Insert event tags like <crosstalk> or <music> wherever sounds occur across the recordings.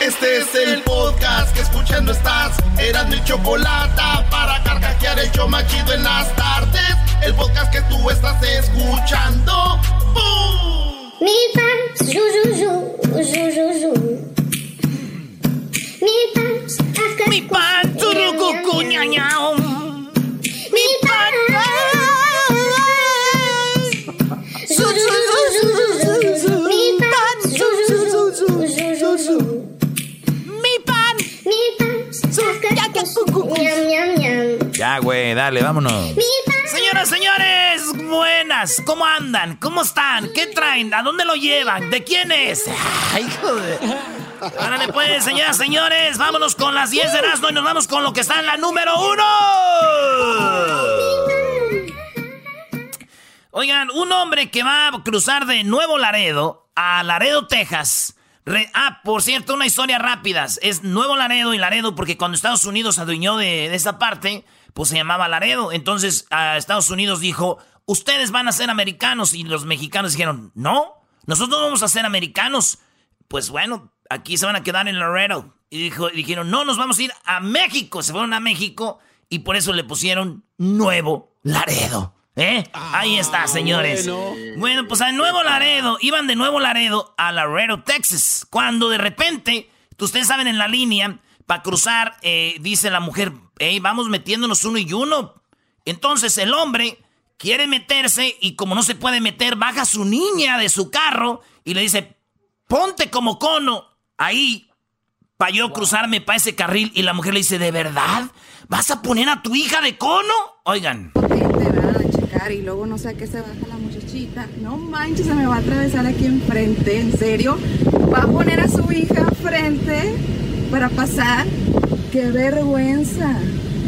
Este es el podcast que escuchando estás. Eran mi chocolate para carcajear el yo machido en las tardes. El podcast que tú estás escuchando. ¡Bum! Mi pan, zu, zu, zu, Mi pan, Mi pan, turucucu, ñañao. Mi pan. Zu, zu, zu, zu, zu, zu. Mi pan, zu, zu, zu, zu, zu. Ya, güey, dale, vámonos. Señoras, señores, buenas. ¿Cómo andan? ¿Cómo están? ¿Qué traen? ¿A dónde lo llevan? ¿De quién es? Ay, joder. Árale pues, señoras, señores, vámonos con las 10 de Erasmo y nos vamos con lo que está en la número uno. Oigan, un hombre que va a cruzar de Nuevo Laredo a Laredo, Texas. Ah, por cierto, una historia rápida. Es Nuevo Laredo y Laredo porque cuando Estados Unidos adueñó de, esa parte, pues se llamaba Laredo. Entonces Estados Unidos dijo, ustedes van a ser americanos. Y los mexicanos dijeron, no, nosotros no vamos a ser americanos. Pues bueno, aquí se van a quedar en Laredo. Y dijo, dijeron, no, nos vamos a ir a México. Se fueron a México y por eso le pusieron Nuevo Laredo. ¿Eh? Ahí está, señores. Bueno. pues a Nuevo Laredo, iban de Nuevo Laredo a Laredo, Texas. Cuando de repente, ustedes saben, en la línea, para cruzar, eh, dice la mujer, hey, vamos metiéndonos uno y uno. Entonces el hombre quiere meterse y como no se puede meter, baja a su niña de su carro y le dice, ponte como cono ahí para yo cruzarme para ese carril. Y la mujer le dice, ¿de verdad? ¿Vas a poner a tu hija de cono? Oigan. ¿verdad? Y luego no sé a qué se baja la muchachita. No manches, se me va a atravesar aquí enfrente, ¿en serio? Va a poner a su hija frente para pasar. ¡Qué vergüenza!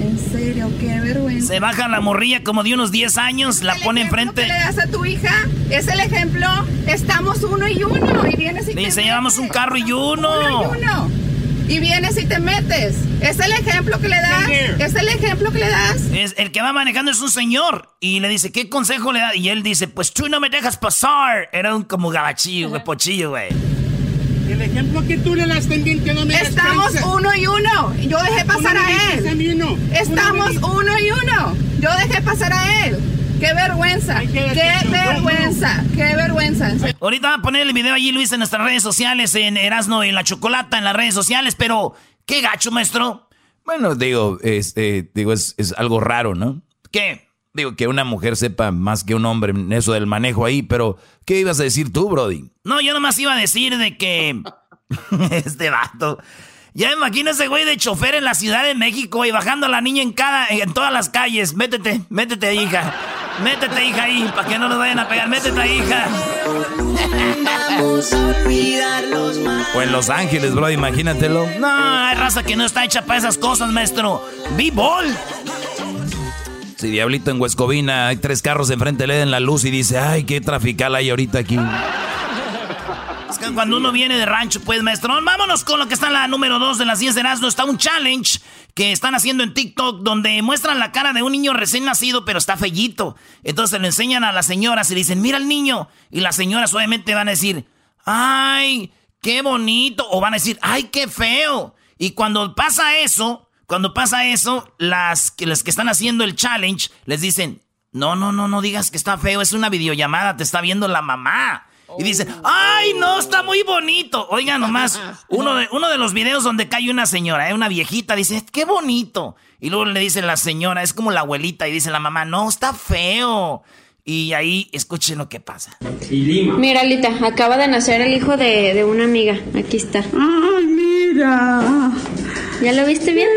En serio, qué vergüenza. Se baja la morrilla como de unos 10 años, la pone enfrente. que le das a tu hija es el ejemplo. Estamos uno y uno y vienes y Dice, llevamos un carro y uno. Uno y uno. Y vienes y te metes. Es el ejemplo que le das. Es el ejemplo que le das. Es, el que va manejando es un señor. Y le dice, ¿qué consejo le da? Y él dice, pues tú no me dejas pasar. Era un como gabachillo, güey, pochillo, güey. El ejemplo que tú le das también que no me Estamos uno y uno. Yo dejé pasar a a él. uno. Estamos vez- uno y uno. Yo dejé pasar a él. Qué vergüenza. Qué vergüenza. Qué vergüenza. Ahorita va a poner el video allí, Luis, en nuestras redes sociales, en Erasno y la Chocolata, en las redes sociales. Pero, ¿qué gacho, maestro? Bueno, digo, este, digo, es, es algo raro, ¿no? ¿Qué? Digo, que una mujer sepa más que un hombre en eso del manejo ahí, pero ¿qué ibas a decir tú, Brody? No, yo nomás iba a decir de que <laughs> este vato. Ya me imagino ese güey de chofer en la Ciudad de México y bajando a la niña en cada, en todas las calles. Métete, métete, hija. Métete, hija, ahí, para que no nos vayan a pegar. Métete, hija. O en Los Ángeles, Brody, imagínatelo. No, hay raza que no está hecha para esas cosas, maestro. B-ball. Si Diablito en Huescovina hay tres carros enfrente, le den la luz y dice, ay, qué trafical hay ahorita aquí. Es que cuando uno viene de rancho, pues, maestro. Vámonos con lo que está en la número 2 de las 10 de Erasmo. Está un challenge que están haciendo en TikTok donde muestran la cara de un niño recién nacido, pero está fellito. Entonces le enseñan a las señoras y dicen, mira al niño. Y las señoras obviamente van a decir, ay, qué bonito. O van a decir, ay, qué feo. Y cuando pasa eso, cuando pasa eso, las que, las que están haciendo el challenge les dicen, no, no, no, no digas que está feo, es una videollamada, te está viendo la mamá. Y dicen, ¡ay, no, está muy bonito! Oigan nomás, uno de, uno de los videos donde cae una señora, ¿eh? una viejita, dice, ¡qué bonito! Y luego le dice la señora, es como la abuelita, y dice la mamá, no, está feo. Y ahí escuchen lo que pasa. Mira, Lita, acaba de nacer el hijo de, de una amiga. Aquí está. Ay, mira. ¿Ya lo viste bien?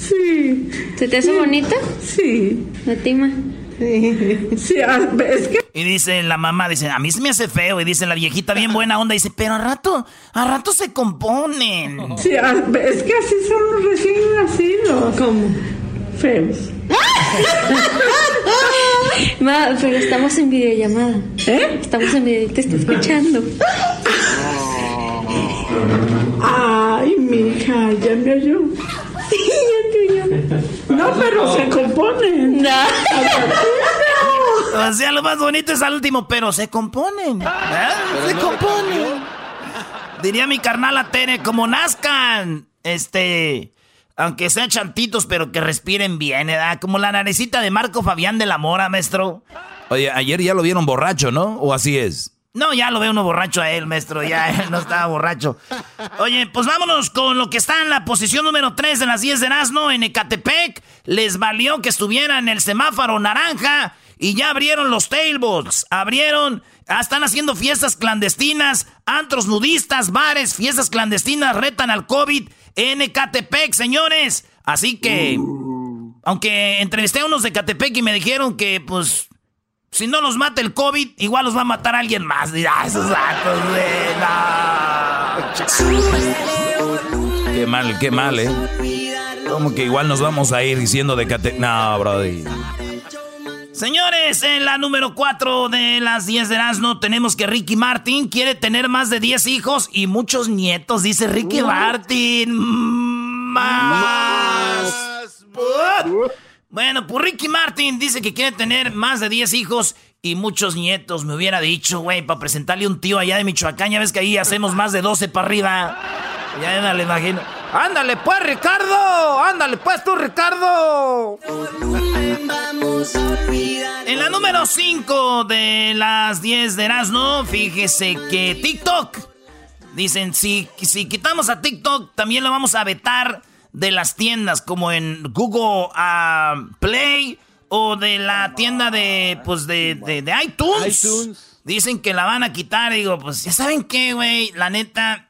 Sí, ¿Se te hace bonito? sí, ¿A ti, ma? Sí. Sí, ah, es que Y dice la mamá, dice, a mí se me hace feo. Y dice la viejita bien buena onda, dice, pero a rato, a rato se componen. Sí, ah, es que así son los recién nacidos. ¿Cómo? Feos. <laughs> Ma, pero estamos en videollamada. ¿Eh? Estamos en video, te está escuchando. Ay, mija, ya me oyó. Sí, ya te oyó. No, pero se componen. No. O sea, lo más bonito es al último, pero se componen. ¿eh? Se componen. Diría mi carnal Tere, como nazcan, este, aunque sean chantitos, pero que respiren bien, ¿verdad? Como la narecita de Marco Fabián de la Mora, maestro. Oye, ayer ya lo vieron borracho, ¿no? ¿O así es? No, ya lo veo uno borracho a él, maestro. Ya <laughs> él no estaba borracho. Oye, pues vámonos con lo que está en la posición número 3 de las 10 de Erasmo en Ecatepec. Les valió que estuviera en el semáforo naranja y ya abrieron los tailboats. Abrieron, ah, están haciendo fiestas clandestinas, antros nudistas, bares, fiestas clandestinas, retan al COVID en Ecatepec, señores. Así que, aunque entrevisté a unos de Ecatepec y me dijeron que, pues, si no los mata el COVID, igual los va a matar alguien más. Ah, esos Qué mal, qué mal, ¿eh? Como que igual nos vamos a ir diciendo de Ecatepec. No, brody. Señores, en la número 4 de las 10 de Erasmo tenemos que Ricky Martin quiere tener más de 10 hijos y muchos nietos, dice Ricky Martin. Más. Bueno, pues Ricky Martin dice que quiere tener más de 10 hijos y muchos nietos. Me hubiera dicho, güey, para presentarle un tío allá de Michoacán. Ya ves que ahí hacemos más de 12 para arriba. Ya le imagino. Ándale pues, Ricardo. Ándale pues tú, Ricardo. En la número 5 de las 10 de Erasmo, fíjese que TikTok. Dicen, si, si quitamos a TikTok, también lo vamos a vetar de las tiendas como en Google uh, Play o de la tienda de pues de, de, iTunes. Dicen que la van a quitar. Digo, pues ya saben qué, güey. La neta,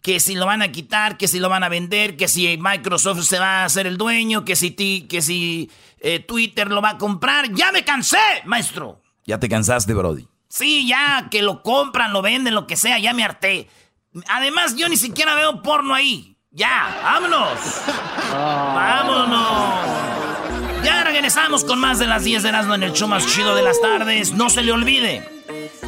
que si lo van a quitar, que si lo van a vender, que si Microsoft se va a hacer el dueño, que si, ti, que si eh, Twitter lo va a comprar. Ya me cansé, maestro. Ya te cansaste, Brody. Sí, ya que lo compran, lo venden, lo que sea, ya me harté. Además, yo ni siquiera veo porno ahí. Ya, vámonos. Vámonos. Ya regresamos con más de las 10 de Erasmo en el show más chido de las tardes. No se le olvide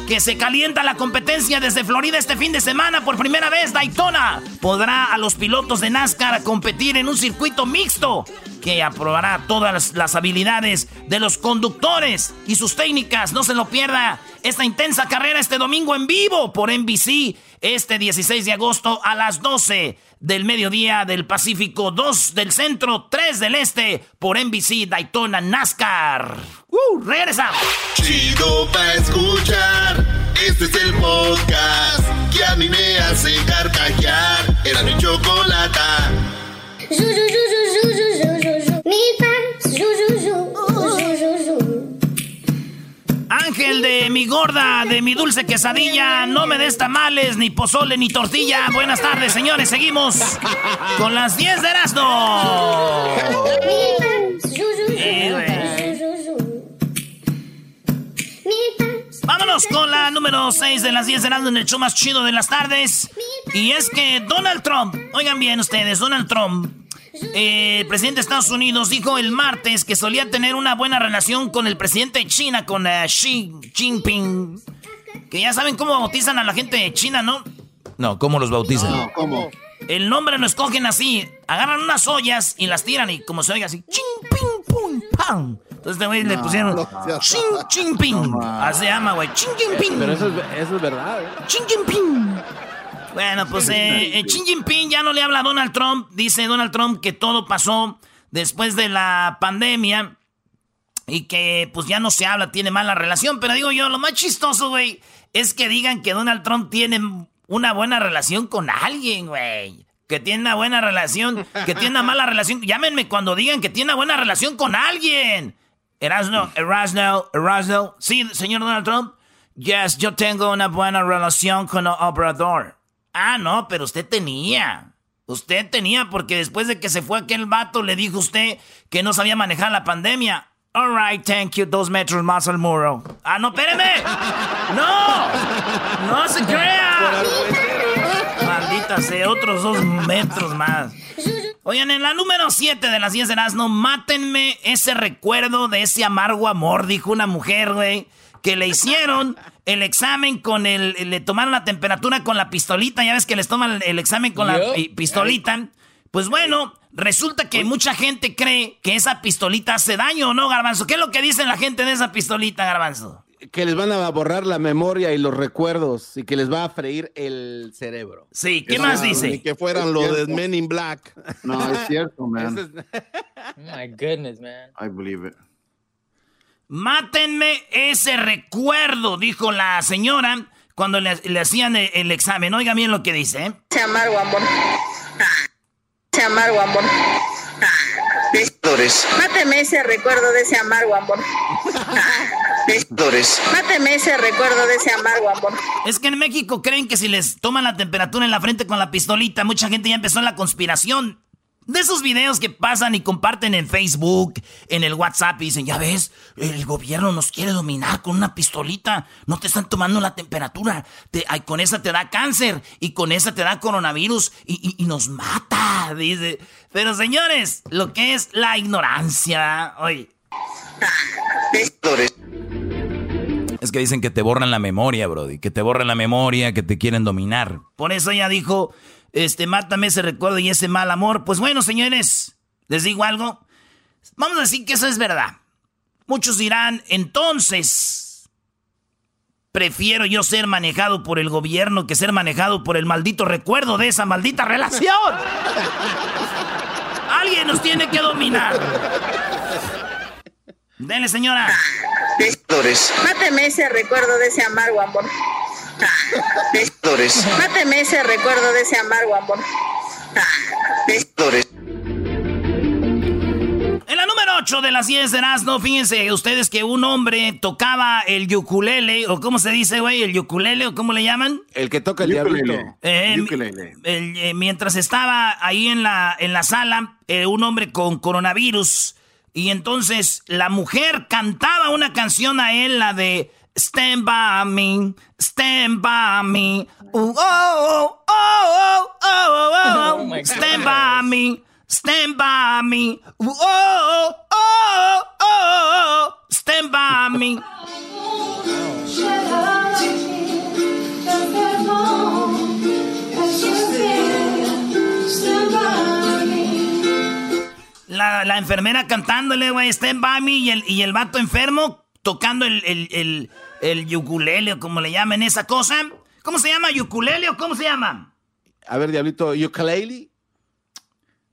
que se calienta la competencia desde Florida este fin de semana por primera vez. Daytona podrá a los pilotos de NASCAR competir en un circuito mixto que aprobará todas las habilidades de los conductores y sus técnicas. No se lo pierda esta intensa carrera este domingo en vivo por NBC este 16 de agosto a las 12 del mediodía del Pacífico, 2 del centro, 3 del este por NBC Daytona NASCAR. ¡Uh! ¡Regresamos! Chido pa' escuchar. Este es el podcast que a mí me hace carcajear. Mi gorda, de mi dulce quesadilla, no me des tamales, ni pozole, ni tortilla. Buenas tardes, señores. Seguimos con las 10 de Erasmo. Vámonos con la número 6 de las 10 de Erasmo en el show más chido de las tardes. Y es que Donald Trump, oigan bien ustedes, Donald Trump eh, el presidente de Estados Unidos dijo el martes que solía tener una buena relación con el presidente de China, con eh, Xi Jinping. Que ya saben cómo bautizan a la gente de China, ¿no? No, ¿cómo los bautizan? No, ¿cómo? El nombre lo escogen así. Agarran unas ollas y las tiran y como se oiga así. Ching, ping, pum, pam. Entonces este güey le pusieron Xi Jinping. así se llama, güey. Xi Jinping. Pero eso es, eso es verdad, ¿eh? Xi Jinping. Bueno, pues eh, Xi Jinping ya no le habla a Donald Trump. Dice Donald Trump que todo pasó después de la pandemia y que pues ya no se habla, tiene mala relación. Pero digo yo, lo más chistoso, güey, es que digan que Donald Trump tiene una buena relación con alguien, güey. Que tiene una buena relación, que tiene una mala relación. Llámenme cuando digan que tiene una buena relación con alguien. Erasno, Erasno, Erasno. Sí, señor Donald Trump. Yes, yo tengo una buena relación con Obrador. Ah, no, pero usted tenía. Usted tenía porque después de que se fue aquel vato le dijo usted que no sabía manejar la pandemia. All right, thank you, dos metros más al muro. Ah, no, espéreme. <laughs> No, no se crea. Maldita sea, otros dos metros más. Oigan, en la número 7 de las 10 de no mátenme ese recuerdo de ese amargo amor, dijo una mujer, güey que le hicieron el examen con el, le tomaron la temperatura con la pistolita, ya ves que les toman el, examen con la pistolita. Pues bueno, resulta que mucha gente cree que esa pistolita hace daño, ¿o no, Garbanzo? ¿Qué es lo que dice la gente de esa pistolita, Garbanzo? que les van a borrar la memoria y los recuerdos y que les va a freír el cerebro. Sí, ¿qué más dice? Ni que fueran los de Men in Black. No, es cierto, man. <laughs> My goodness, man. I believe it. Mátenme ese recuerdo, dijo la señora cuando le, hacían el, examen. Oiga bien lo que dice. ¿eh? Se amargo, amor. Se amargo, amor. Máteme ese recuerdo de ese amargo amor. Máteme ese recuerdo de ese amargo amor. Es que en México creen que si les toman la temperatura en la frente con la pistolita, mucha gente ya empezó en la conspiración. De esos videos que pasan y comparten en Facebook, en el WhatsApp y dicen, ya ves, el gobierno nos quiere dominar con una pistolita, no te están tomando la temperatura, te, con esa te da cáncer y con esa te da coronavirus y, nos mata, <laughs> dice. Pero señores, lo que es la ignorancia, oye. Es que dicen que te borran la memoria, Brody, que te borran la memoria, que te quieren dominar. Por eso ella dijo, este, mátame ese recuerdo y ese mal amor. Pues bueno, señores, les digo algo. Vamos a decir que eso es verdad. Muchos dirán, entonces, prefiero yo ser manejado por el gobierno que ser manejado por el maldito recuerdo de esa maldita relación. <laughs> Alguien nos tiene que dominar. Dele, señora. Máteme ese recuerdo de ese amargo amor. Máteme ese recuerdo de ese amargo amor. En la número 8 de las 10 de no fíjense ustedes que un hombre tocaba el ukulele, o cómo se dice, güey, el ukulele, o cómo le llaman. El que toca el diablito. Eh, eh, mientras estaba ahí en la, en la sala, eh, un hombre con coronavirus, y entonces la mujer cantaba una canción a él, la de Stand by me, stand by me. oh, oh, oh, oh, oh, oh. <laughs> stand by me, stand by me. oh, oh, oh, oh, stand by me. La, la enfermera cantándole, güey, stand by me, y el, y el vato enfermo tocando el, el, el, el ukulele o como le llamen esa cosa. ¿Cómo se llama? ¿Ukulele o cómo se llama? A ver, Diablito, ukulele.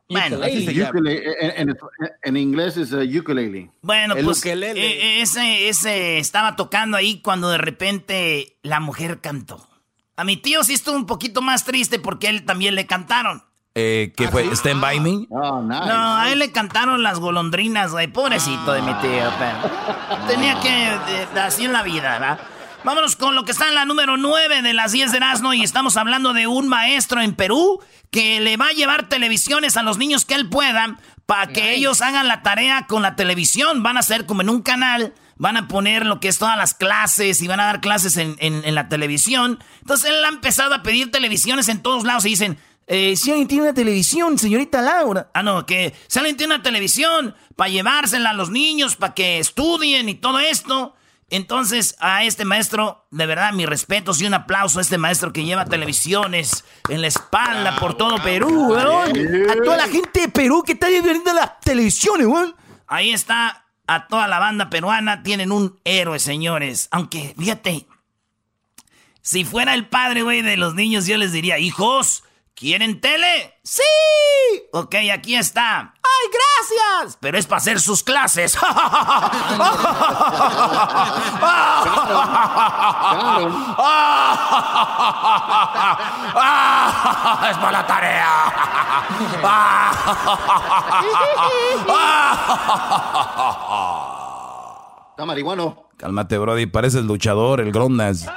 Bueno, en, en, inglés es uh, ukulele. Bueno, pues ese, ese estaba tocando ahí cuando de repente la mujer cantó. A mi tío sí estuvo un poquito más triste porque él también le cantaron. Eh, ¿Qué fue? ¿Stand by me? Oh, no, a él le cantaron las golondrinas, güey. Pobrecito de mi tío, pero tenía que, así en la vida, ¿verdad? Vámonos con lo que está en la número 9 de las 10 de Erasmo y estamos hablando de un maestro en Perú que le va a llevar televisiones a los niños que él pueda para que ellos hagan la tarea con la televisión. Van a ser como en un canal, van a poner lo que es todas las clases y van a dar clases en, en la televisión. Entonces él ha empezado a pedir televisiones en todos lados y dicen, eh, si alguien tiene una televisión, señorita Laura. Ah, no, que si alguien tiene una televisión para llevársela a los niños, para que estudien y todo esto. Entonces, a este maestro, de verdad, mi respeto y un aplauso a este maestro que lleva televisiones en la espalda por todo Perú, A toda la gente de Perú que está viendo las televisiones, weón. Ahí está, a toda la banda peruana tienen un héroe, señores. Aunque, fíjate, si fuera el padre, güey, de los niños, yo les diría, hijos, ¿Quieren tele? ¡Sí! Ok, aquí está. ¡Ay, gracias! Pero es para hacer sus clases. <laughs> ¡Es para la tarea! Está marihuano. Cálmate, Brody. Pareces luchador, el Grondas.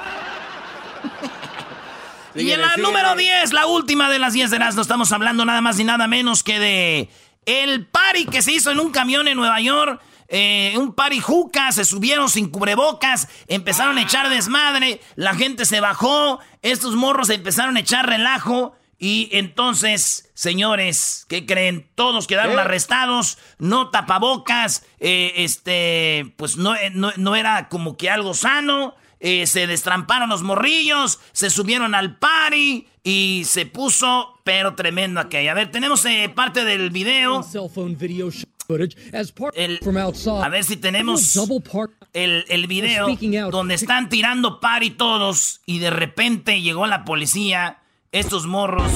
Y en la número 10, la última de las 10 de las, no estamos hablando nada más ni nada menos que de el party que se hizo en un camión en Nueva York. Eh, un party juca, se subieron sin cubrebocas, empezaron a echar desmadre, la gente se bajó, estos morros empezaron a echar relajo. Y entonces, señores, ¿qué creen? Todos quedaron arrestados, no tapabocas, eh, este, pues no, no, no, era como que algo sano. Eh, se destramparon los morrillos, se subieron al party y se puso, pero tremendo aquello. A ver, tenemos eh, parte del video. El, a ver si tenemos el, el video donde están tirando par y todos y de repente llegó la policía, estos morros.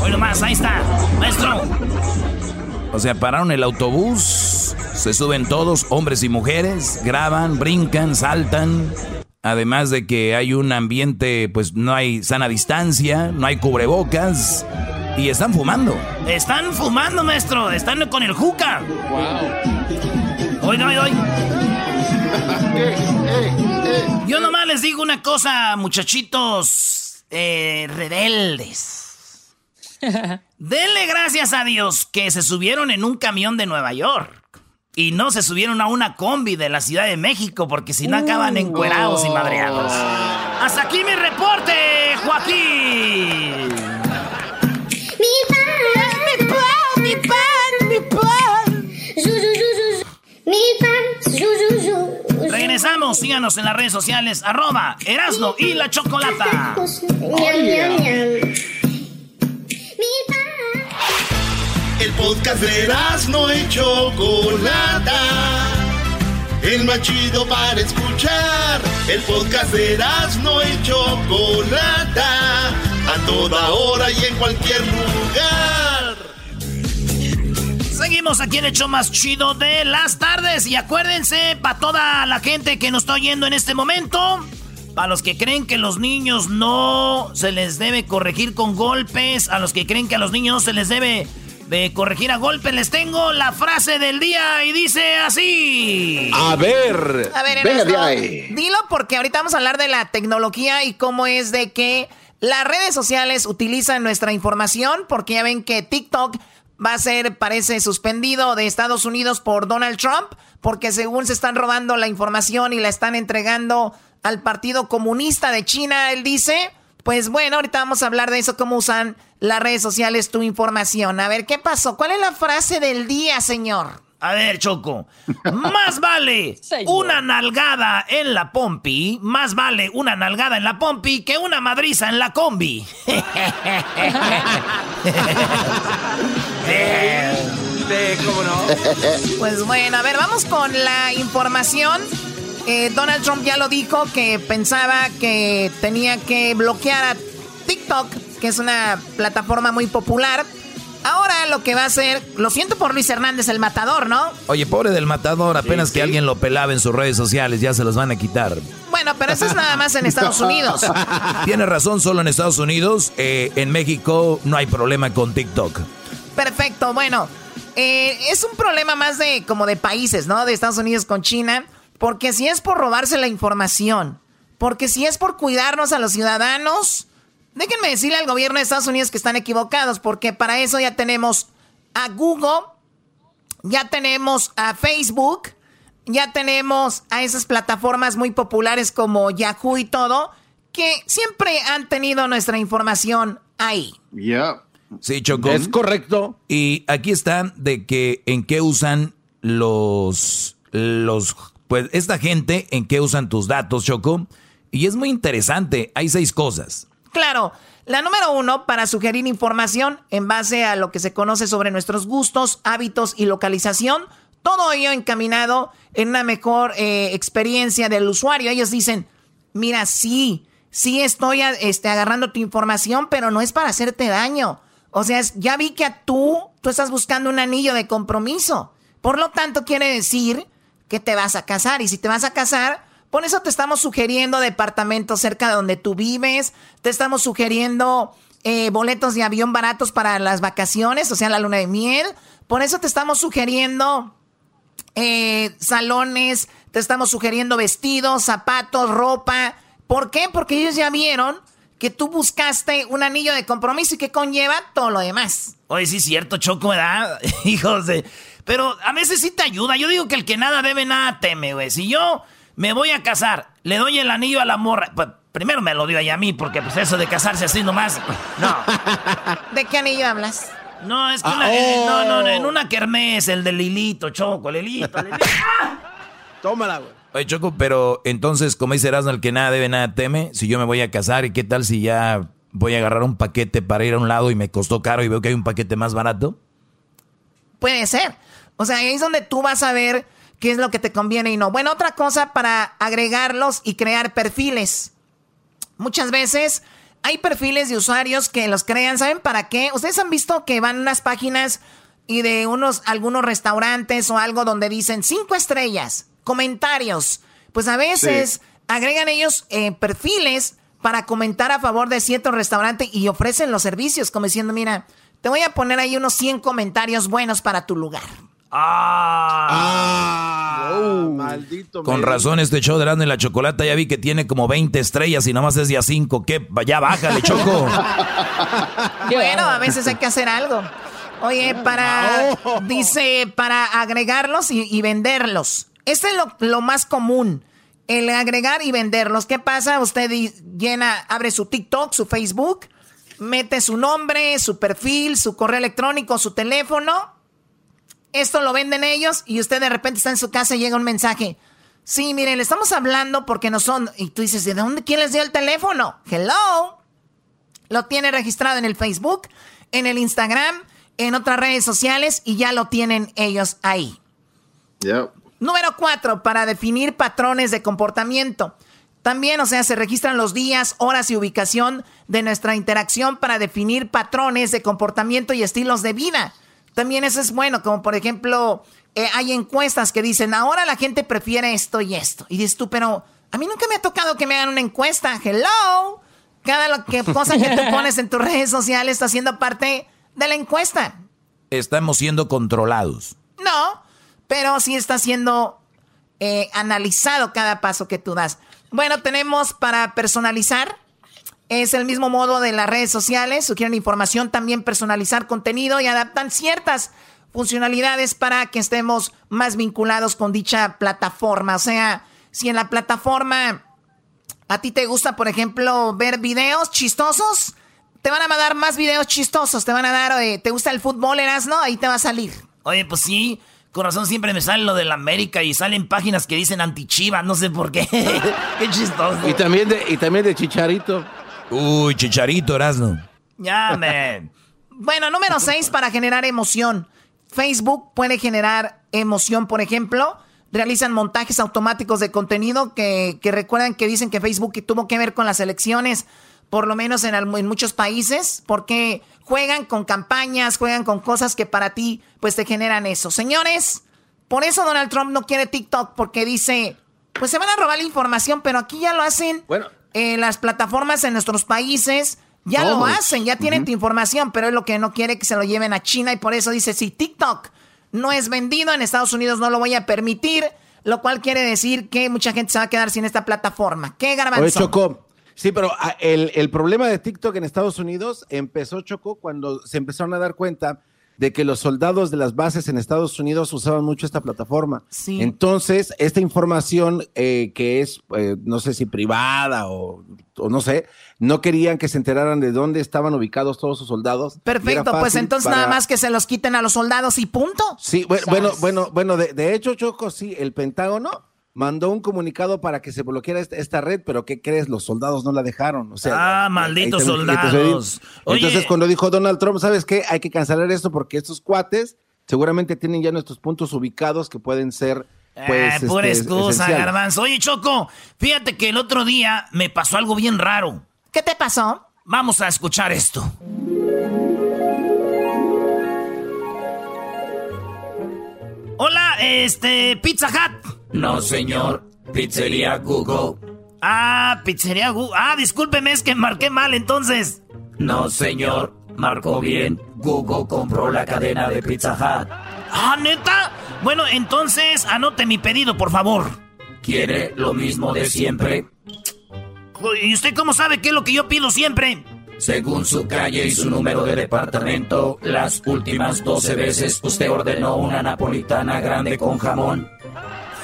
Hoy nomás, ahí está, maestro. O sea, pararon el autobús, se suben todos, hombres y mujeres, graban, brincan, saltan. Además de que hay un ambiente, pues no hay sana distancia, no hay cubrebocas y están fumando. Están fumando, maestro, están con el juca. Wow. Oiga, oiga, <laughs> Yo nomás les digo una cosa, muchachitos eh, rebeldes. <laughs> Denle gracias a Dios que se subieron en un camión de Nueva York. Y no se subieron a una combi de la Ciudad de México, porque si no acaban uh. encuerados y madreados. Hasta aquí mi reporte, Joaquín. Mi pan, mi pan, mi pan, mi pan. Mi pan, Regresamos, síganos en las redes sociales, arroba Erasno y la Chocolata. El podcast de no y Chocolata. El más chido para escuchar. El podcast de no y Chocolata. A toda hora y en cualquier lugar. Seguimos aquí en el show más chido de las tardes. Y acuérdense, para toda la gente que nos está oyendo en este momento. Para los que creen que los niños no se les debe corregir con golpes, a los que creen que a los niños no se les debe de corregir a golpe, les tengo la frase del día y dice así. A ver. A ver, venga Dilo porque ahorita vamos a hablar de la tecnología y cómo es de que las redes sociales utilizan nuestra información porque ya ven que TikTok va a ser, parece, suspendido de Estados Unidos por Donald Trump porque según se están robando la información y la están entregando al Partido Comunista de China, él dice. Pues bueno, ahorita vamos a hablar de eso, cómo usan las redes sociales tu información. A ver, ¿qué pasó? ¿Cuál es la frase del día, señor? A ver, Choco. Más vale <laughs> una nalgada en la pompi, más vale una nalgada en la pompi que una madriza en la combi. <laughs> ¿Cómo no? Pues bueno, a ver, vamos con la información. Eh, Donald Trump ya lo dijo que pensaba que tenía que bloquear a TikTok que es una plataforma muy popular. Ahora lo que va a hacer, lo siento por Luis Hernández, el matador, ¿no? Oye, pobre del matador, apenas que alguien lo pelaba en sus redes sociales, ya se los van a quitar. Bueno, pero eso es nada más en <laughs> Estados Unidos. <laughs> Tiene razón, solo en Estados Unidos. Eh, en México no hay problema con TikTok. Perfecto, bueno, eh, es un problema más de como de países, ¿no? De Estados Unidos con China, porque si es por robarse la información, porque si es por cuidarnos a los ciudadanos, Déjenme decirle al gobierno de Estados Unidos que están equivocados, porque para eso ya tenemos a Google, ya tenemos a Facebook, ya tenemos a esas plataformas muy populares como Yahoo y todo, que siempre han tenido nuestra información ahí. Ya. Sí, Choco. Es correcto. Y aquí están de que en qué usan los los pues esta gente en qué usan tus datos, Choco. Y es muy interesante. Hay seis cosas. Claro, la número uno, para sugerir información en base a lo que se conoce sobre nuestros gustos, hábitos y localización. Todo ello encaminado en una mejor eh, experiencia del usuario. Ellos dicen, mira, sí, sí estoy este, agarrando tu información, pero no es para hacerte daño. O sea, ya vi que a tú, tú estás buscando un anillo de compromiso. Por lo tanto, quiere decir que te vas a casar. Y si te vas a casar, por eso te estamos sugiriendo departamentos cerca de donde tú vives, te estamos sugiriendo eh, boletos de avión baratos para las vacaciones, o sea, la luna de miel. Por eso te estamos sugiriendo eh, salones, te estamos sugiriendo vestidos, zapatos, ropa. ¿Por qué? Porque ellos ya vieron que tú buscaste un anillo de compromiso y que conlleva todo lo demás. Oye, sí cierto, Choco, ¿verdad? <laughs> Hijos de... Pero a veces sí te ayuda. Yo digo que el que nada debe, nada teme, güey. Si yo me voy a casar, le doy el anillo a la morra. Pues, primero me lo dio a mí, porque pues eso de casarse así nomás, no. <laughs> ¿De qué anillo hablas? No, es que una, ah, no, no, en oh. una kermés, el de Lilito, Choco, Lilito, Lilito. <laughs> Tómala, güey. Oye, Choco, pero entonces, como dice Erasmo, el que nada debe, nada teme, si yo me voy a casar, ¿y qué tal si ya voy a agarrar un paquete para ir a un lado y me costó caro y veo que hay un paquete más barato? Puede ser. O sea, ahí es donde tú vas a ver qué es lo que te conviene y no. Bueno, otra cosa para agregarlos y crear perfiles. Muchas veces hay perfiles de usuarios que los crean, ¿saben para qué? Ustedes han visto que van a unas páginas y de unos algunos restaurantes o algo donde dicen cinco estrellas, comentarios. Pues a veces agregan ellos eh, perfiles para comentar a favor de cierto restaurante y ofrecen los servicios, como diciendo, mira, te voy a poner ahí unos 100 comentarios buenos para tu lugar. Ah, ah maldito. Con razón, este show de Grande en la Chocolata ya vi que tiene como 20 estrellas y nomás es día 5. ¿Qué? Ya bájale, Choco. <laughs> bueno, a veces hay que hacer algo. Oye, para, dice, para agregarlos y, venderlos. Este es lo, lo, más común, el agregar y venderlos. ¿Qué pasa? Usted llena, abre su TikTok, su Facebook, mete su nombre, su perfil, su correo electrónico, su teléfono. Esto lo venden ellos y usted de repente está en su casa y llega un mensaje. Sí, miren, le estamos hablando porque no son... Y tú dices, ¿de dónde? ¿Quién les dio el teléfono? Hello. Lo tiene registrado en el Facebook, en el Instagram en otras redes sociales y ya lo tienen ellos ahí. Número cuatro, para definir patrones de comportamiento. También, o sea, se registran los días, horas y ubicación de nuestra interacción para definir patrones de comportamiento y estilos de vida. También eso es bueno, como por ejemplo, eh, hay encuestas que dicen, ahora la gente prefiere esto y esto. Y dices tú, pero a mí nunca me ha tocado que me hagan una encuesta. Hello. Cada lo que, cosa que tú pones en tus redes sociales está haciendo parte de la encuesta. Estamos siendo controlados. No, pero sí está siendo eh, analizado cada paso que tú das. Bueno, tenemos para personalizar. Es el mismo modo de las redes sociales. Sugieren información, también personalizar contenido y adaptan ciertas funcionalidades para que estemos más vinculados con dicha plataforma. O sea, si en la plataforma a ti te gusta, por ejemplo, ver videos chistosos, te van a mandar más videos chistosos, te van a dar, ¿te gusta el fútbol, eras, no? Ahí te va a salir. Oye, pues sí, corazón siempre me sale lo de la América y salen páginas que dicen anti-chiva, no sé por qué. <laughs> qué chistoso. Y también de, y también de Chicharito. Uy, Chicharito, Erasno. Ya, man. bueno, número 6 para generar emoción. Facebook puede generar emoción, por ejemplo. Realizan montajes automáticos de contenido que, que recuerdan que dicen que Facebook tuvo que ver con las elecciones por lo menos en, en, muchos países, porque juegan con campañas, juegan con cosas que para ti pues te generan eso. Señores, por eso Donald Trump no quiere TikTok, porque dice, pues se van a robar la información, pero aquí ya lo hacen bueno. Eh, las plataformas en nuestros países. Ya lo hacen, ya tienen tu información, pero es lo que no quiere que se lo lleven a China y por eso dice, si TikTok no es vendido en Estados Unidos no lo voy a permitir, lo cual quiere decir que mucha gente se va a quedar sin esta plataforma. ¿Qué garbanzo? Sí, pero ah, el, el, problema de TikTok en Estados Unidos empezó, Choco, cuando se empezaron a dar cuenta de que los soldados de las bases en Estados Unidos usaban mucho esta plataforma. Sí. Entonces, esta información eh, que es, eh, no sé si privada o, o, no sé, no querían que se enteraran de dónde estaban ubicados todos sus soldados. Perfecto, pues entonces nada más que se los quiten a los soldados y punto. Sí, bueno, bueno, bueno, bueno, de, de hecho, Choco, sí, el Pentágono mandó un comunicado para que se bloqueara esta, red, pero ¿qué crees? Los soldados no la dejaron. O sea, ah, malditos soldados. Entonces, cuando dijo Donald Trump, ¿sabes qué? Hay que cancelar esto porque estos cuates seguramente tienen ya nuestros puntos ubicados que pueden ser. Pues, eh, pura este, excusa, Garbanzo. Oye, Choco, fíjate que el otro día me pasó algo bien raro. ¿Qué te pasó? Vamos a escuchar esto. Hola, este, Pizza Hut. No, señor. Pizzería Google. Ah, Pizzería Google. Ah, discúlpeme, es que marqué mal entonces. No, señor. Marcó bien. Google compró la cadena de Pizza Hut. Ah, neta. Bueno, entonces anote mi pedido, por favor. ¿Quiere lo mismo de siempre? ¿Y usted cómo sabe qué es lo que yo pido siempre? Según su calle y su número de departamento, las últimas 12 veces usted ordenó una napolitana grande con jamón.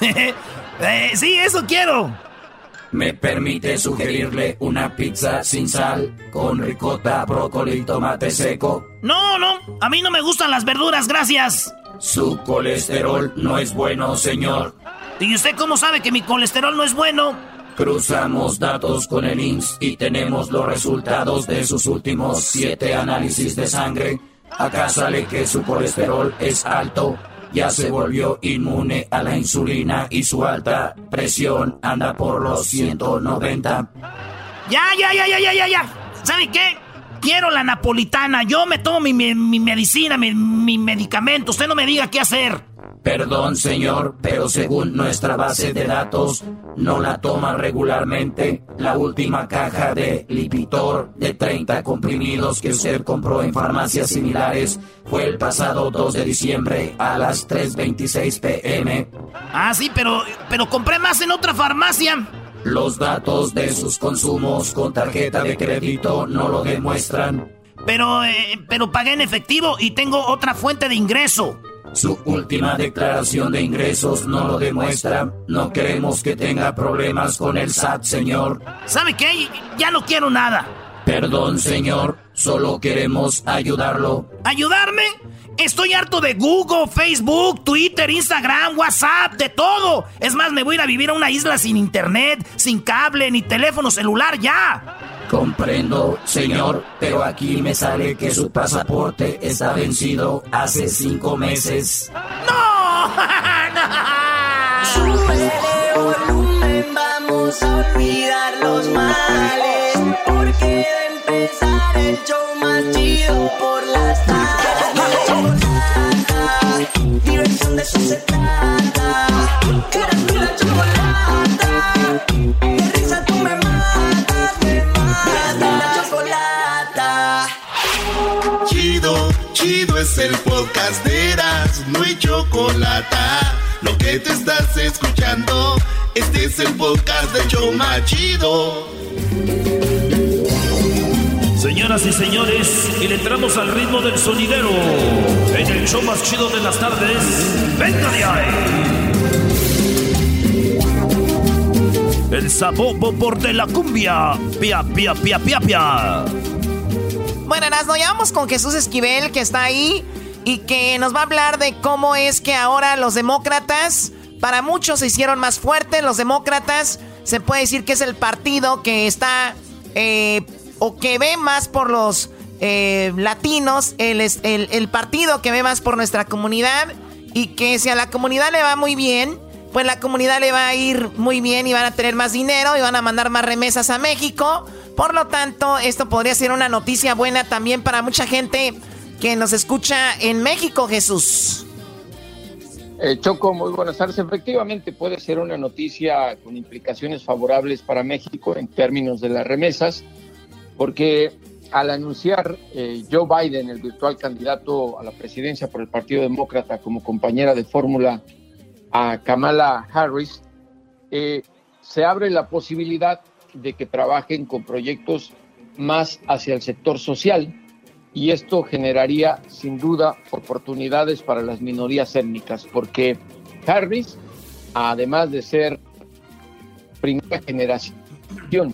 <laughs> Eh, sí, eso quiero. ¿Me permite sugerirle una pizza sin sal, con ricota, brócoli y tomate seco? No, no, a mí no me gustan las verduras, gracias. Su colesterol no es bueno, señor. ¿Y usted cómo sabe que mi colesterol no es bueno? Cruzamos datos con el IMSS y tenemos los resultados de sus últimos siete análisis de sangre. Acá sale que su colesterol es alto ya se volvió inmune a la insulina y su alta presión anda por los 190. Ya, ya, ya, ya, ya, ya, ya. ¿Sabe qué? Quiero la napolitana. Yo me tomo mi, medicina, mi, mi medicamento. Usted no me diga qué hacer. Perdón, señor, pero según nuestra base de datos, no la toma regularmente. La última caja de Lipitor de 30 comprimidos que usted compró en farmacias similares fue el pasado 2 de diciembre a las 3.26 pm. Ah, sí, pero, pero compré más en otra farmacia. Los datos de sus consumos con tarjeta de crédito no lo demuestran. Pero, eh, pero pagué en efectivo y tengo otra fuente de ingreso. Su última declaración de ingresos no lo demuestra. No queremos que tenga problemas con el SAT, señor. ¿Sabe qué? Ya no quiero nada. Perdón, señor. Solo queremos ayudarlo. ¿Ayudarme? Estoy harto de Google, Facebook, Twitter, Instagram, WhatsApp, de todo. Es más, me voy a ir a vivir a una isla sin internet, sin cable, ni teléfono celular ya. Comprendo, señor, pero aquí me sale que su pasaporte está vencido hace cinco meses. ¡No! <laughs> Súbele volumen, vamos a olvidar los males. Porque va a empezar el show más chido por las tardes. Diversión de eso se trata. Eras mi la chocolata. De risa tú me Chido, es el podcast de Eras, no hay chocolate. Lo que te estás escuchando, este es el podcast de Choma Chido. Señoras y señores, y le entramos al ritmo del sonidero en el show más chido de las tardes. ¡Venga de! El sabor por de la cumbia. Pia, pia, pia, pia, pia. Bueno, nos vamos con Jesús Esquivel, que está ahí y que nos va a hablar de cómo es que ahora los demócratas, para muchos se hicieron más fuertes. Los demócratas, se puede decir que es el partido que está eh, o que ve más por los eh, latinos, el, el, el partido que ve más por nuestra comunidad y que si a la comunidad le va muy bien, pues la comunidad le va a ir muy bien y van a tener más dinero y van a mandar más remesas a México. Por lo tanto, esto podría ser una noticia buena también para mucha gente que nos escucha en México, Jesús. Eh, Choco, muy buenas tardes. Efectivamente puede ser una noticia con implicaciones favorables para México en términos de las remesas, porque al anunciar eh, Joe Biden, el virtual candidato a la presidencia por el Partido Demócrata como compañera de fórmula a Kamala Harris, eh, se abre la posibilidad de que trabajen con proyectos más hacia el sector social y esto generaría sin duda oportunidades para las minorías étnicas, porque Harris, además de ser primera generación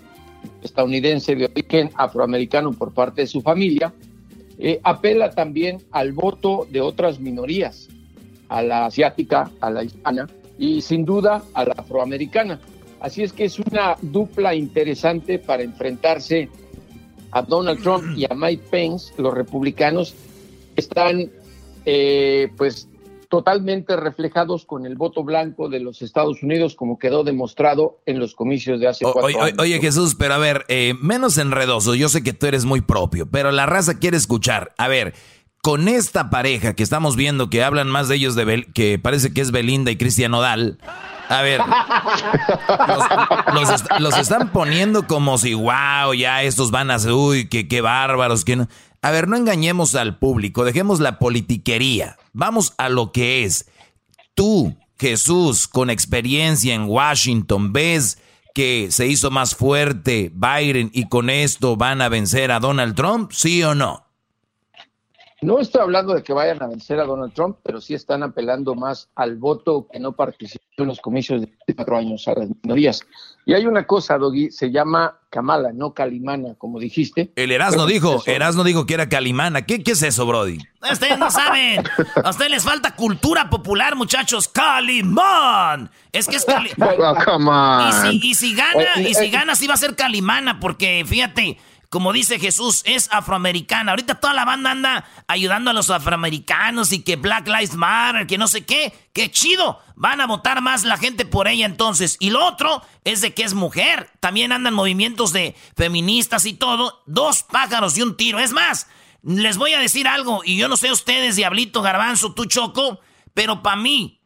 estadounidense de origen afroamericano por parte de su familia, eh, apela también al voto de otras minorías, a la asiática, a la hispana y sin duda a la afroamericana. Así es que es una dupla interesante para enfrentarse a Donald Trump y a Mike Pence. Los republicanos están eh, pues totalmente reflejados con el voto blanco de los Estados Unidos, como quedó demostrado en los comicios de hace cuatro años. Oye, Jesús, pero a ver, eh, menos enredoso, yo sé que tú eres muy propio, pero la raza quiere escuchar. A ver, con esta pareja que estamos viendo que hablan más de ellos de que parece que es Belinda y Cristian Odal. A ver, los, están poniendo como si, wow, ya estos van a ser, uy, que qué bárbaros, que no. A ver, no engañemos al público, dejemos la politiquería. Vamos a lo que es. Tú, Jesús, con experiencia en Washington, ves que se hizo más fuerte Biden y con esto van a vencer a Donald Trump, ¿sí o no? No estoy hablando de que vayan a vencer a Donald Trump, pero sí están apelando más al voto que no participó en los comicios de cuatro años a las minorías. Y hay una cosa, Doggy, se llama Kamala, no Calimana, como dijiste. El Erasmo dijo, Erasmo dijo que era Calimana. ¿Qué, ¿Qué es eso, Brody? Ustedes no saben. A ustedes les falta cultura popular, muchachos. Calimán. Es que es Calimán. <laughs> Oh, come on. Y si, y si gana, y si gana, sí va a ser Calimana, porque fíjate, como dice Jesús, es afroamericana. Ahorita toda la banda anda ayudando a los afroamericanos y que Black Lives Matter, que no sé qué. ¡Qué chido! Van a votar más la gente por ella entonces. Y lo otro es de que es mujer. También andan movimientos de feministas y todo. Dos pájaros y un tiro. Es más, les voy a decir algo. Y yo no sé ustedes, Diablito, Garbanzo, tú Choco. Pero para mí,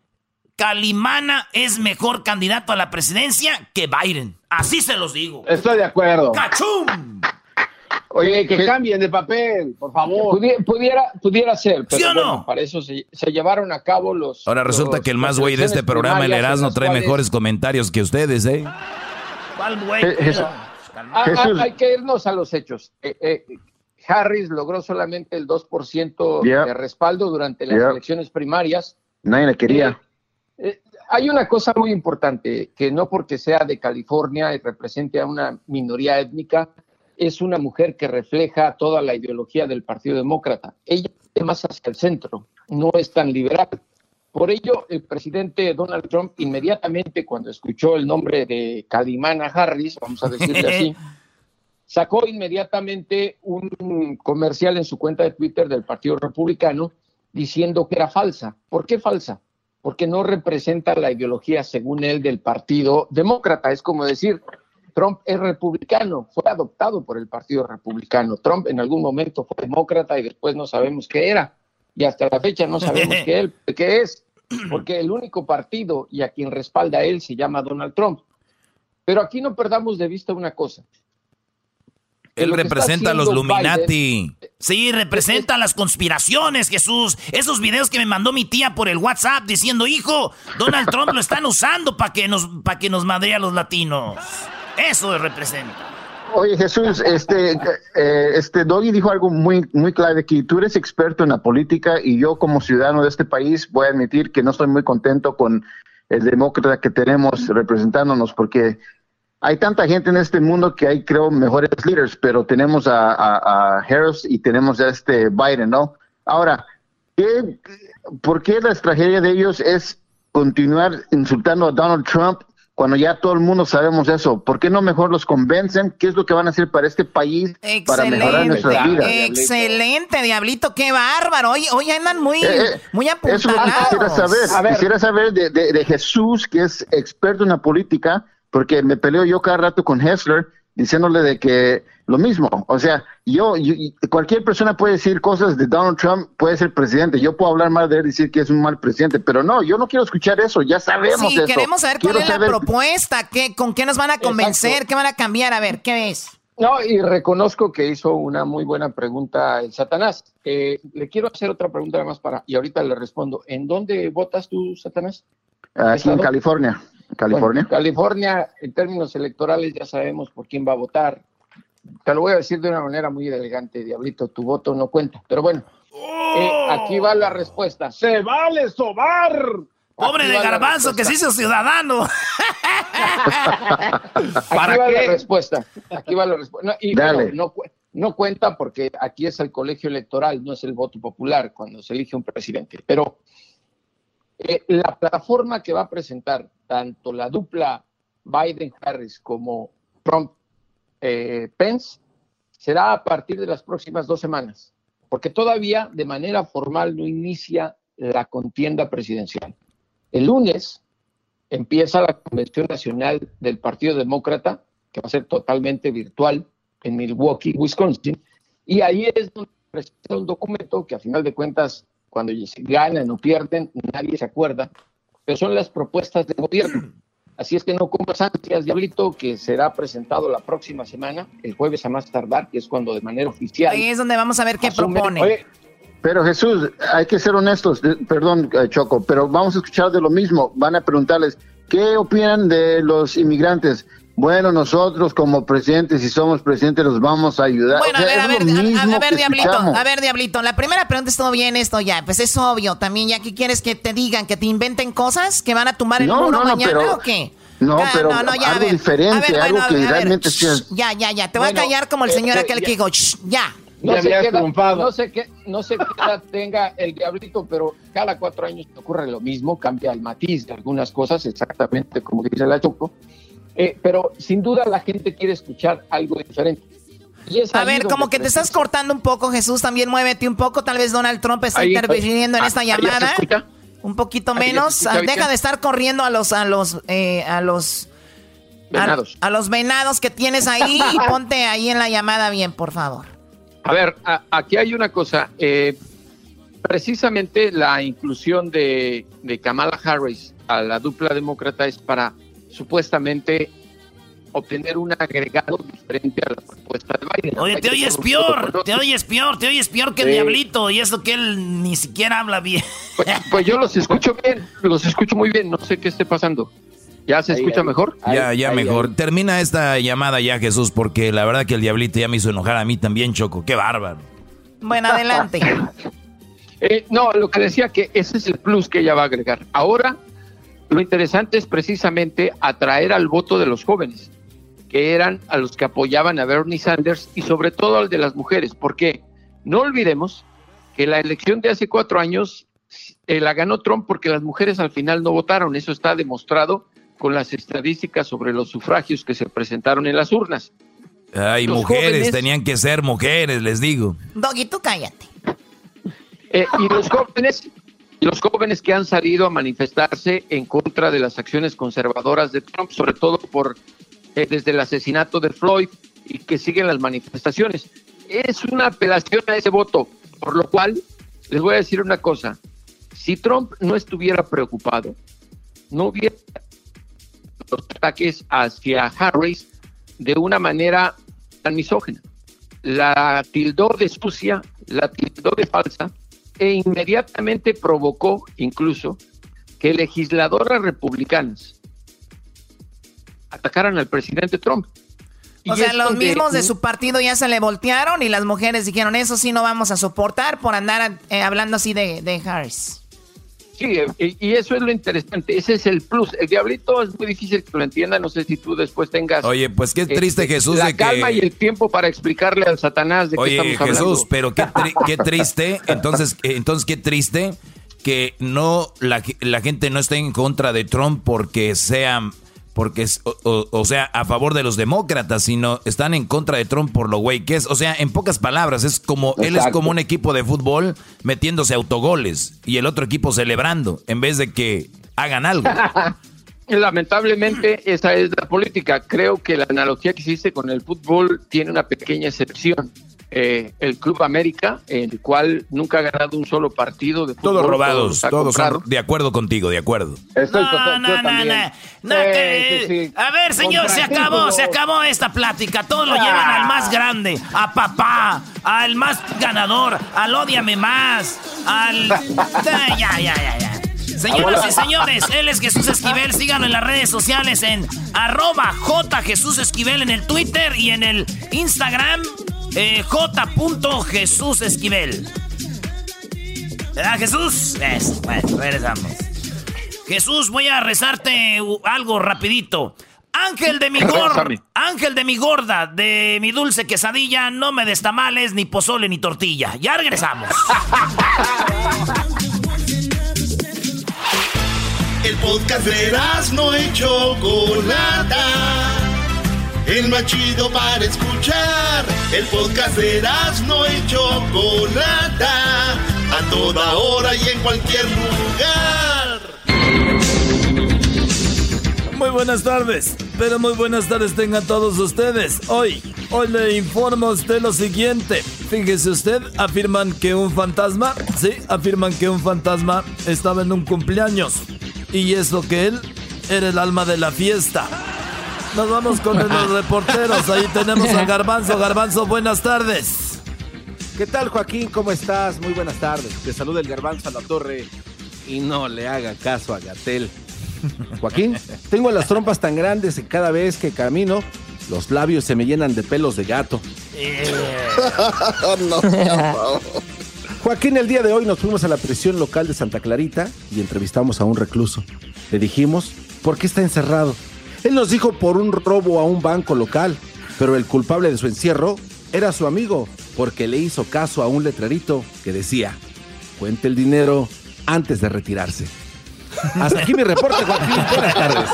Calimana es mejor candidato a la presidencia que Biden. Así se los digo. Estoy de acuerdo. ¡Cachum! Oye, que cambien de papel, por favor. Pudiera, pudiera, ser, pero bueno, para eso se, llevaron a cabo los. Ahora resulta que el más güey de este programa, el Erasmo, trae mejores comentarios que ustedes, ¿eh? ¿Cuál güey? Ah, ah, hay que irnos a los hechos. Eh, eh, Harris logró solamente el 2% de respaldo durante las elecciones primarias. Nadie le quería. Eh, hay una cosa muy importante, que no porque sea de California y represente a una minoría étnica, es una mujer que refleja toda la ideología del Partido Demócrata. Ella es más hacia el centro, no es tan liberal. Por ello, el presidente Donald Trump, inmediatamente cuando escuchó el nombre de Calimana Harris, vamos a decirle así, <laughs> sacó inmediatamente un comercial en su cuenta de Twitter del Partido Republicano diciendo que era falsa. ¿Por qué falsa? Porque no representa la ideología, según él, del Partido Demócrata. Es como decir, Trump es republicano, fue adoptado por el Partido Republicano. Trump en algún momento fue demócrata y después no sabemos qué era. Y hasta la fecha no sabemos <laughs> qué, él, qué es, porque el único partido y a quien respalda él se llama Donald Trump. Pero aquí no perdamos de vista una cosa. Él representa a los Illuminati. sí, representa las conspiraciones, Jesús. Esos videos que me mandó mi tía por el WhatsApp diciendo, hijo, Donald Trump lo están usando para que nos, para que nos madre a los latinos. Eso representa. Oye Jesús, este, eh, este Doggy dijo algo muy, muy clave aquí. Tú eres experto en la política y yo como ciudadano de este país voy a admitir que no estoy muy contento con el demócrata que tenemos representándonos porque hay tanta gente en este mundo que hay, creo, mejores líderes, pero tenemos a, Harris y tenemos a este Biden, ¿no? Ahora, ¿qué, ¿por qué la estrategia de ellos es continuar insultando a Donald Trump cuando ya todo el mundo sabemos eso? ¿Por qué no mejor los convencen? ¿Qué es lo que van a hacer para este país para mejorar nuestras vidas? Excelente, Diablito, qué bárbaro. Hoy, hoy andan muy, eh, eh, muy apuntalados. Eso quisiera saber. Quisiera saber de, de, Jesús, que es experto en la política, porque me peleo yo cada rato con Hessler diciéndole de que lo mismo, o sea, yo, cualquier persona puede decir cosas de Donald Trump, puede ser presidente, yo puedo hablar mal de él y decir que es un mal presidente, pero no, yo no quiero escuchar eso, ya sabemos sí, queremos saber cuál es la propuesta, qué, con qué nos van a convencer, qué van a cambiar, a ver, ¿qué ves? No, y reconozco que hizo una muy buena pregunta el Satanás. Eh, le quiero hacer otra pregunta más para, y ahorita le respondo. ¿En dónde votas tú, Satanás? Aquí en California. California. California, en términos electorales, ya sabemos por quién va a votar. Te lo voy a decir de una manera muy elegante, Diablito, tu voto no cuenta. Pero bueno, eh, aquí va la respuesta. ¡Se vale sobar! Pobre de Garbanzo, que se hizo ciudadano. aquí va la respuesta. Aquí va la respuesta. y no, no, cuenta porque aquí es el colegio electoral, no es el voto popular cuando se elige un presidente. Pero eh, la plataforma que va a presentar tanto la dupla Biden-Harris como Trump-Pence será a partir de las próximas dos semanas, porque todavía de manera formal no inicia la contienda presidencial. El lunes empieza la Convención Nacional del Partido Demócrata, que va a ser totalmente virtual en Milwaukee, Wisconsin, y ahí es donde presenta un documento que a final de cuentas cuando ganan o pierden, nadie se acuerda, pero son las propuestas del gobierno. <clears throat> Así es que no compras ansias, Diablito, que será presentado la próxima semana, el jueves a más tardar, que es cuando de manera oficial. Ahí es donde vamos a ver qué propone. pero Jesús, hay que ser honestos, perdón eh, Choco, pero vamos a escuchar de lo mismo. Van a preguntarles, ¿qué opinan de los inmigrantes? Bueno, nosotros como presidentes, si somos presidentes, los vamos a ayudar. Bueno, a ver, a ver, a, ver, Diablito, a ver, Diablito, la primera pregunta es todo bien esto ya, pues es obvio también, ya que quieres que te digan, que te inventen cosas que van a tumbar el no, no, mañana o qué. No, pero algo diferente, algo que realmente sea... Ya, ya, ya, te voy a callar como el señor aquel que dijo, ya. No sé, qué no sé qué, no sé qué edad tenga el diablito, pero cada cuatro años ocurre lo mismo, cambia el matiz de algunas cosas, exactamente como dice la Choco. Eh, pero sin duda la gente quiere escuchar algo diferente. A ver, como que te estás cortando un poco, Jesús, también muévete un poco. Tal vez Donald Trump está interviniendo en ah, esta llamada. Un poquito menos. Ah, deja de estar corriendo a los, a los, eh, a los venados. A, los venados que tienes ahí y <laughs> ponte ahí en la llamada bien, por favor. A ver, aquí hay una cosa. Eh, precisamente la inclusión de, de Kamala Harris a la dupla demócrata es para supuestamente obtener un agregado diferente a la propuesta de Biden. Oye, te oyes peor, te oyes peor, te oyes peor que el diablito y eso que él ni siquiera habla bien. Pues, pues, yo los escucho bien, los escucho muy bien, no sé qué esté pasando. ¿Ya se escucha mejor? ya, ya mejor. Termina esta llamada ya, Jesús, porque la verdad que el diablito ya me hizo enojar a mí también, Choco. Qué bárbaro. Bueno, adelante. <laughs> Eh, no, lo que decía que ese es el plus que ella va a agregar. Ahora, lo interesante es precisamente atraer al voto de los jóvenes, que eran a los que apoyaban a Bernie Sanders y sobre todo al de las mujeres, porque no olvidemos que la elección de hace cuatro años eh, la ganó Trump porque las mujeres al final no votaron, eso está demostrado con las estadísticas sobre los sufragios que se presentaron en las urnas. Ay, mujeres, tenían que ser mujeres, les digo. Doggy, tú cállate. Eh, y los jóvenes, los jóvenes que han salido a manifestarse en contra de las acciones conservadoras de Trump, sobre todo por eh, desde el asesinato de Floyd y que siguen las manifestaciones. Es una apelación a ese voto, por lo cual les voy a decir una cosa. Si Trump no estuviera preocupado, no hubiera los ataques hacia Harris de una manera tan misógena. La tildó de sucia, la tildó de falsa e inmediatamente provocó incluso que legisladoras republicanas atacaran al presidente Trump. O sea, los mismos de su partido ya se le voltearon y las mujeres dijeron, eso sí no vamos a soportar por andar eh, hablando así de, de Harris. Sí, eh, y eso es lo interesante, ese es el plus. El diablito es muy difícil que lo entienda, no sé si tú después tengas... Oye, pues qué triste este, Jesús la calma y el tiempo para explicarle al Satanás de Oye, qué estamos Jesús, pero qué, qué <laughs> triste, entonces, entonces qué triste que no la, la gente no esté en contra de Trump porque sean porque es, o, sea, a favor de los demócratas, sino están en contra de Trump por lo güey que es. O sea, en pocas palabras, es como, él es como un equipo de fútbol metiéndose autogoles y el otro equipo celebrando en vez de que hagan algo. <laughs> Lamentablemente, esa es la política. Creo que la analogía que hiciste con el fútbol tiene una pequeña excepción. Eh, el Club América, el cual nunca ha ganado un solo partido de fútbol. Todos robados, todos, de acuerdo contigo, de acuerdo. Estoy no, no, no, no, A ver, señor, se acabó, se acabó esta plática. Todos lo llevan al más grande, a papá, al más ganador, al odiame más, al... <laughs> ya, ya, ya, ya. Señoras y señores, él es Jesús Esquivel. Síganlo en las redes sociales en arroba J Jesús Esquivel en el Twitter y en el Instagram. Eh, J. Jesús Esquivel. ¿Verdad, Jesús? Eso, bueno, regresamos. Jesús, voy a rezarte algo rapidito. Ángel de mi gorda, ángel de mi gorda, de mi dulce quesadilla, no me des tamales, ni pozole, ni tortilla. Ya regresamos. <laughs> El podcast de no hecho Chocolata el más chido para escuchar. El podcast de no y Chocolata, a toda hora y en cualquier lugar. Muy buenas tardes, pero muy buenas tardes tengan todos ustedes. Hoy, hoy le informo a usted lo siguiente. Fíjese usted, afirman que un fantasma, sí, afirman que un fantasma estaba en un cumpleaños. Y eso que él era el alma de la fiesta. Nos vamos con <laughs> los reporteros. Ahí tenemos a Garbanzo. Garbanzo, buenas tardes. ¿Qué tal, Joaquín? ¿Cómo estás? Muy buenas tardes. Te saluda el Garbanzo a la torre y no le haga caso a Gatel. Joaquín, tengo las trompas tan grandes que cada vez que camino, los labios se me llenan de pelos de gato. <laughs> Joaquín, el día de hoy nos fuimos a la prisión local de Santa Clarita y entrevistamos a un recluso. Le dijimos, ¿por qué está encerrado? Él nos dijo por un robo a un banco local, pero el culpable de su encierro era su amigo, porque le hizo caso a un letrerito que decía, cuente el dinero antes de retirarse. Hasta aquí mi reporte, Joaquín. Buenas tardes.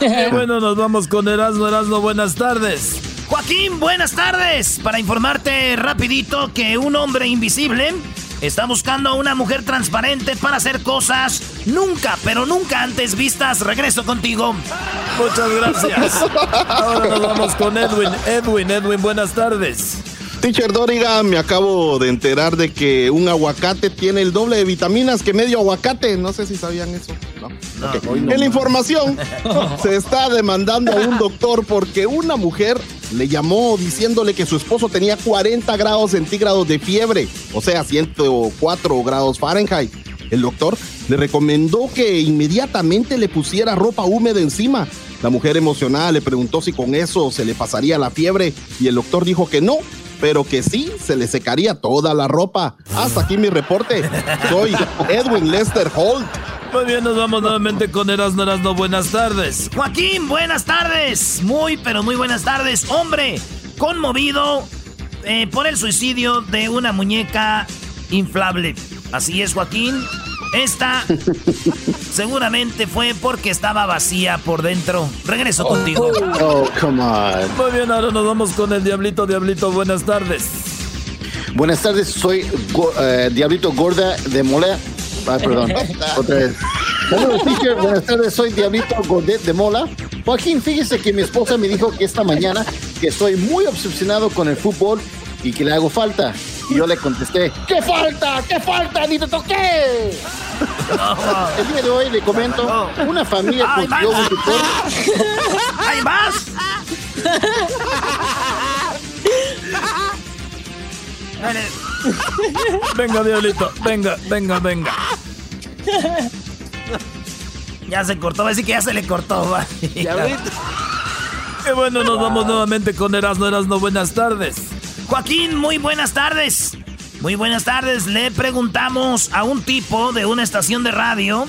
<laughs> bueno, nos vamos con Erasmo. Erasmo, buenas tardes. Joaquín, buenas tardes. Para informarte rapidito que un hombre invisible está buscando a una mujer transparente para hacer cosas nunca, pero nunca antes vistas. Regreso contigo. Muchas gracias. Ahora nos vamos con Edwin. Edwin, Edwin, buenas tardes. Teacher Doriga, me acabo de enterar de que un aguacate tiene el doble de vitaminas que medio aguacate. No sé si sabían eso. No. en la información se está demandando a un doctor porque una mujer le llamó diciéndole que su esposo tenía 40 grados centígrados de fiebre, o sea, 104 grados Fahrenheit. El doctor le recomendó que inmediatamente le pusiera ropa húmeda encima. La mujer emocionada le preguntó si con eso se le pasaría la fiebre y el doctor dijo que no, pero que sí se le secaría toda la ropa. Hasta aquí mi reporte. Soy Edwin Lester Holt. Muy bien, nos vamos nuevamente con Erasno Erasno. Buenas tardes. Joaquín, buenas tardes. Muy, pero muy buenas tardes. Hombre, conmovido eh, por el suicidio de una muñeca inflable. Así es, Joaquín. Esta <laughs> seguramente fue porque estaba vacía por dentro. Regreso contigo. Oh, come on. Muy bien, ahora nos vamos con el Diablito. Diablito, buenas tardes. Buenas tardes, soy eh, Diablito Gorda de Mola. Ah, perdón, otra vez. buenas tardes, soy Diablito Gordet de Mola. Joaquín, fíjese que mi esposa me dijo que esta mañana que estoy muy obsesionado con el fútbol y que le hago falta. Y yo le contesté, ¿qué falta? ¿Qué falta? ¡Ni te toqué! El día de hoy le comento, una familia consiguió un deporte. ¡Hay más! Venga, Diablito, venga, venga, venga. Ya se cortó, va a decir que ya se le cortó. va. Qué bueno, nos vamos nuevamente con Erasno Erasno. Buenas tardes. Joaquín, muy buenas tardes. Muy buenas tardes. Le preguntamos a un tipo de una estación de radio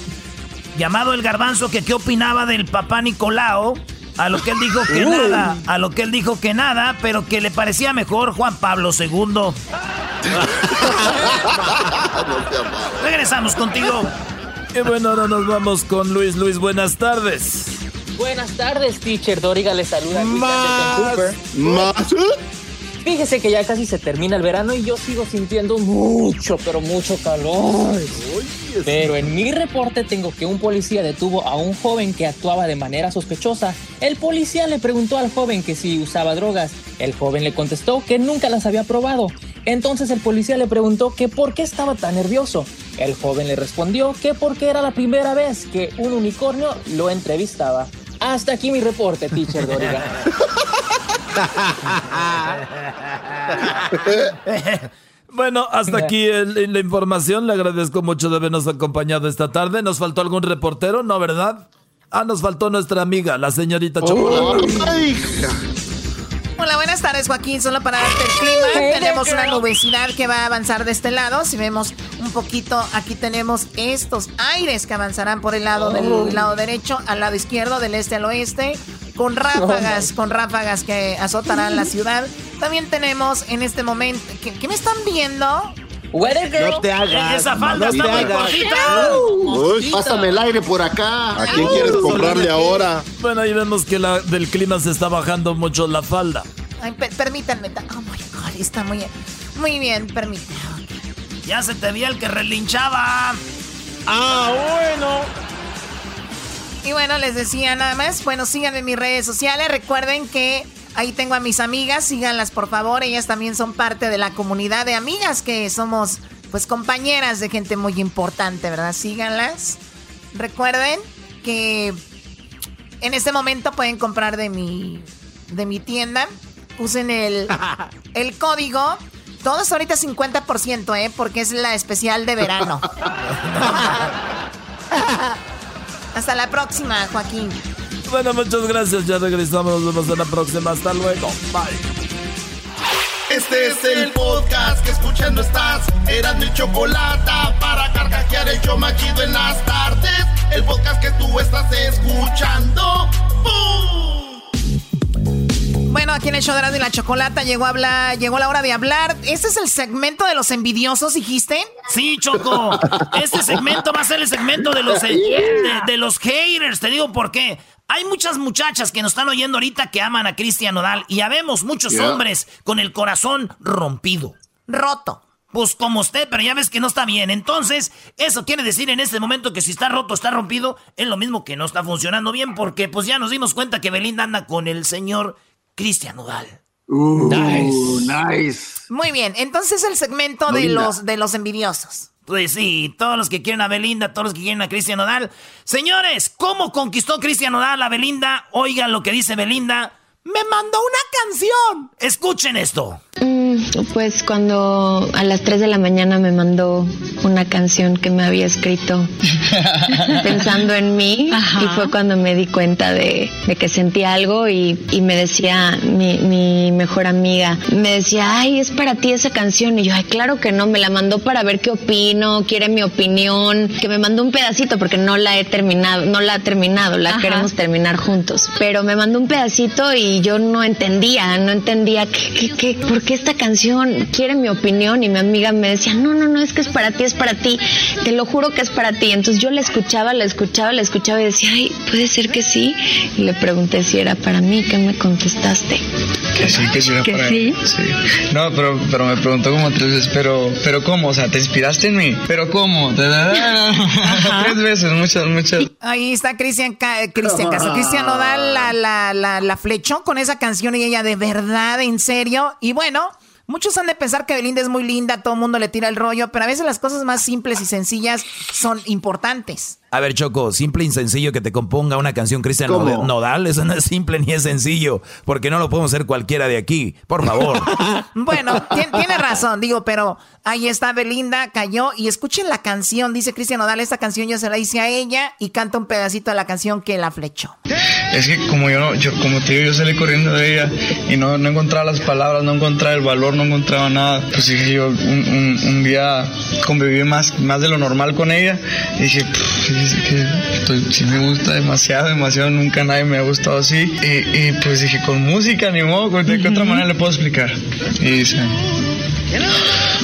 llamado El Garbanzo que qué opinaba del papá Nicolao. A lo que él dijo que Uy. nada, a lo que él dijo que nada, pero que le parecía mejor Juan Pablo II. <laughs> Regresamos contigo. Y bueno, ahora nos vamos con Luis. Luis, buenas tardes. Buenas tardes, teacher. Doriga le saluda. Luis Más. Cooper. Más. Fíjese que ya casi se termina el verano y yo sigo sintiendo mucho, pero mucho calor. Pero en mi reporte tengo que un policía detuvo a un joven que actuaba de manera sospechosa. El policía le preguntó al joven que si usaba drogas. El joven le contestó que nunca las había probado. Entonces el policía le preguntó que por qué estaba tan nervioso. El joven le respondió que porque era la primera vez que un unicornio lo entrevistaba. Hasta aquí mi reporte, teacher Doriga. <laughs> <laughs> Bueno, hasta aquí el- la información. Le agradezco mucho de habernos acompañado esta tarde. ¿Nos faltó algún reportero? ¿No, verdad? Ah, nos faltó nuestra amiga, la señorita Chocolate. Ay, Hola, buenas tardes, Joaquín. Solo para darte el clima, tenemos una nubosidad que va a avanzar de este lado. Si vemos un poquito, aquí tenemos estos aires que avanzarán por el lado del lado derecho al lado izquierdo, del este al oeste, con ráfagas, con ráfagas que azotarán la ciudad. También tenemos en este momento, ¿qué, qué me están viendo? No te hagas. Esa falda no está muy cortita. Uy, Pásame el aire por acá. ¿A quién quieres comprarle ahora? Bueno, ahí vemos que la, del clima se está bajando mucho la falda. Ay, per- permítanme. ta- Oh my God, está muy, muy bien, permítanme. Ya se te veía el que relinchaba. Ah, bueno. Y bueno, les decía nada más, bueno, síganme en mis redes sociales, recuerden que ahí tengo a mis amigas, síganlas por favor, ellas también son parte de la comunidad de amigas que somos pues compañeras de gente muy importante, ¿verdad? Síganlas. Recuerden que en este momento pueden comprar de mi de mi tienda, usen el <laughs> el código todos ahorita 50%, ¿eh? Porque es la especial de verano. <laughs> Hasta la próxima, Joaquín. Bueno, muchas gracias. Ya regresamos. Nos vemos en la próxima. Hasta luego. Bye. Este es el podcast que escuchando estás. Eran mi chocolate para carcajear el yo machido en las tardes. El podcast que tú estás escuchando. ¡Bum! Bueno, aquí en el show de Erasmo y la Chocolata llegó a hablar, llegó la hora de hablar. Este es el segmento de los envidiosos, dijiste. Sí, Choco. Este segmento va a ser el segmento de los, de, de los haters. Te digo por qué. Hay muchas muchachas que nos están oyendo ahorita que aman a Cristian Nodal y ya vemos muchos hombres con el corazón rompido. Roto. Pues como usted, pero ya ves que no está bien. Entonces, eso quiere decir en este momento que si está roto, está rompido, es lo mismo que no está funcionando bien, porque pues ya nos dimos cuenta que Belinda anda con el señor Cristian Nodal. Uh, nice. nice. Muy bien, entonces el segmento de los, de los envidiosos. Pues sí, todos los que quieren a Belinda, todos los que quieren a Cristian Nodal. Señores, ¿cómo conquistó Cristian Nodal a Belinda? Oigan lo que dice Belinda. Me mandó una canción. Escuchen esto. Mm, pues cuando a las 3 de la mañana me mandó una canción que me había escrito <laughs> pensando en mí y fue cuando me di cuenta de, que sentía algo y, me decía mi, mejor amiga, me decía, ay, es para ti esa canción y yo, ay, claro que no, me la mandó para ver qué opino, quiere mi opinión, que me mandó un pedacito porque no la he terminado, no la ha terminado, la queremos terminar juntos, pero me mandó un pedacito y yo no entendía, no entendía qué, qué, por qué esta canción quiere mi opinión y mi amiga me decía, no, no, no, es que es para ti, es para ti, te lo juro que es para ti. Entonces yo la escuchaba, la escuchaba, la escuchaba y decía, ay, puede ser que sí. Y le pregunté si era para mí, ¿qué me contestaste? Que sí, que sí era para sí? sí. No, pero, pero me preguntó como tres veces, pero, pero ¿cómo? O sea, ¿te inspiraste en mí? ¿Pero cómo? <laughs> tres veces, muchas, muchas. Ahí está Cristian, Cristian Caso. Cristian Nodal la, la, la, la flechó con esa canción y ella de verdad, en serio. Y bueno, Muchos han de pensar que Belinda es muy linda, todo el mundo le tira el rollo, pero a veces las cosas más simples y sencillas son importantes. A ver, Choco, simple y sencillo que te componga una canción Cristian Nodal, eso no es simple ni es sencillo, porque no lo podemos hacer cualquiera de aquí, por favor. <laughs> bueno, tiene razón, digo, pero ahí está Belinda, cayó y escuchen la canción, dice Cristian Nodal, esta canción yo se la hice a ella y canta un pedacito de la canción que la flechó. Es que como yo no, yo como te digo, yo salí corriendo de ella y no, no encontraba las palabras, no encontraba el valor, no encontraba nada. Pues dije yo, un, un, día conviví más, más de lo normal con ella y dije, que sí me gusta demasiado, demasiado, nunca nadie me ha gustado así. Y, pues dije, con música, ni modo, ¿de qué otra manera le puedo explicar? Y dice...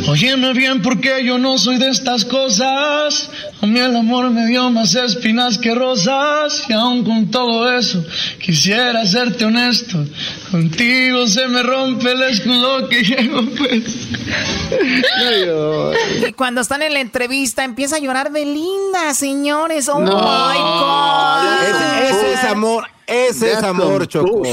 Óyeme bien porque yo no soy de estas cosas. A mí el amor me dio más espinas que rosas. Y aún con todo eso, quisiera serte honesto. Contigo se me rompe el escudo que llevo pues. y cuando están en la entrevista empieza a llorar de linda, señores. Oh my God. ese es amor. Ese es amor, Choco.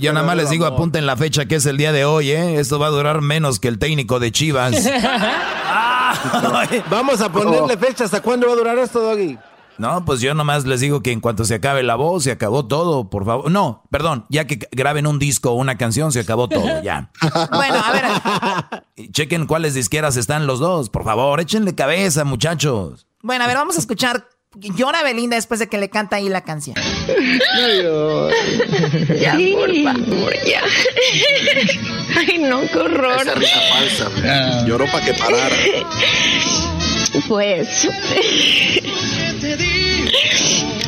Yo, nada más les digo, apunten la fecha que es el día de hoy, ¿eh? Esto va a durar menos que el técnico de Chivas. <laughs> <laughs> Vamos a ponerle oh. fecha. ¿Hasta cuándo va a durar esto, Doggy? No, pues yo nomás les digo que en cuanto se acabe la voz, se acabó todo, por favor. No, perdón, ya que graben un disco o una canción, se acabó todo, ya. <laughs> bueno, a ver. Chequen cuáles disqueras están los dos, por favor, échenle cabeza, muchachos. Bueno, a ver, vamos a escuchar Llora Belinda después de que le canta ahí la canción. No Ya, por favor, ya. Ay, no, qué horror. Esa risa falsa. Lloró para que parara. <laughs> Pues. <laughs>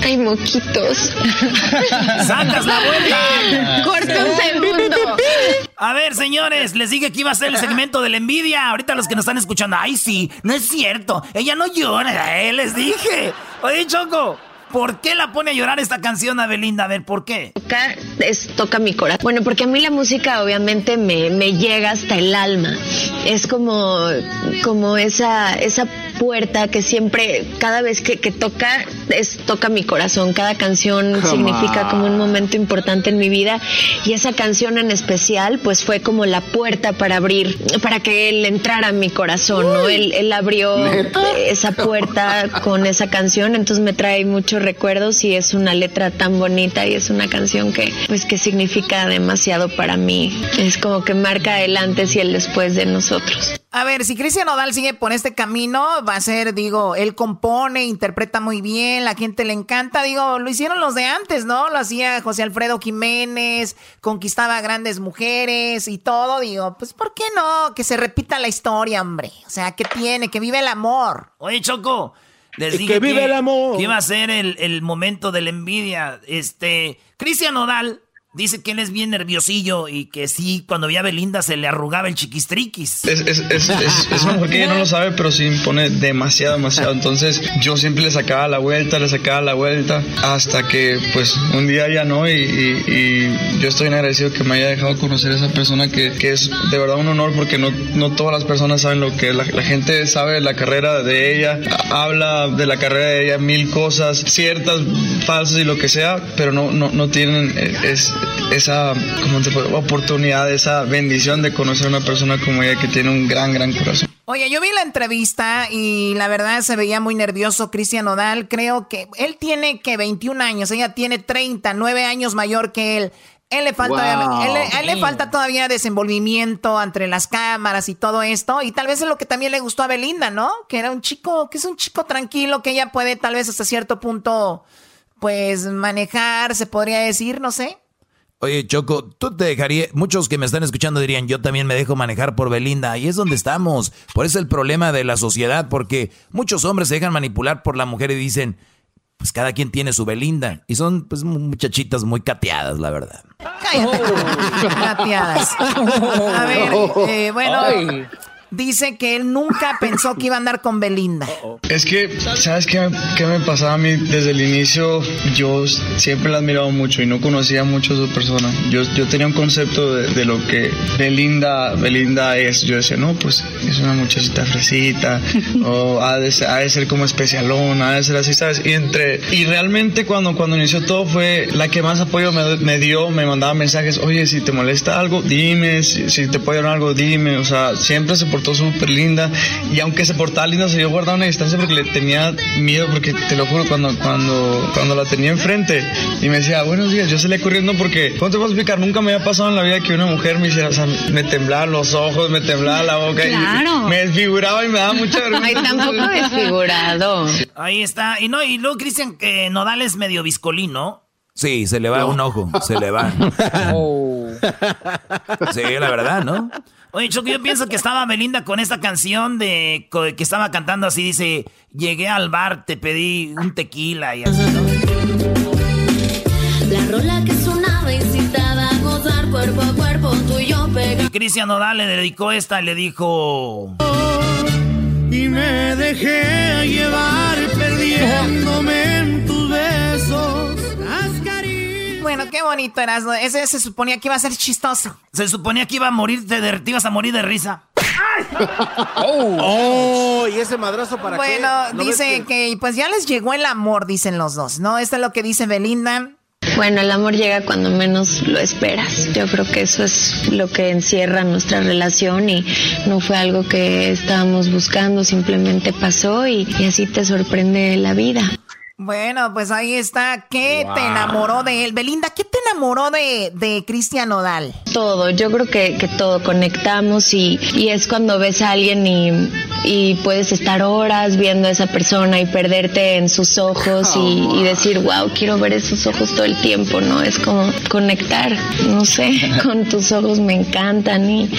Ay, moquitos. ¡Sacas la vuelta! ¡Corta un segundo! A ver, señores, les dije que iba a ser el segmento de la envidia. Ahorita los que nos están escuchando, ay, sí, no es cierto. Ella no llora, eh, les dije. Oye, Choco, ¿Por qué la pone a llorar esta canción a Belinda? A ver, ¿por qué? Toca, es, toca mi corazón. Bueno, porque a mí la música obviamente me, me llega hasta el alma. Es como, como esa, esa puerta que siempre, cada vez que, que toca, es, toca mi corazón. Cada canción significa como un momento importante en mi vida. Y esa canción en especial, pues fue como la puerta para abrir, para que él entrara a mi corazón, ¿no? Él, él abrió esa puerta con esa canción, entonces me trae mucho recuerdos y es una letra tan bonita y es una canción que pues que significa demasiado para mí. Es como que marca el antes y el después de nosotros. A ver, si Cristian Odal sigue por este camino, va a ser, digo, él compone, interpreta muy bien, la gente le encanta, digo, lo hicieron los de antes, ¿no? Lo hacía José Alfredo Jiménez, conquistaba grandes mujeres y todo, digo, pues ¿por qué no? Que se repita la historia, hombre. O sea, que tiene, que vive el amor. Oye, Choco, les dije que, iba a ser el, momento de la envidia. Este, Cristian Odal Dice que él es bien nerviosillo y que sí, cuando veía a Belinda se le arrugaba el chiquistriquis. Es, es, es, es, una mujer que ella no lo sabe, pero sí impone demasiado, demasiado. Entonces yo siempre le sacaba la vuelta, le sacaba la vuelta, hasta que pues un día ya no. Y, y, yo estoy agradecido que me haya dejado conocer a esa persona que, que, es de verdad un honor porque no, no todas las personas saben lo que La, gente sabe la carrera de ella, habla de la carrera de ella mil cosas, ciertas, falsas y lo que sea, pero no, no, no tienen... Eh, es, esa oportunidad, esa bendición de conocer a una persona como ella que tiene un gran, gran corazón. Oye, yo vi la entrevista y la verdad se veía muy nervioso Cristian Odal. Creo que él tiene que 21 años, ella tiene 30, 9 años mayor que él. Él le falta, él, le falta todavía desenvolvimiento entre las cámaras y todo esto. Y tal vez es lo que también le gustó a Belinda, ¿no? Que era un chico, que es un chico tranquilo, que ella puede tal vez hasta cierto punto, pues manejar, se podría decir, no sé. Oye, Choco, tú te dejarías, muchos que me están escuchando dirían, yo también me dejo manejar por Belinda, y es donde estamos. Por eso es el problema de la sociedad, porque muchos hombres se dejan manipular por la mujer y dicen, pues cada quien tiene su Belinda. Y son pues muchachitas muy cateadas, la verdad. Cállate, <laughs> cateadas. A ver, eh, bueno... Dice que él nunca pensó que iba a andar con Belinda. Es que, ¿sabes qué, qué, me pasaba a mí desde el inicio? Yo siempre la admirado mucho y no conocía mucho a su persona. Yo, yo tenía un concepto de, lo que Belinda, Belinda es. Yo decía, no, pues es una muchachita fresita, o ha de, ser, como especialona, ha de ser así, ¿sabes? Y entre, y realmente cuando, cuando inició todo fue la que más apoyo me, me dio, me mandaba mensajes, oye, si te molesta algo, dime, si, si te puedo dar algo, dime, o sea, siempre se portó súper linda. Y aunque se portaba linda, se dio guardar una distancia porque le tenía miedo, porque te lo juro, cuando, cuando, cuando la tenía enfrente y me decía, buenos días, yo salí corriendo porque, ¿cómo te puedo explicar? Nunca me había pasado en la vida que una mujer me hiciera, o sea, me temblaban los ojos, me temblaba la boca. Y me desfiguraba y me daba mucha <laughs> vergüenza. Ay, tampoco desfigurado. Ahí está. Y no, y luego Cristian que Nodal es medio viscolino. Sí, se le va un ojo, se le va. Oh. <laughs> Sí, la verdad, ¿no? Oye, Choco, yo pienso que estaba Belinda con esta canción de que estaba cantando así, dice, llegué al bar, te pedí un tequila y así, ¿no? La rola que sonaba incitaba a gozar cuerpo a cuerpo, tú y yo pega. Y Cristian Nodal le dedicó esta y le dijo... Y me dejé llevar perdiéndome en besos bueno, qué bonito eras. Ese se suponía que iba a ser chistoso. Se suponía que iba a morir, de, te ibas a morir de risa. oh. oh, y ese madrazo para bueno, qué? Bueno, dice que... pues ya les llegó el amor, dicen los dos, ¿no? Esto es lo que dice Belinda. Bueno, el amor llega cuando menos lo esperas. Yo creo que eso es lo que encierra nuestra relación y no fue algo que estábamos buscando, simplemente pasó y, y así te sorprende la vida. Bueno, pues ahí está. ¿Qué te enamoró de él? Belinda, ¿qué te enamoró de, de Cristian Odal? Todo, yo creo que, que todo, conectamos y, y, es cuando ves a alguien y, y, puedes estar horas viendo a esa persona y perderte en sus ojos y, y, <laughs> decir, wow, quiero ver esos ojos todo el tiempo, ¿no? Es como conectar, no sé, <laughs> con tus ojos me encantan y,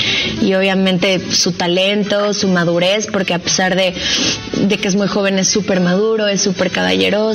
y obviamente su talento, su madurez, porque a pesar de, de que es muy joven es súper maduro, es súper caballeroso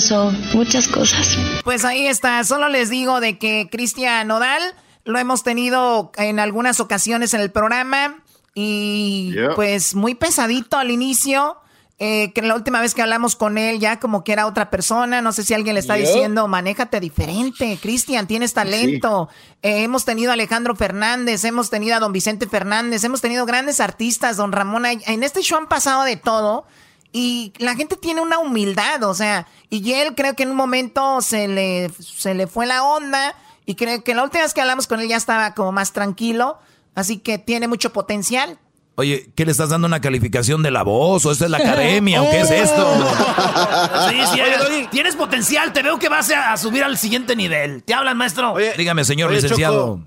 muchas cosas. Pues ahí está, solo les digo de que Cristian Nodal lo hemos tenido en algunas ocasiones en el programa y pues muy pesadito al inicio. Eh, que la última vez que hablamos con él ya como que era otra persona, no sé si alguien le está diciendo, manéjate diferente, Cristian, tienes talento. Eh, hemos tenido a Alejandro Fernández, hemos tenido a don Vicente Fernández, hemos tenido grandes artistas, don Ramón. En este show han pasado de todo y la gente tiene una humildad, o sea, y él creo que en un momento se le, se le fue la onda y creo que la última vez que hablamos con él ya estaba como más tranquilo, así que tiene mucho potencial. Oye, ¿qué le estás dando una calificación de la voz o esta es la academia o qué es <laughs> esto? sí, sí, tienes potencial, te veo que vas a, subir al siguiente nivel. ¿Te hablan, maestro? Dígame, señor licenciado.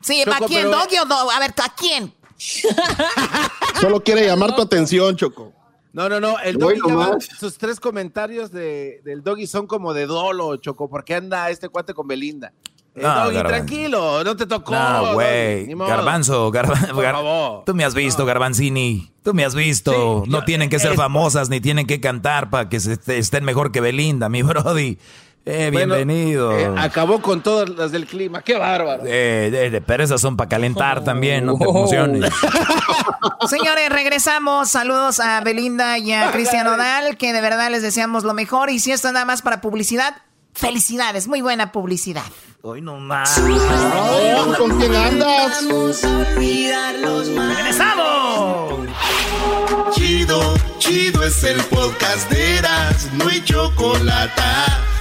Sí, ¿a quién, Doggy o no? A ver, ¿a quién? Solo quiere llamar tu <laughs> atención, Choco. No, no, no. El doggy sus tres comentarios de, del doggy son como de dolo, Choco, porque anda este cuate con Belinda. El doggy, tranquilo, no te tocó. No, güey. Garbanzo, garbanzo. Favor. Tú me has visto, Garbanzini. Tú me has visto. no tienen que ser famosas ni tienen que cantar para que estén mejor que Belinda, mi <laughs> brody. Eh, bienvenido. Eh, acabó con todas las del clima. Qué bárbaro. Eh, pero esas son para calentar también, no te emociones. <laughs> Señores, regresamos. Saludos a Belinda y a Cristian Odal, que de verdad les deseamos lo mejor. Y si esto es nada más para publicidad, felicidades. Muy buena publicidad. Hoy no más. ¿Con quién andas? ¡Regresamos! Chido, chido es el podcast de Eras, no hay chocolate.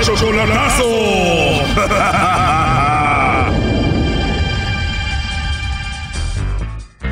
¡El chocolatazo! <laughs>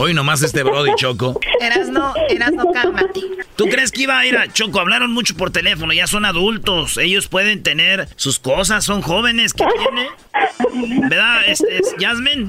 Hoy nomás este Brody Choco. Eras no, eras no, cálmate. ¿Tú crees que iba a ir a Choco? Hablaron mucho por teléfono, ya son adultos. Ellos pueden tener sus cosas, son jóvenes. ¿Qué tiene? ¿Verdad, este, es Jasmine?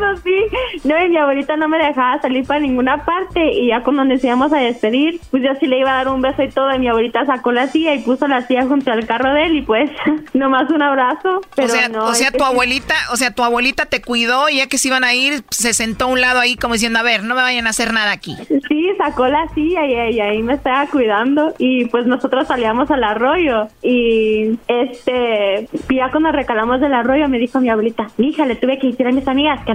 Eso sí. No, y mi abuelita no me dejaba salir para ninguna parte. Y ya cuando nos íbamos a despedir, pues yo sí le iba a dar un beso y todo. Y mi abuelita sacó la silla y puso la silla junto al carro de él. Y pues, <laughs> nomás un abrazo. Pero o sea, no, o sea tu abuelita, o sea, tu abuelita te cuidó y ya que se iban a ir, se sentó a un lado ahí como diciendo, a ver, no me vayan a hacer nada aquí. Sí, sacó la silla y, y ahí me estaba cuidando y pues nosotros salíamos al arroyo y este, ya cuando recalamos del arroyo me dijo mi abuelita, hija, le tuve que decir a mis amigas que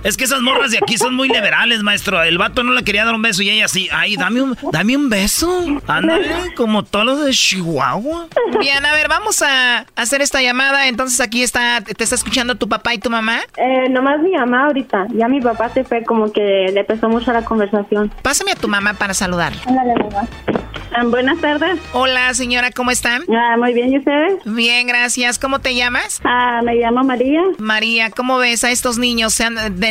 Es que esas morras de aquí son muy liberales, maestro. El vato no le quería dar un beso y ella sí. Ay, dame un, dame un beso. Ándale, como todos los de Chihuahua. Bien, a ver, vamos a hacer esta llamada. Entonces aquí está, ¿te está escuchando tu papá y tu mamá? Eh, nomás mi mamá ahorita. Ya mi papá se fue como que le pesó mucho la conversación. Pásame a tu mamá para saludar. Ándale, mamá. Ah, buenas tardes. Hola, señora, ¿cómo están? Ah, muy bien, ¿y ustedes? Bien, gracias. ¿Cómo te llamas? Ah, me llamo María. María, ¿cómo ves a estos niños sean de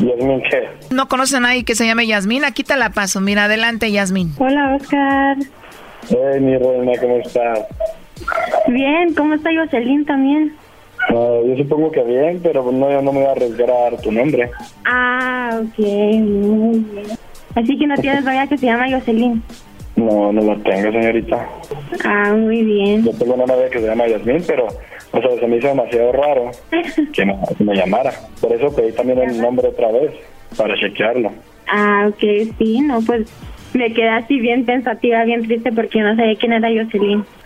Yasmín, ¿qué? ¿No conoces a nadie que se llame Yasmín? Aquí te la paso. Mira, adelante, Yasmín. Hola, Oscar. Hey, mi reina, ¿cómo estás? Bien, ¿cómo está Jocelyn también? yo supongo que bien, pero no, yo no me voy a arriesgar a dar tu nombre. Ah, ok, muy bien. Así que no tienes novia que se llama Jocelyn. No, no la tengo, señorita. Ah, muy bien. Yo tengo una novia que se llama Yasmín, pero, o sea, se me hizo demasiado raro que me, que me llamara. Por eso pedí también el nombre otra vez, para chequearlo. Ah, ok, sí, no, pues me quedé así bien pensativa, bien triste porque no sabía quién era Jocelyn.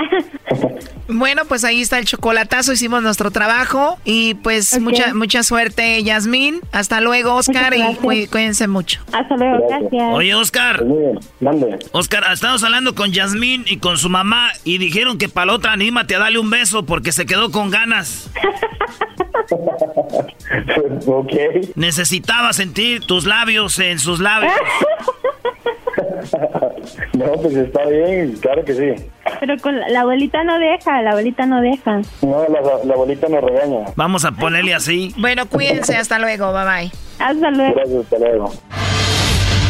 <laughs> Bueno, pues ahí está el chocolatazo, hicimos nuestro trabajo y pues mucha mucha suerte, Yasmín. Hasta luego, Oscar, y cuí- cuídense mucho. Hasta luego, gracias. Oye, Oscar. Mande. Oscar, estamos hablando con Yasmín y con su mamá y dijeron que para la otra anímate a darle un beso porque se quedó con ganas. <laughs> ok. Necesitaba sentir tus labios en sus labios. <laughs> No, pues está bien, claro que sí. Pero con la, la abuelita no deja, la abuelita no deja. No, la, la abuelita nos regaña. Vamos a ponerle así. Bueno, cuídense, hasta luego, bye bye. Hasta luego. Gracias, hasta luego.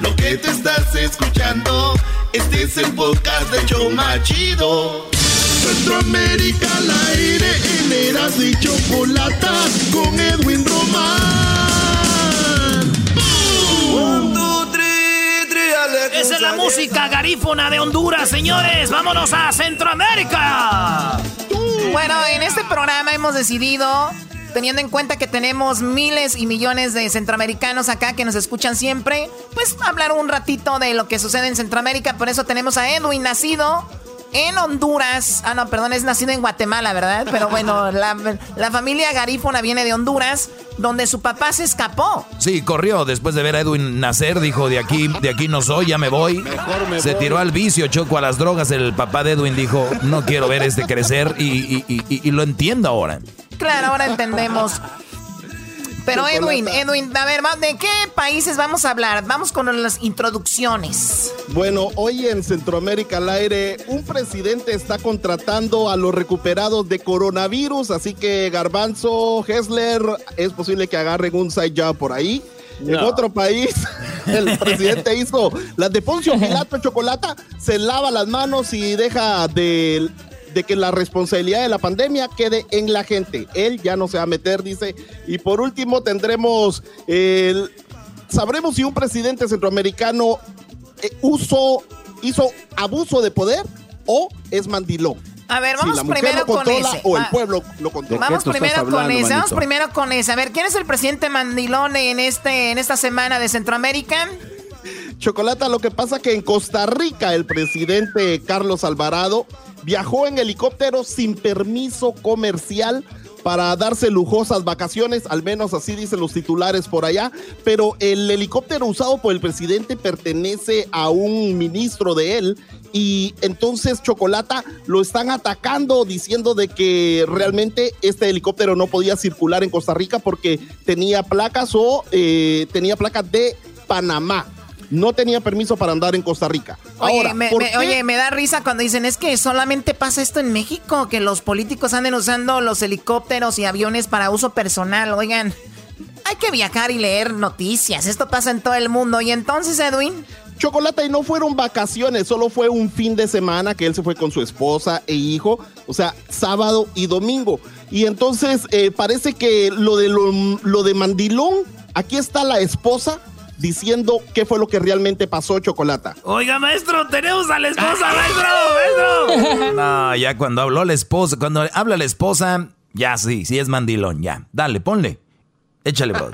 Lo que te estás escuchando, este es el podcast de Choma Chido. Centroamérica al aire en Eras y Chocolata con Edwin Román. Esa es la música garífona de Honduras, señores. Vámonos a Centroamérica. Bueno, en este programa hemos decidido, teniendo en cuenta que tenemos miles y millones de centroamericanos acá que nos escuchan siempre, pues hablar un ratito de lo que sucede en Centroamérica. Por eso tenemos a Edwin, nacido en Honduras. Ah, no, perdón, es nacido en Guatemala, ¿verdad? Pero bueno, <laughs> la, la familia garífona viene de Honduras, donde su papá se escapó. Sí, corrió después de ver a Edwin nacer, dijo, de aquí, de aquí no soy, ya me voy. me Se voy. tiró al vicio, choco a las drogas. El papá de Edwin dijo, no quiero ver este crecer y, y- y- y- y lo entiendo ahora. Claro, ahora entendemos. Pero Edwin, Edwin, a ver, ¿de qué países vamos a hablar? Vamos con las introducciones. Bueno, hoy en Centroamérica al aire, un presidente está contratando a los recuperados de coronavirus, así que Garbanzo, Hessler, es posible que agarren un side job por ahí. En otro país, <laughs> el presidente hizo las de Poncio <laughs> Pilato Chocolata, se lava las manos y deja de, de que la responsabilidad de la pandemia quede en la gente. Él ya no se va a meter, dice. Y por último tendremos el sabremos si un presidente centroamericano eh, usó, hizo abuso de poder o es mandilón. A ver, Si vamos la mujer primero lo con controla ese. o el pueblo lo controla. Vamos primero con ese, vamos primero con ese. A ver, ¿quién es el presidente mandilón en este en esta semana de Centroamérica? Chocolata, lo que pasa que en Costa Rica el presidente Carlos Alvarado viajó en helicóptero sin permiso comercial para darse lujosas vacaciones, al menos así dicen los titulares por allá, pero el helicóptero usado por el presidente pertenece a un ministro de él y entonces Chocolata lo están atacando diciendo de que realmente este helicóptero no podía circular en Costa Rica porque tenía placas o eh, tenía placas de Panamá. No tenía permiso para andar en Costa Rica. Oye, Ahora, me, oye, me da risa cuando dicen es que solamente pasa esto en México, que los políticos anden usando los helicópteros y aviones para uso personal. Oigan, hay que viajar y leer noticias. Esto pasa en todo el mundo. Y entonces, Edwin. Chocolate, y no fueron vacaciones, solo fue un fin de semana que él se fue con su esposa e hijo, o sea, sábado y domingo. Y entonces eh, parece que lo de, lo, lo de Mandilón, aquí está la esposa diciendo qué fue lo que realmente pasó, Chocolata. Oiga, maestro, tenemos a la esposa, maestro, maestro. No, ya cuando habló la esposa, cuando habla la esposa, ya sí, sí es mandilón, ya. Dale, ponle. Échale, bro.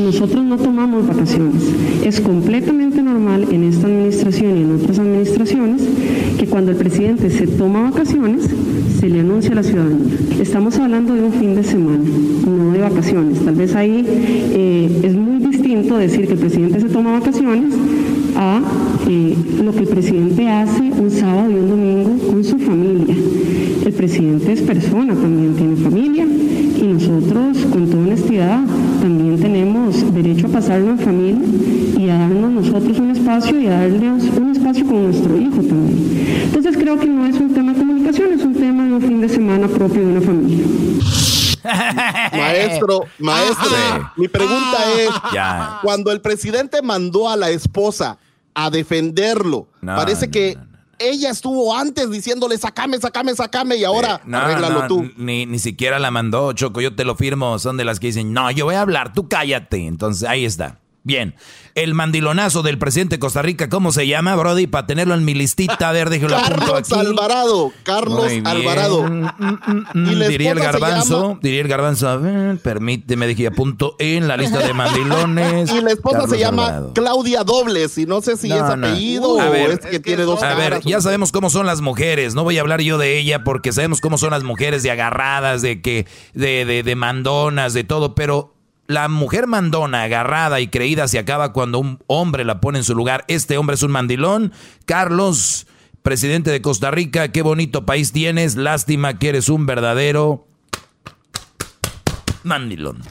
Nosotros no tomamos vacaciones. Es completamente normal en esta administración y en otras administraciones que cuando el presidente se toma vacaciones, se le anuncia a la ciudadanía. Estamos hablando de un fin de semana, no de vacaciones. Tal vez ahí eh, es muy distinto decir que el presidente se toma vacaciones a eh, lo que el presidente hace un sábado y un domingo con su familia. El presidente es persona, también tiene familia y nosotros, con toda honestidad, también tenemos derecho a pasarlo en familia y a darnos nosotros un espacio y a darles un espacio con nuestro hijo también. Entonces creo que no es un tema de comunicación, es un tema de un fin de semana propio de una familia. Maestro, maestro, mi pregunta es, cuando el presidente mandó a la esposa a defenderlo, parece que ella estuvo antes diciéndole, sacame, sacame, sacame, y ahora arréglalo tú. Ni, ni siquiera la mandó, Choco, yo te lo firmo, son de las que dicen, no, yo voy a hablar, tú cállate. Entonces, ahí está. Bien, el mandilonazo del presidente de Costa Rica, ¿cómo se llama, Brody? Para tenerlo en mi listita, a ver, déjelo <laughs> Carlos aquí. Alvarado, Carlos Alvarado. diría el garbanzo, diría el garbanzo, a ver, permíteme, dije, apunto en la lista de mandilones. <laughs> y la esposa se llama Claudia Dobles, y no sé si es apellido o es que tiene dos A ver, ya sabemos cómo son las mujeres, no voy a hablar yo de ella porque sabemos cómo son las mujeres de agarradas, de que, de, de, de mandonas, de todo, pero la mujer mandona, agarrada y creída se acaba cuando un hombre la pone en su lugar. Este hombre es un mandilón. Carlos, presidente de Costa Rica, qué bonito país tienes. Lástima que eres un verdadero mandilón.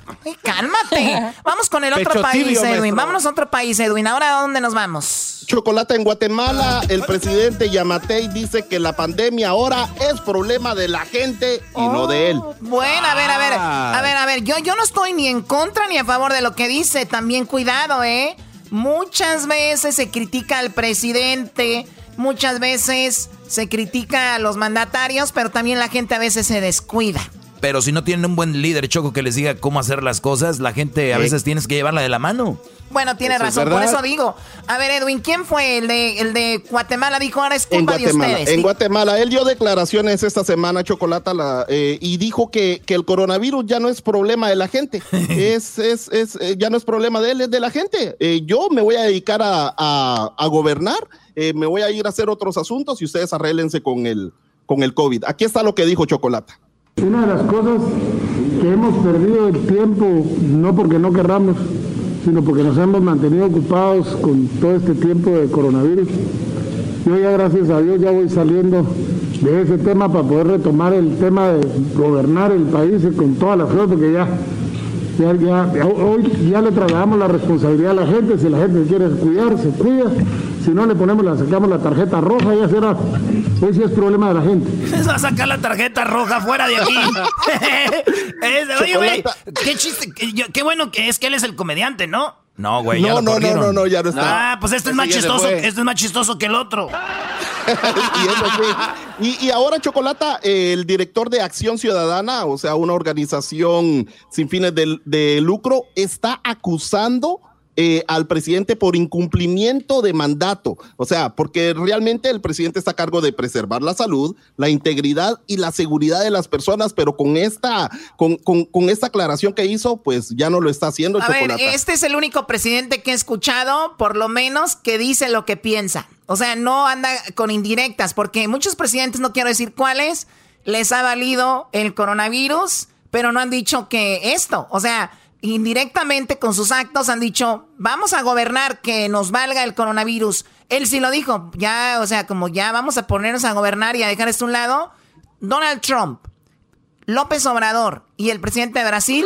cálmate. <laughs> Vamos con el otro país, Edwin. Vámonos a otro país, Edwin. Ahora, ¿a dónde nos vamos? Chocolate en Guatemala. El presidente Yamatei dice que la pandemia ahora es problema de la gente y no de él. Oh, bueno, a ver, a ver. A ver, a ver. Yo, yo no estoy ni en contra ni a favor de lo que dice. También cuidado, ¿eh? Muchas veces se critica al presidente. Muchas veces se critica a los mandatarios, pero también la gente a veces se descuida. Pero si no tienen un buen líder, Choco, que les diga cómo hacer las cosas, la gente a veces tienes que llevarla de la mano. Bueno, tiene razón, por eso digo. A ver, Edwin, ¿quién fue el de, el de Guatemala? Dijo, ahora es culpa de ustedes. En Guatemala, él dio declaraciones esta semana, Chocolata, la, eh, y dijo que, que, el coronavirus ya no es problema de la gente. <laughs> es, es, es, eh, ya no es problema de él, es de la gente. Eh, yo me voy a dedicar a, a, a gobernar, me voy a ir a hacer otros asuntos y ustedes arréglense con el, con el COVID. Aquí está lo que dijo Chocolata. Una de las cosas que hemos perdido el tiempo, no porque no querramos, sino porque nos hemos mantenido ocupados con todo este tiempo de coronavirus. Yo ya gracias a Dios ya voy saliendo de ese tema para poder retomar el tema de gobernar el país con toda la fuerza, porque ya, ya, ya, hoy ya le trasladamos la responsabilidad a la gente, si la gente quiere cuidar, se cuida, si no le ponemos, la sacamos la tarjeta roja, ya será. Sí es problema de la gente. Se va a sacar la tarjeta roja fuera de aquí. <laughs> oye, güey, qué chiste, qué, bueno que es que él es el comediante, ¿no? No, güey, no, no, no, no, no, ya no está. Ah, pues este es más chistoso, este es más chistoso que el otro. <laughs> y, y, ahora, Chocolata, el director de Acción Ciudadana, o sea, una organización sin fines de, de lucro, está acusando eh, al presidente por incumplimiento de mandato. O sea, porque realmente el presidente está a cargo de preservar la salud, la integridad y la seguridad de las personas, pero con esta, con, con, esta aclaración que hizo, pues ya no lo está haciendo. A ver, este es el único presidente que he escuchado, por lo menos, que dice lo que piensa. O sea, no anda con indirectas, porque muchos presidentes, no quiero decir cuáles, les ha valido el coronavirus, pero no han dicho que esto, o sea, indirectamente con sus actos han dicho, vamos a gobernar que nos valga el coronavirus. Él sí lo dijo, ya, o sea, como ya vamos a ponernos a gobernar y a dejar esto a un lado. Donald Trump, López Obrador y el presidente de Brasil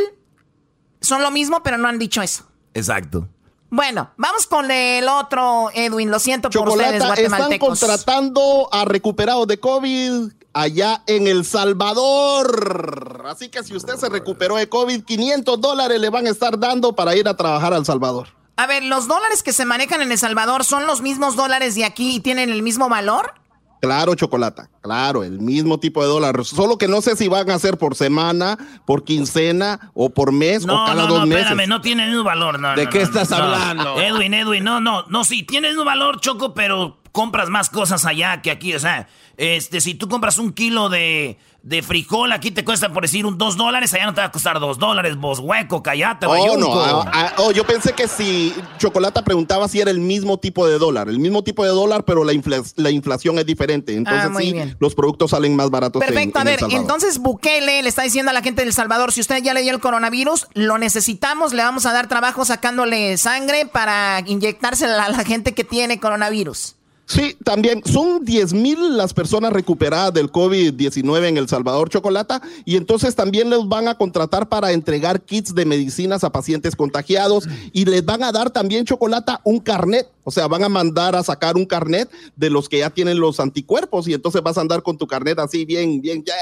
son lo mismo, pero no han dicho eso. Exacto. Bueno, vamos con el otro, Edwin. Lo siento por ustedes, guatemaltecos. Están contratando a recuperados de COVID allá en El Salvador. Así que si usted se recuperó de COVID, 500 dólares le van a estar dando para ir a trabajar al Salvador. A ver, ¿los dólares que se manejan en El Salvador son los mismos dólares de aquí y tienen el mismo valor? Claro, chocolata, claro, el mismo tipo de dólar. Solo que no sé si van a ser por semana, por quincena o por mes o cada no, dos no, meses. Espérame, no tiene el mismo valor. No, ¿De qué estás hablando? Edwin, Edwin, no, no, no, sí, tiene el mismo valor, Choco, pero compras más cosas allá que aquí. O sea, este, si tú compras un kilo de, de frijol, aquí te cuesta, por decir, un 2 dólares, allá no te va a costar 2 dólares, vos hueco, callate, Oh, no. ah, ah, oh, yo pensé que si Chocolata preguntaba si era el mismo tipo de dólar. El mismo tipo de dólar, pero la, infla- la inflación es diferente. Entonces, Ah, muy sí, bien. los productos salen más baratos. Perfecto, a en ver, entonces Bukele le está diciendo a la gente del Salvador, si usted ya le dio el coronavirus, lo necesitamos, le vamos a dar trabajo sacándole sangre para inyectársela a la gente que tiene coronavirus. Sí, también. Son 10 mil las personas recuperadas del COVID-19 en El Salvador, Chocolata, y entonces también les van a contratar para entregar kits de medicinas a pacientes contagiados y les van a dar también, Chocolata, un carnet, o sea, van a mandar a sacar un carnet de los que ya tienen los anticuerpos y entonces vas a andar con tu carnet así bien, bien, ya,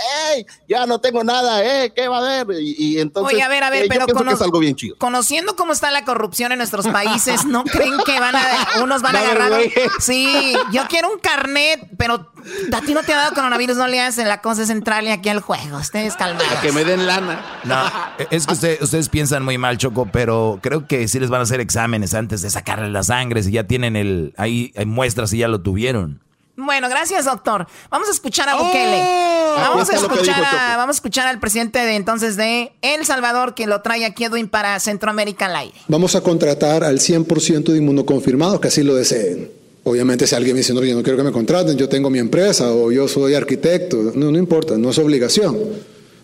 ya no tengo nada, ¿eh? ¿Qué va a haber? Y, y entonces, Oye, a ver, a ver, eh, pero cono- que es algo bien chido. Conociendo cómo está la corrupción en nuestros países, ¿no <laughs> creen que van a, unos van a agarrar? güey. Sí, yo quiero un carnet, pero a ti no te ha dado coronavirus, no le hacen la cosa es entrarle aquí al juego. Ustedes calmados. A que me den lana. No, es que usted- ustedes piensan muy mal, Choco, pero creo que sí les van a hacer exámenes antes de sacarle la sangre, si ya tienen el, ahí hay muestras y ya lo tuvieron. Bueno, gracias, doctor. Vamos a escuchar a Bukele. Vamos a escuchar a, Choco. vamos a escuchar al presidente de entonces de El Salvador que lo trae aquí Edwin para Centroamérica al aire. Vamos a contratar al 100% de inmunoconfirmados que así lo deseen. Obviamente, si alguien me dice, no, yo no quiero que me contraten, yo tengo mi empresa o yo soy arquitecto, no, no importa, no es obligación.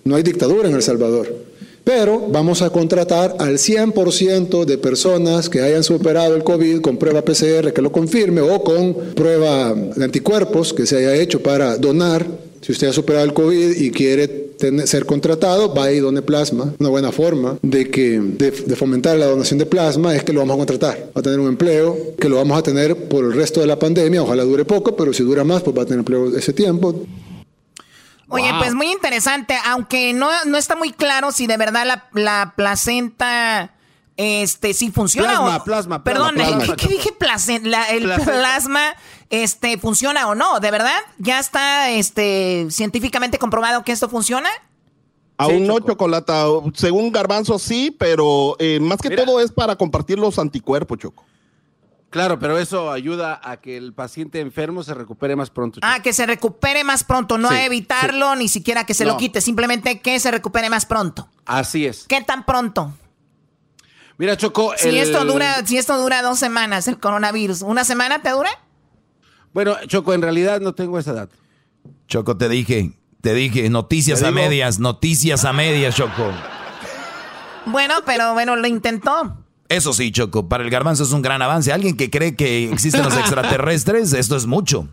No hay dictadura en El Salvador. Pero vamos a contratar al 100% de personas que hayan superado el COVID con prueba PCR que lo confirme o con prueba de anticuerpos que se haya hecho para donar. Si usted ha superado el COVID y quiere ser contratado, va y done plasma. Una buena forma de, que, de, de fomentar la donación de plasma es que lo vamos a contratar. Va a tener un empleo que lo vamos a tener por el resto de la pandemia. Ojalá dure poco, pero si dura más, pues va a tener empleo ese tiempo. Oye, pues muy interesante, aunque no, no está muy claro si de verdad la, la placenta este sí funciona Plasma, o plasma, plasma, Perdón, plasma, ¿qué, qué dije placenta? La- el Placenta. plasma este funciona o no, ¿de verdad? ¿Ya está este científicamente comprobado que esto funciona? Aún no, Chocolata. Según Garbanzo, sí, pero eh, más que todo es para compartir los anticuerpos, Choco. Claro, pero eso ayuda a que el paciente enfermo se recupere más pronto. Ah, que se recupere más pronto, no Sí, a evitarlo ni siquiera que se lo quite, simplemente que se recupere más pronto. Así es. ¿Qué tan pronto? Mira, Choco. Si el- esto dura, si esto dura dos semanas, el coronavirus, ¿una semana te dura? Bueno, Choco, en realidad no tengo esa edad. Choco, te dije, te dije, noticias Te a digo. medias, noticias a medias, Choco. Bueno, pero bueno, lo intentó. Eso sí, Choco, para el garbanzo es un gran avance. Alguien que cree que existen los <laughs> extraterrestres, esto es mucho.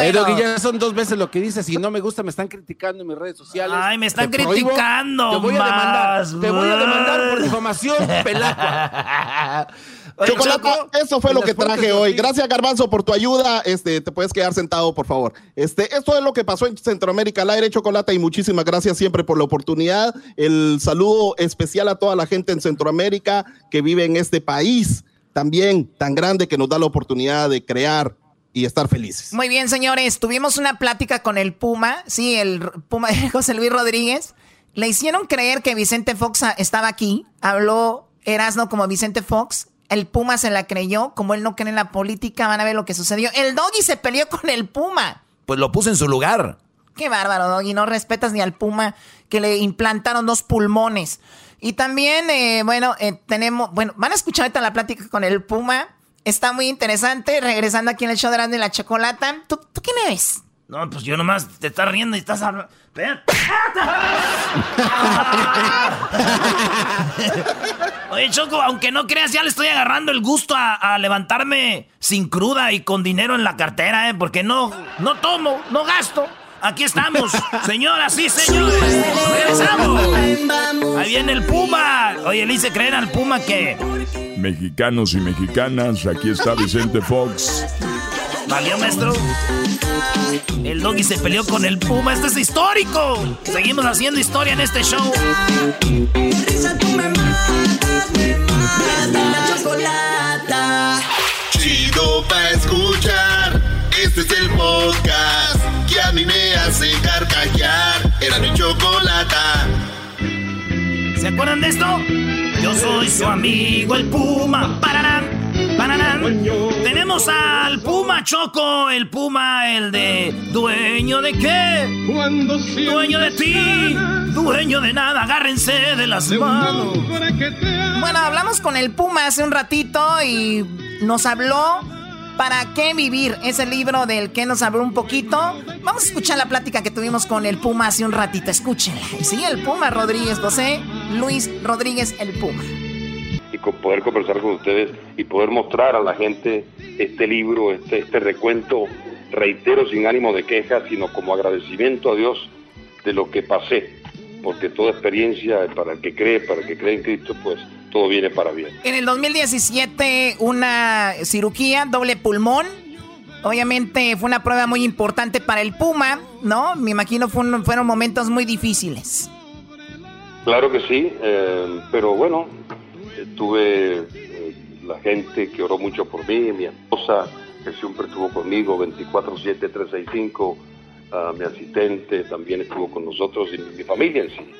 Eh, Doggy, ya son dos veces lo que dices. Si no me gusta, me están criticando en mis redes sociales. Ay, me están Te prohíbo, criticando Te voy a demandar. más. Te voy a demandar por difamación, pelacua. <laughs> Chocolata, eso fue lo que traje hoy. Gracias, Garbanzo, por tu ayuda. Este, te puedes quedar sentado, por favor. Este, esto es lo que pasó en Centroamérica al aire, Chocolata, y muchísimas gracias siempre por la oportunidad. El saludo especial a toda la gente en Centroamérica que vive en este país también tan grande que nos da la oportunidad de crear y estar felices. Muy bien, señores, tuvimos una plática con el Puma, sí, el Puma de <laughs> José Luis Rodríguez. Le hicieron creer que Vicente Fox estaba aquí, habló Erasno como Vicente Fox. El Puma se la creyó, como él no cree en la política, van a ver lo que sucedió. El Doggy se peleó con el Puma. Pues lo puse en su lugar. Qué bárbaro, Doggy. No respetas ni al Puma que le implantaron dos pulmones. Y también, eh, bueno, eh, tenemos, bueno, van a escuchar ahorita la plática con el Puma. Está muy interesante. Regresando aquí en el show de Grande la Chocolata. ¿Tú, ¿Tú quién eres? No, pues yo nomás te estás riendo y estás hablando. Oye, Choco, aunque no creas, ya le estoy agarrando el gusto a, a levantarme sin cruda y con dinero en la cartera, ¿eh? Porque no, no tomo, no gasto. Aquí estamos, <laughs> señoras sí, señores. Regresamos. Ahí viene el Puma. Oye, le hice creer al Puma que Mexicanos y mexicanas, aquí está Vicente Fox. ¿Valió, maestro? El doggy se peleó con el Puma. Esto es histórico. Seguimos haciendo historia en este show. Chido pa' escuchar. Este es el podcast que a mí me hace carcajear. Era mi chocolata. ¿Se acuerdan de esto? Yo soy su amigo el Puma. Pararán, Tenemos al Puma Choco, el Puma, el de dueño de qué? Dueño de ti, dueño de nada, agárrense de las manos. Bueno, hablamos con el Puma hace un ratito y nos habló ¿Para qué vivir? Ese libro del que nos habló un poquito. Vamos a escuchar la plática que tuvimos con el Puma hace un ratito. Escúchenla. Sí, el Puma Rodríguez, José Luis Rodríguez, el Puma. Y con poder conversar con ustedes y poder mostrar a la gente este libro, este, este recuento, reitero, sin ánimo de queja, sino como agradecimiento a Dios de lo que pasé. Porque toda experiencia, para el que cree, para el que cree en Cristo, pues todo viene para bien. En el 2017, una cirugía, doble pulmón. Obviamente fue una prueba muy importante para el Puma, ¿no? Me imagino fueron momentos muy difíciles. Claro que sí, eh, pero bueno, tuve eh, la gente que oró mucho por mí, mi esposa que siempre estuvo conmigo 24/7, 365, uh, mi asistente también estuvo con nosotros y mi familia en sí.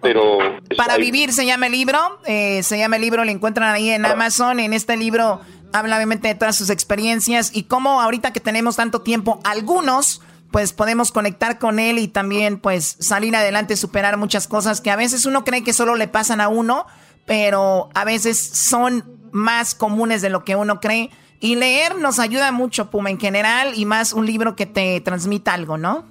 Pero Para vivir se llama el libro, eh, se llama el libro, lo encuentran ahí en Amazon. En este libro habla obviamente de todas sus experiencias y cómo ahorita que tenemos tanto tiempo, algunos pues podemos conectar con él y también pues salir adelante, superar muchas cosas que a veces uno cree que solo le pasan a uno, pero a veces son más comunes de lo que uno cree. Y leer nos ayuda mucho, Puma, en general, y más un libro que te transmita algo, ¿no?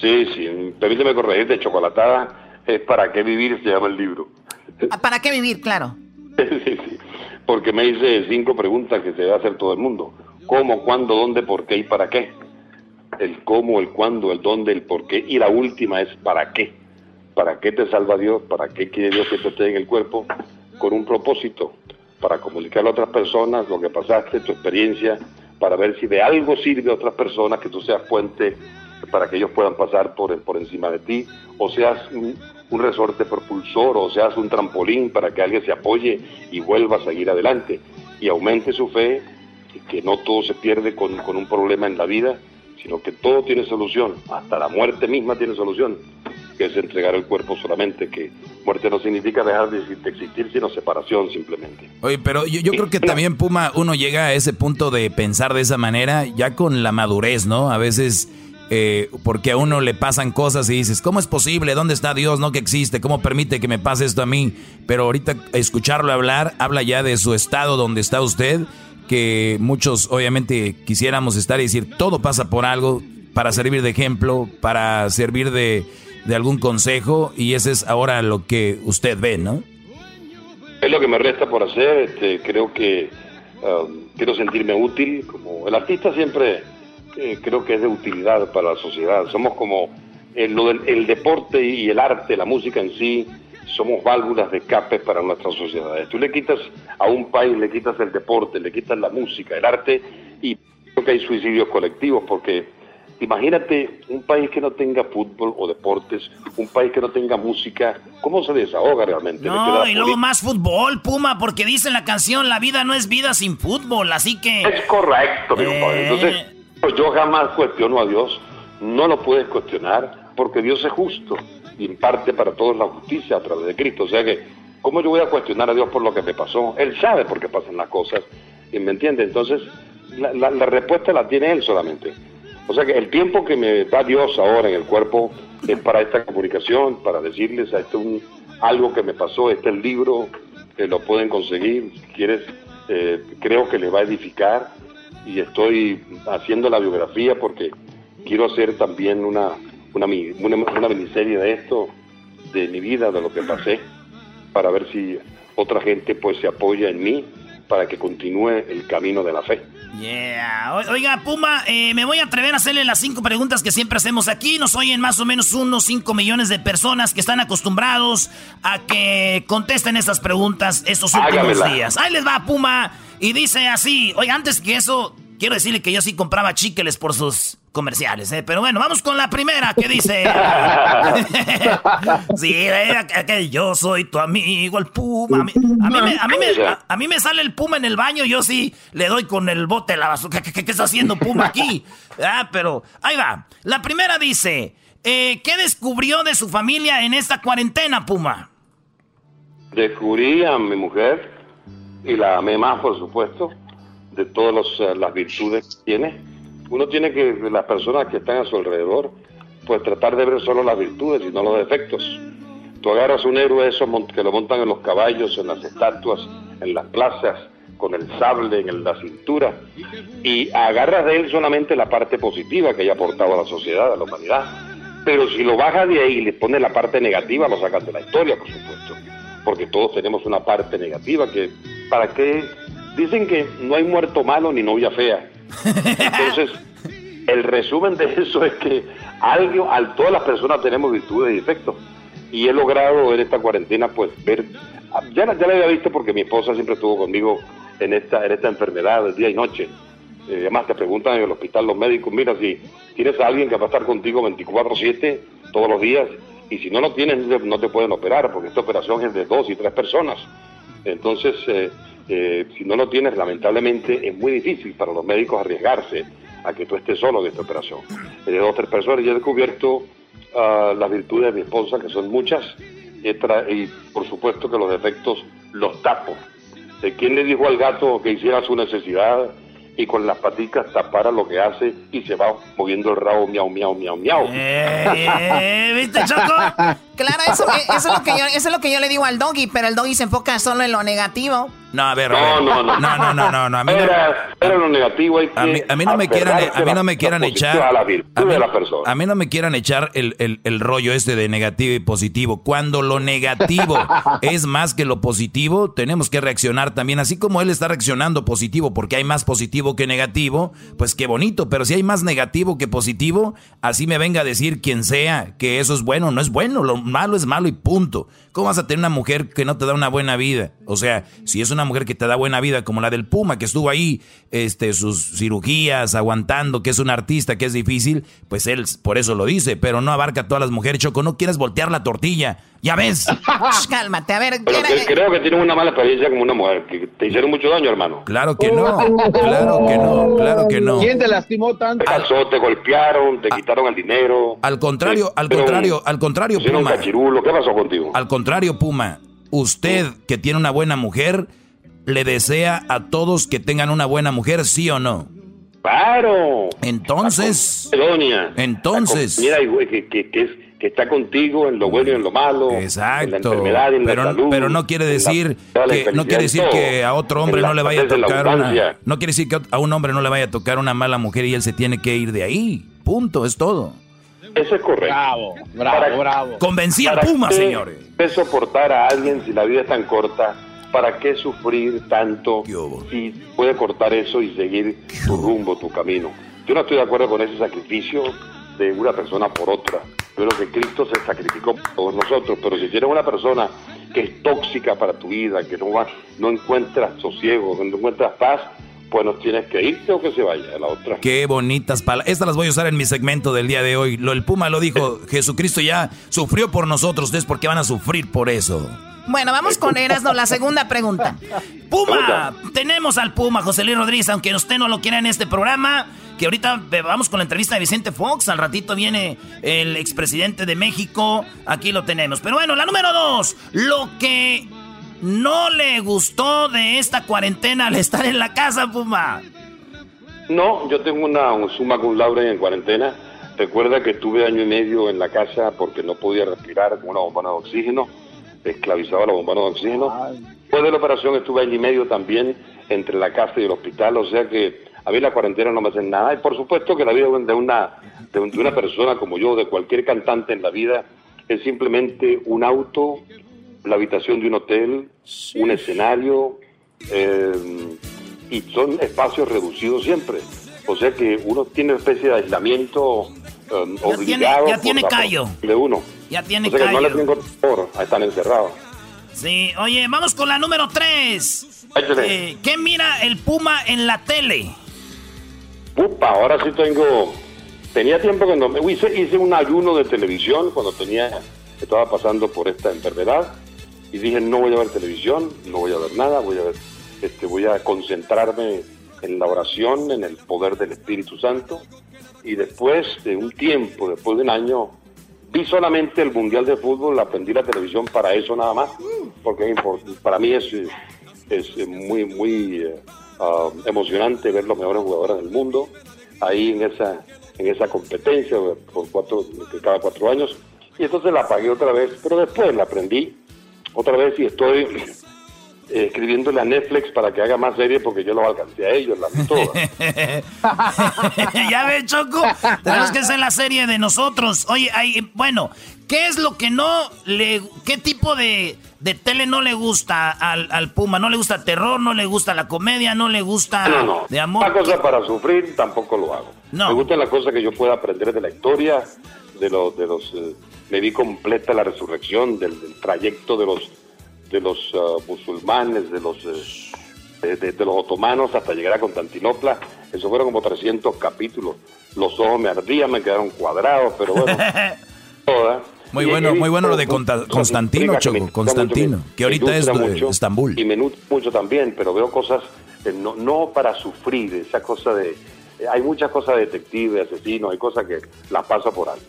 Sí, sí, permíteme corregir de chocolatada es ¿Para qué vivir? se llama el libro. Ah, ¿Para qué vivir? Claro. <laughs> sí, sí, porque me hice cinco preguntas que se debe hacer todo el mundo. ¿Cómo, cuándo, dónde, por qué y para qué? El cómo, el cuándo, el dónde, el por qué. Y la última es ¿para qué? ¿Para qué te salva Dios? ¿Para qué quiere Dios que te esté en el cuerpo? Con un propósito, para comunicarle a otras personas lo que pasaste, tu experiencia, para ver si de algo sirve a otras personas, que tú seas puente para que ellos puedan pasar por, por encima de ti, o seas un, resorte propulsor, o seas un trampolín para que alguien se apoye y vuelva a seguir adelante y aumente su fe, que no todo se pierde con, con un problema en la vida, sino que todo tiene solución, hasta la muerte misma tiene solución, que es entregar el cuerpo solamente, que muerte no significa dejar de existir, sino separación simplemente. Oye, pero yo, creo que también Puma, uno llega a ese punto de pensar de esa manera ya con la madurez, ¿no? A veces eh, porque a uno le pasan cosas y dices, ¿cómo es posible? ¿Dónde está Dios? No que existe, ¿cómo permite que me pase esto a mí? Pero ahorita escucharlo hablar, habla ya de su estado donde está usted, que muchos obviamente quisiéramos estar y decir, todo pasa por algo, para servir de ejemplo, para servir de, algún consejo, y ese es ahora lo que usted ve, ¿no? Es lo que me resta por hacer, este, creo que um, quiero sentirme útil, como el artista siempre creo que es de utilidad para la sociedad. Somos como el, del, el deporte y el arte, la música en sí, somos válvulas de escape para nuestras sociedades. Tú le quitas a un país, le quitas el deporte, le quitas la música, el arte, y creo que hay suicidios colectivos, porque imagínate un país que no tenga fútbol o deportes, un país que no tenga música, ¿cómo se desahoga realmente? No, y luego más fútbol, Puma, porque dice la canción, la vida no es vida sin fútbol, así que... Es correcto, mi eh... Entonces yo jamás cuestiono a Dios, no lo puedes cuestionar porque Dios es justo imparte para todos la justicia a través de Cristo. O sea que, ¿cómo yo voy a cuestionar a Dios por lo que me pasó? Él sabe por qué pasan las cosas, ¿me entiende? Entonces, la, respuesta la tiene Él solamente. O sea que el tiempo que me da Dios ahora en el cuerpo es para esta comunicación, para decirles a esto un, algo que me pasó, este es el libro, que lo pueden conseguir, quieres, eh, creo que les va a edificar y estoy haciendo la biografía porque quiero hacer también una, una, una, miniserie de esto, de mi vida, de lo que pasé, para ver si otra gente pues se apoya en mí para que continúe el camino de la fe. Yeah. Oiga, Puma, eh, me voy a atrever a hacerle las cinco preguntas que siempre hacemos aquí. Nos oyen más o menos unos cinco millones de personas que están acostumbrados a que contesten estas preguntas estos últimos días. Ahí les va, Puma. Y dice así, oye, antes que eso, quiero decirle que yo sí compraba chicles por sus comerciales, ¿eh? Pero bueno, vamos con la primera que dice... <laughs> sí, que yo soy tu amigo, el Puma. A mí, a, mí me, sale el Puma en el baño, yo sí le doy con el bote la basura. ¿Qué, está haciendo Puma aquí? <laughs> Ah, pero ahí va. La primera dice, eh, ¿qué descubrió de su familia en esta cuarentena, Puma? Descubrí a mi mujer y la amé más, por supuesto. de todas eh, las virtudes que tiene. Uno tiene que, las personas que están a su alrededor, pues tratar de ver solo las virtudes y no los defectos. Tú agarras un héroe eso que lo montan en los caballos, en las estatuas, en las plazas, con el sable en la cintura, y agarras de él solamente la parte positiva que haya aportado a la sociedad, a la humanidad. Pero si lo bajas de ahí y le pones la parte negativa, lo sacas de la historia, por supuesto. Porque todos tenemos una parte negativa que, ¿para qué? Dicen que no hay muerto malo ni novia fea. Entonces, el resumen de eso es que algo, al, todas las personas tenemos virtudes y defectos. Y he logrado en esta cuarentena, pues, ver, ya, ya la había visto porque mi esposa siempre estuvo conmigo en esta, en esta enfermedad día y noche. Eh, además te preguntan en el hospital los médicos, mira, si tienes a alguien que va a estar contigo 24/7 todos los días, y si no lo tienes no te pueden operar, porque esta operación es de dos y tres personas. Entonces, eh, eh, si no lo tienes, lamentablemente es muy difícil para los médicos arriesgarse a que tú estés solo en esta operación. De dos o tres personas, y he descubierto ah, las virtudes de mi esposa, que son muchas, y, y por supuesto que los defectos los tapo de quién le dijo al gato que hiciera su necesidad y con las paticas tapara lo que hace y se va moviendo el rabo miau, miau, miau, miau. Eh, ¿Viste, Choco? <laughs> Claro, eso, es lo que yo, eso es lo que yo le digo al doggy, pero el doggy se enfoca solo en lo negativo. No, a ver. No, no, no. No, no, no, no. A mí era, no, lo negativo. Hay a, mí, no me quieran, a mí no me quieran echar. A, la a, mí, a mí no me quieran echar el, el, el, rollo este de negativo y positivo. Cuando lo negativo <laughs> es más que lo positivo, tenemos que reaccionar también. Así como él está reaccionando positivo porque hay más positivo que negativo, pues qué bonito. Pero si hay más negativo que positivo, así me venga a decir quien sea que eso es bueno, no es bueno. Lo malo es malo y punto. ¿Cómo vas a tener una mujer que no te da una buena vida? O sea, si es una mujer que te da buena vida, como la del Puma, que estuvo ahí, este, sus cirugías, aguantando, que es un artista, que es difícil, pues él por eso lo dice, pero no abarca a todas las mujeres. Choco, no quieras voltear la tortilla. Ya ves. <laughs> cálmate, a ver. Pero creo que tienes una mala experiencia como una mujer, que te hicieron mucho daño, hermano. Claro que no, claro que no, claro que no. ¿Quién te lastimó tanto? Te casó, te golpearon, te quitaron el dinero. Al contrario, al contrario, al contrario, Puma. ¿Qué pasó contigo? Al contrario, Puma. Usted que tiene una buena mujer, le desea a todos que tengan una buena mujer, ¿sí o no? Claro. Entonces. Entonces. Mira, que, que, que, es, que está contigo en lo bueno y en lo malo. Exacto. En la enfermedad y en pero, la salud. Pero no quiere decir que no quiere decir que a otro hombre no le vaya a tocar una. No quiere decir que a un hombre no le vaya a tocar una mala mujer y él se tiene que ir de ahí. Punto, es todo. Eso es correcto. Bravo, bravo, bravo. Convencí al Puma, señores. ¿Qué soportar a alguien si la vida es tan corta? ¿Para qué sufrir tanto si puede cortar eso y seguir tu rumbo, tu camino? Yo no estoy de acuerdo con ese sacrificio de una persona por otra. Yo creo que Cristo se sacrificó por nosotros, pero si tienes una persona que es tóxica para tu vida, que no, va, no encuentras sosiego, no encuentras paz, pues no tienes que irte o que se vaya a la otra. Qué bonitas palabras. Estas las voy a usar en mi segmento del día de hoy. Lo, el Puma lo dijo, <laughs> Jesucristo ya sufrió por nosotros, ustedes por qué van a sufrir por eso. Bueno, vamos con Erasno, la segunda pregunta. Puma, tenemos al Puma, José Luis Rodríguez, aunque usted no lo quiera en este programa, que ahorita vamos con la entrevista de Vicente Fox, al ratito viene el expresidente de México, aquí lo tenemos. Pero bueno, la número dos, lo que no le gustó de esta cuarentena al estar en la casa, Puma. No, yo tengo una un suma cum laude en cuarentena. Recuerda que tuve año y medio en la casa porque no podía respirar con una bombona de oxígeno, esclavizaba la bombona de oxígeno. Después de la operación estuve año y medio también entre la casa y el hospital, o sea que a mí la cuarentena no me hace nada. Y por supuesto que la vida de una, de una persona como yo, de cualquier cantante en la vida, es simplemente un auto, la habitación de un hotel, un escenario, eh, y son espacios reducidos siempre. O sea que uno tiene una especie de aislamiento eh, Ya tiene, ya por callo. De uno. Ya tiene o sea que no le callo. tengo temor a estar encerrado. Sí, oye, vamos con la número tres. Échale. Eh, ¿Qué mira el Puma en la tele? Upa, ahora sí tengo. Tenía tiempo que no me. Hice, hice un ayuno de televisión cuando tenía. Estaba pasando por esta enfermedad. Y dije, no voy a ver televisión, no voy a ver nada, voy a ver. Este, voy a concentrarme en la oración, en el poder del Espíritu Santo. Y después de un tiempo, después de un año, vi solamente el Mundial de Fútbol, aprendí la televisión para eso nada más, porque para mí es, es muy, muy, eh, ah, emocionante ver los mejores jugadores del mundo ahí en esa, en esa competencia por cuatro, cada cuatro años. Y entonces la apagué otra vez, pero después la aprendí otra vez y estoy eh, escribiéndole a Netflix para que haga más series porque yo los alcancé a ellos, la todas. <laughs> ya ve, Choco, tenemos que hacer la serie de nosotros. Oye, hay, bueno, ¿qué es lo que no le... qué tipo de, de tele no le gusta al, al, Puma? ¿No le gusta terror? ¿No le gusta la comedia? ¿No le gusta no, no. de amor? Una cosa para sufrir tampoco lo hago. No. Me gusta la cosa que yo pueda aprender de la historia, de los... De los eh, me vi completa la resurrección del, del trayecto de los de los uh, musulmanes, de los, eh, de, de, los otomanos hasta llegar a Constantinopla. Eso fueron como 300 capítulos. Los ojos me ardían, me quedaron cuadrados, pero bueno. <laughs> toda. Muy bueno, muy bueno lo de Constantino, Choco, Constantino, que ahorita es de Estambul. Y me nutre mucho también, pero veo cosas, eh, no, no para sufrir, esa cosa de... Eh, hay muchas cosas de detective, asesino, hay cosas que las paso por alto.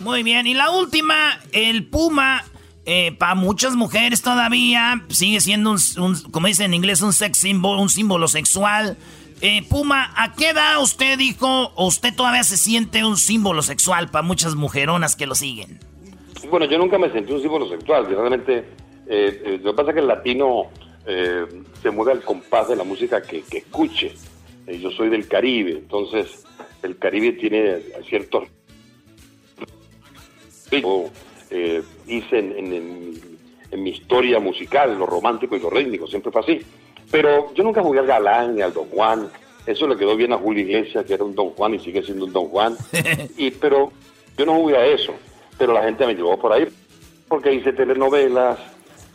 Muy bien, y la última, el Puma eh, para muchas mujeres todavía sigue siendo, un, como dicen en inglés, un sex symbol, un símbolo sexual. Eh, Puma, ¿a qué edad usted dijo o usted todavía se siente un símbolo sexual para muchas mujeronas que lo siguen? Bueno, yo nunca me sentí un símbolo sexual. Realmente, eh, lo que pasa es que el latino se mueve al compás de la música que, que escuche. yo soy del Caribe, entonces el Caribe tiene ciertos eh, hice en, mi historia musical, lo romántico y lo rítmico, siempre fue así. Pero yo nunca jugué al galán ni al Don Juan. Eso le quedó bien a Julio Iglesias, que era un Don Juan y sigue siendo un Don Juan. <laughs> y, pero yo no jugué a eso. Pero la gente me llevó por ahí porque hice telenovelas,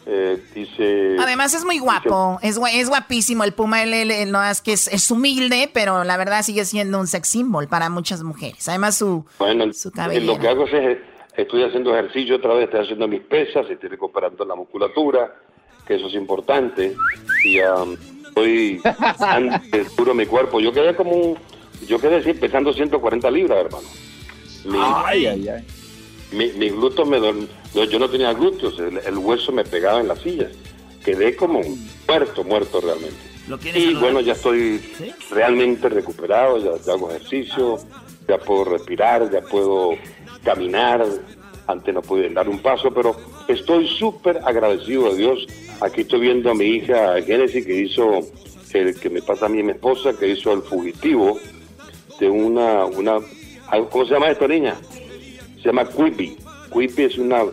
eh, dice, Además es muy guapo, es, es guapísimo. El Puma él, no es que es, humilde, pero la verdad sigue siendo un sex symbol para muchas mujeres. Además su, bueno, su cabello. Lo que hago es estoy haciendo ejercicio otra vez, estoy haciendo mis pesas, estoy recuperando la musculatura, que eso es importante. Y um, estoy <laughs> duro mi cuerpo. Yo quedé como un, yo quedé así pesando 140 libras, hermano. Mi, ay, ay, ay. Mi, mis glúteos me yo no tenía glúteos, el, hueso me pegaba en las sillas. Quedé como muerto, muerto realmente. y bueno, ya estoy realmente recuperado, ya, ya hago ejercicio, ya puedo respirar, ya puedo caminar, antes no pude dar un paso, pero estoy súper agradecido a Dios. Aquí estoy viendo a mi hija Genesis que hizo, el que me pasa a mí y mi esposa, que hizo el fugitivo de una, una, ¿cómo se llama esta niña? Se llama Quibi. Quibi es una,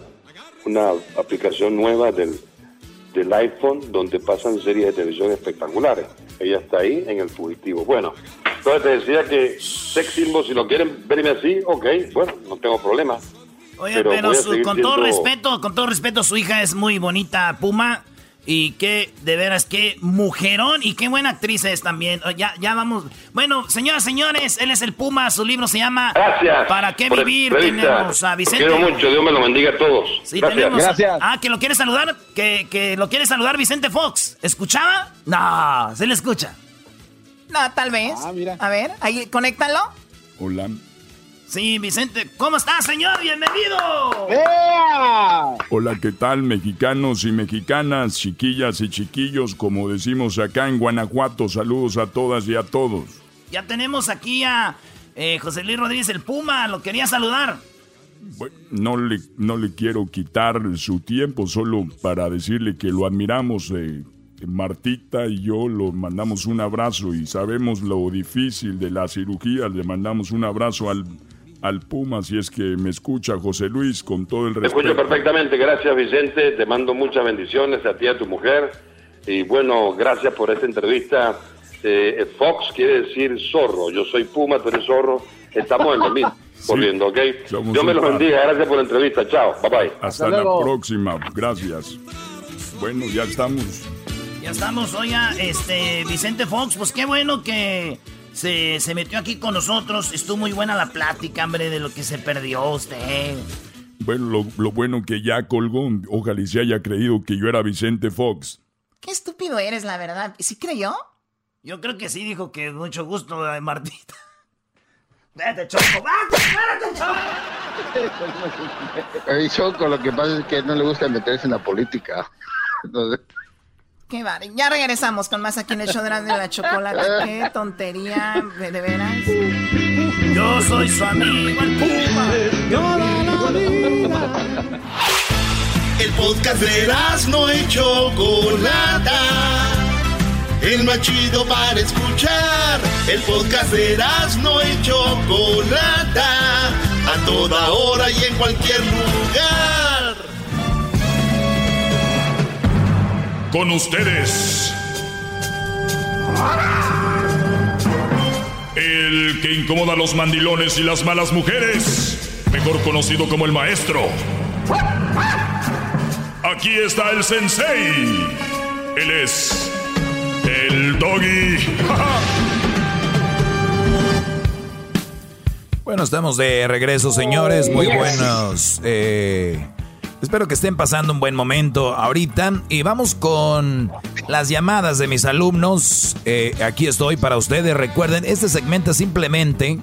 una aplicación nueva del, del iPhone donde pasan series de televisión espectaculares. Ella está ahí en el fugitivo. Bueno, entonces te decía que sex symbol, si lo quieren verme así, ok, bueno, no tengo problema. Oye, pero, con todo respeto, con todo respeto, su hija es muy bonita, Puma. Y qué, de veras, qué mujerón y qué buena actriz es también. Ya, ya vamos. Bueno, señoras, señores, él es el Puma. Su libro se llama Gracias. ¿Para qué vivir? Tenemos a Vicente. quiero mucho, Dios me lo bendiga a todos. Sí, Gracias. tenemos. Gracias. Ah, que lo quiere saludar, que, que lo quiere saludar Vicente Fox. ¿Escuchaba? No, se le escucha. No, tal vez. Ah, mira. A ver, ahí, conéctalo. Hola. Sí, Vicente. ¿Cómo está, señor? ¡Bienvenido! Hola, ¿qué tal, mexicanos y mexicanas, chiquillas y chiquillos, como decimos acá en Guanajuato? Saludos a todas y a todos. Ya tenemos aquí a eh, José Luis Rodríguez, el Puma. Lo quería saludar. Bueno, no le, no le quiero quitar su tiempo, solo para decirle que lo admiramos. Eh, Martita y yo lo mandamos un abrazo y sabemos lo difícil de la cirugía. Le mandamos un abrazo al, al Puma, si es que me escucha José Luis, con todo el Te respeto. escucho perfectamente, gracias Vicente, te mando muchas bendiciones a ti y a tu mujer. Y bueno, gracias por esta entrevista. Eh, Fox quiere decir zorro, yo soy Puma, tú eres zorro, estamos en lo mismo, <laughs> corriendo, ¿ok? Somos Dios me un lo par. bendiga, gracias por la entrevista, chao, bye bye. Hasta, la próxima, gracias. Bueno, ya estamos. Ya estamos, oiga, este, Vicente Fox, pues qué bueno que se, se metió aquí con nosotros. Estuvo muy buena la plática, hombre, de lo que se perdió usted. Bueno, lo, lo bueno que ya colgó, ojalá y se haya creído que yo era Vicente Fox. Qué estúpido eres, la verdad. ¿Sí creyó? Yo creo que sí dijo que mucho gusto, eh, Martita. <laughs> Vete, Choco, vete, Choco. <laughs> El Choco, lo que pasa es que no le gusta meterse en la política. <laughs> Entonces, Qué vale. Ya regresamos con más aquí en el show de la chocolate. <laughs> Qué tontería, de, veras. Yo soy su amigo, el Puma. El podcast de no hecho Chocolata. El más chido para escuchar. El podcast de no hecho Chocolata. A toda hora y en cualquier lugar. Con ustedes. El que incomoda a los mandilones y las malas mujeres. Mejor conocido como el maestro. Aquí está el sensei. Él es el doggy. <laughs> bueno, estamos de regreso, señores. Muy buenos. Eh, espero que estén pasando un buen momento ahorita. Y vamos con las llamadas de mis alumnos. Eh, aquí estoy para ustedes. Recuerden, este segmento es simplemente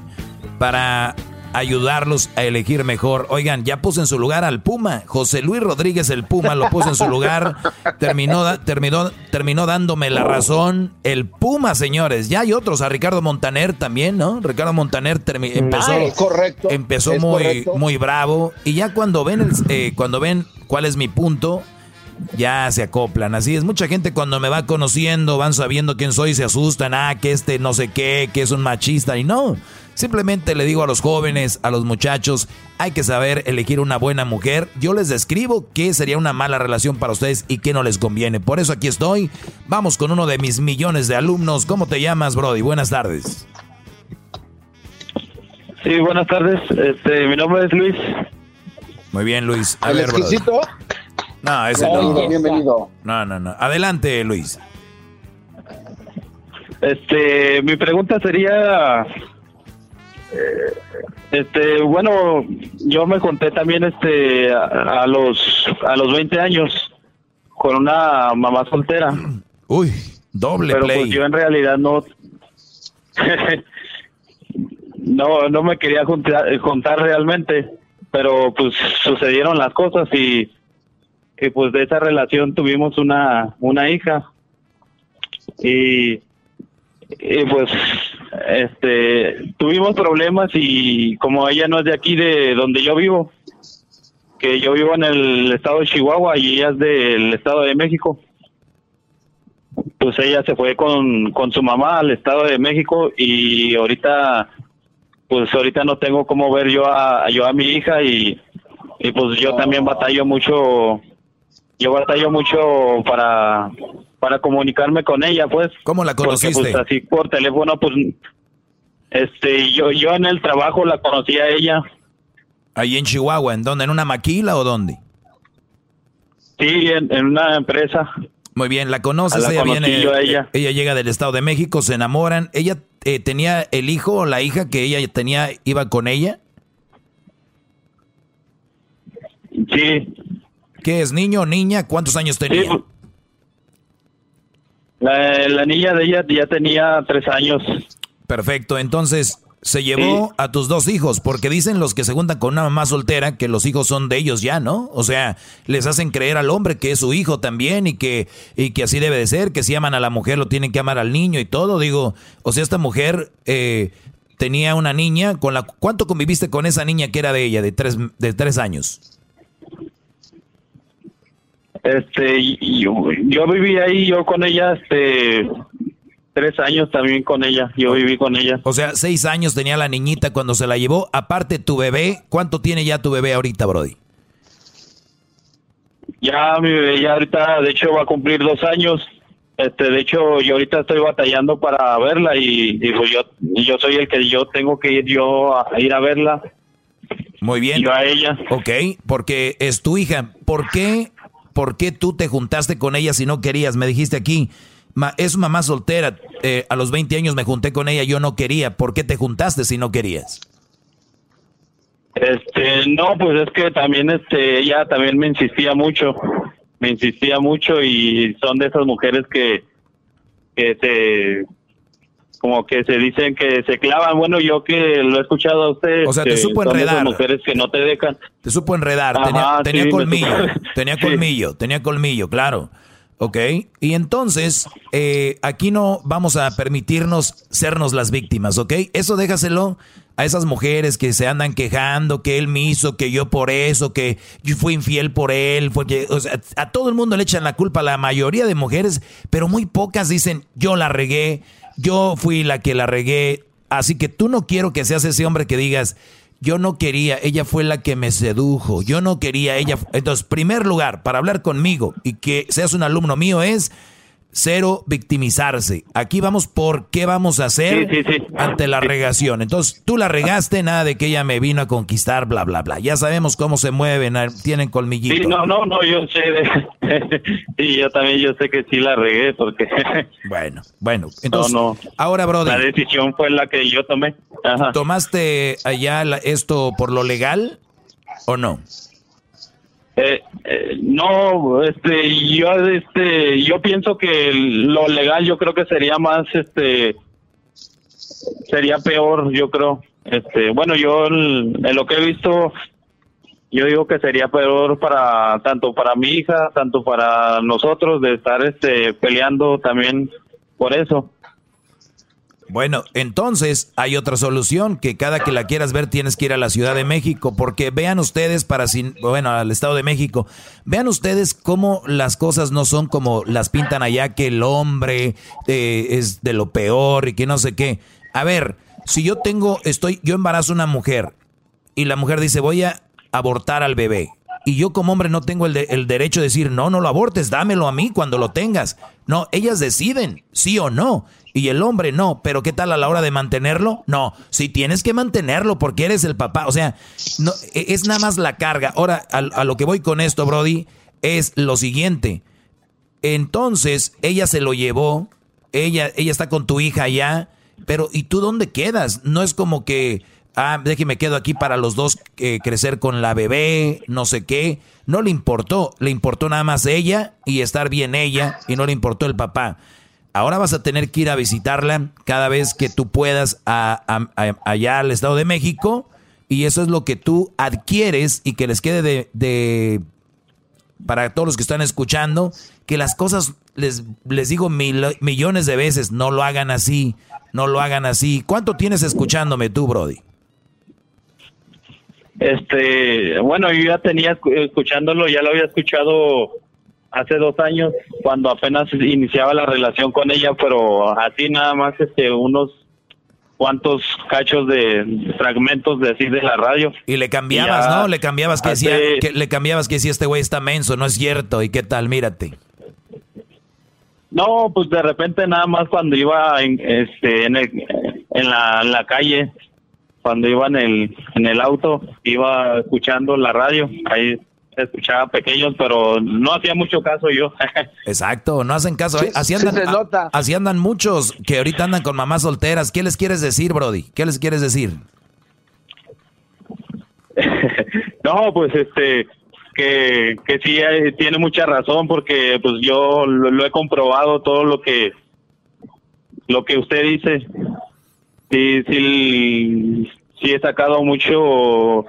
para ayudarlos a elegir mejor. Oigan, ya puse en su lugar al Puma. José Luis Rodríguez el Puma lo puso en su lugar. Terminó, terminó, terminó dándome la razón. El Puma, señores. Ya hay otros. A Ricardo Montaner también, ¿no? Ricardo Montaner empezó, correcto. empezó muy, muy bravo. Y ya cuando ven, el, eh, cuando ven cuál es mi punto, ya se acoplan. Así es, mucha gente cuando me va conociendo, van sabiendo quién soy, se asustan, ah, que este no sé qué, que es un machista. Y no, Simplemente le digo a los jóvenes, a los muchachos, hay que saber elegir una buena mujer. Yo les describo qué sería una mala relación para ustedes y qué no les conviene. Por eso aquí estoy. Vamos con uno de mis millones de alumnos. ¿Cómo te llamas, Brody? Buenas tardes. Sí, buenas tardes. Este, mi nombre es Luis. Muy bien, Luis. A ver, exquisito? No, ese no. Bienvenido. No, no, no. Adelante, Luis. Este, mi pregunta sería este, bueno, yo me conté también este a, los a los 20 años con una mamá soltera. <clears throat> Uy, doble Pero pues yo en realidad no <laughs> no no me quería contar, realmente, pero pues sucedieron las cosas y y pues de esa relación tuvimos una una hija. Y y pues este tuvimos problemas y como ella no es de aquí de donde yo vivo que yo vivo en el estado de Chihuahua y ella es del estado de México pues ella se fue con, con su mamá al estado de México y ahorita pues ahorita no tengo cómo ver yo a yo a mi hija y, y pues yo también batallo mucho yo batallo mucho para para comunicarme con ella, pues. ¿Cómo la conociste? pues, así por teléfono, pues, este, yo, yo en el trabajo la conocí a ella. Ahí en Chihuahua, ¿en dónde? ¿En una maquila o dónde? Sí, en, una empresa. Muy bien, la conoces, ella viene, ella. ella. llega del Estado de México, se enamoran. ¿Ella eh, tenía el hijo o la hija que ella tenía, iba con ella? Sí. ¿Qué es, niño o niña? ¿Cuántos años tenía? La, niña de ella ya tenía tres años. Perfecto, entonces se llevó a tus dos hijos, porque dicen los que se juntan con una mamá soltera que los hijos son de ellos ya, ¿no? O sea, les hacen creer al hombre que es su hijo también y que, y que así debe de ser, que si aman a la mujer lo tienen que amar al niño y todo. Digo, o sea, esta mujer eh, tenía una niña, con la ¿cuánto conviviste con esa niña que era de ella, de tres, de tres años? Este, yo, yo viví ahí, yo con ella, este, tres años también con ella, yo viví con ella. O sea, seis años tenía la niñita cuando se la llevó. Aparte, tu bebé, ¿cuánto tiene ya tu bebé ahorita, Brody? Ya mi bebé ya ahorita, de hecho, va a cumplir dos años. Este, de hecho, yo ahorita estoy batallando para verla y, digo yo, yo soy el que yo tengo que ir yo a, ir a verla. Muy bien. Yo a ella. Ok, porque es tu hija. ¿Por qué ¿por qué tú te juntaste con ella si no querías? Me dijiste aquí, es mamá soltera, eh, a los 20 años me junté con ella, yo no quería. ¿Por qué te juntaste si no querías? Este, no, pues es que también este, ella también me insistía mucho, me insistía mucho y son de esas mujeres que, que como que se dicen que se clavan. Bueno, yo que lo he escuchado a ustedes. O sea, te supo enredar. mujeres que no te dejan. Te supo enredar. tenía, colmillo. tenía <laughs> colmillo, tenía colmillo, claro. ¿Ok? Y entonces, eh, aquí no vamos a permitirnos sernos las víctimas, ¿ok? Eso déjaselo a esas mujeres que se andan quejando, que él me hizo, que yo por eso, que yo fui infiel por él, porque, o sea, a todo el mundo le echan la culpa, la mayoría de mujeres, pero muy pocas dicen, yo la regué, yo fui la que la regué, así que tú no quiero que seas ese hombre que digas, yo no quería, ella fue la que me sedujo, yo no quería, ella. Entonces, primer lugar, para hablar conmigo y que seas un alumno mío es cero victimizarse. Aquí vamos por qué vamos a hacer ante la regación. Entonces, tú la regaste, nada de que ella me vino a conquistar, bla, bla, bla. Ya sabemos cómo se mueven, tienen colmillitos. Sí, no, no, no, yo sé. <laughs> sí, yo también yo sé que sí la regué porque... <laughs> bueno, bueno. Entonces, ahora, brother. La decisión fue la que yo tomé. ¿Tomaste allá esto por lo legal o no? Eh, eh, no, este, yo, este, yo pienso que lo legal, yo creo que sería más, este, sería peor, yo creo. Este, bueno, yo en lo que he visto, yo digo que sería peor para tanto para mi hija, tanto para nosotros de estar, este, peleando también por eso. Bueno, entonces hay otra solución, que cada que la quieras ver tienes que ir a la Ciudad de México, porque vean ustedes para sin, bueno, al Estado de México, vean ustedes cómo las cosas no son como las pintan allá, que el hombre eh, es de lo peor y que no sé qué. A ver, si yo tengo, estoy, yo embarazo una mujer y la mujer dice voy a abortar al bebé y yo como hombre no tengo el, el, derecho de decir, no, no lo abortes, dámelo a mí cuando lo tengas. No, ellas deciden, sí o no. Y el hombre no, pero ¿qué tal a la hora de mantenerlo? No, si tienes que mantenerlo porque eres el papá. O sea, no, e, es nada más la carga. Ahora, a, lo que voy con esto, Brody, es lo siguiente. Entonces, ella se lo llevó, ella, ella está con tu hija ya, pero ¿y tú dónde quedas? No es como que ah, déjeme quedo aquí para los dos eh, crecer con la bebé, no sé qué. No le importó, le importó nada más ella y estar bien ella y no le importó el papá. Ahora vas a tener que ir a visitarla cada vez que tú puedas allá al Estado de México y eso es lo que tú adquieres y que les quede de, de para todos los que están escuchando, que las cosas, les, les digo millones de veces, no lo hagan así, no lo hagan así. ¿Cuánto tienes escuchándome tú, Brody? Este, bueno, yo ya tenía escuchándolo, ya lo había escuchado hace dos años cuando apenas iniciaba la relación con ella, pero así nada más este unos cuantos cachos de fragmentos de así de la radio. Y le cambiabas, ¿no? Le cambiabas que decía, que le cambiabas que si este güey está menso, no es cierto, ¿y qué tal? Mírate. No, pues de repente nada más cuando iba en, este en, el, en la, en la calle cuando iba en el, en el auto, iba escuchando la radio, ahí escuchaba pequeños, pero no hacía mucho caso yo. <laughs> Exacto, no hacen caso. ¿eh? así, andan, así andan muchos que ahorita andan con mamás solteras. ¿Qué les quieres decir, Brody? ¿Qué les quieres decir? <laughs> no, pues este, que, que sí eh, tiene mucha razón porque pues yo lo, lo, he comprobado todo lo que lo que usted dice sí, sí, sí he sacado mucho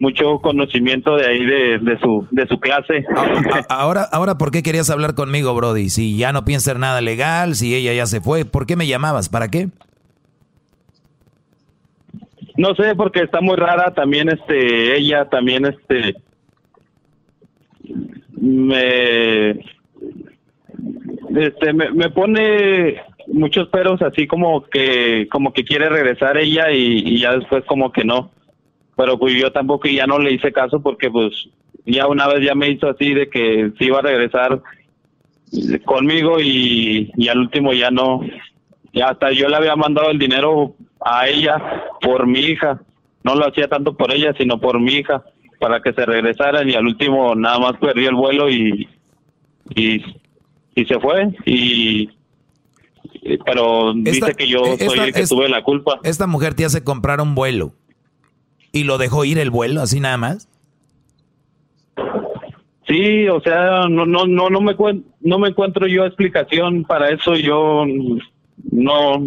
mucho conocimiento de ahí de, su de su clase. Ahora ahora ¿por qué querías hablar conmigo, Brody? Si ya no piensas nada legal, si ella ya se fue, ¿por qué me llamabas? ¿Para qué? No sé, porque está muy rara también este ella también este me este me, me pone muchos peros así como que como que quiere regresar ella y, ya después como que no pero pues yo tampoco ya no le hice caso porque pues ya una vez ya me hizo así de que se iba a regresar conmigo y, y al último ya no. Ya hasta yo le había mandado el dinero a ella por mi hija. No lo hacía tanto por ella sino por mi hija para que se regresaran y al último nada más perdió el vuelo y y, y se fue. Y pero dice que yo soy el que tuve la culpa. Esta mujer te hace comprar un vuelo y lo dejó ir el vuelo así nada más. Sí, o sea, no no no no me no me encuentro yo explicación para eso, yo no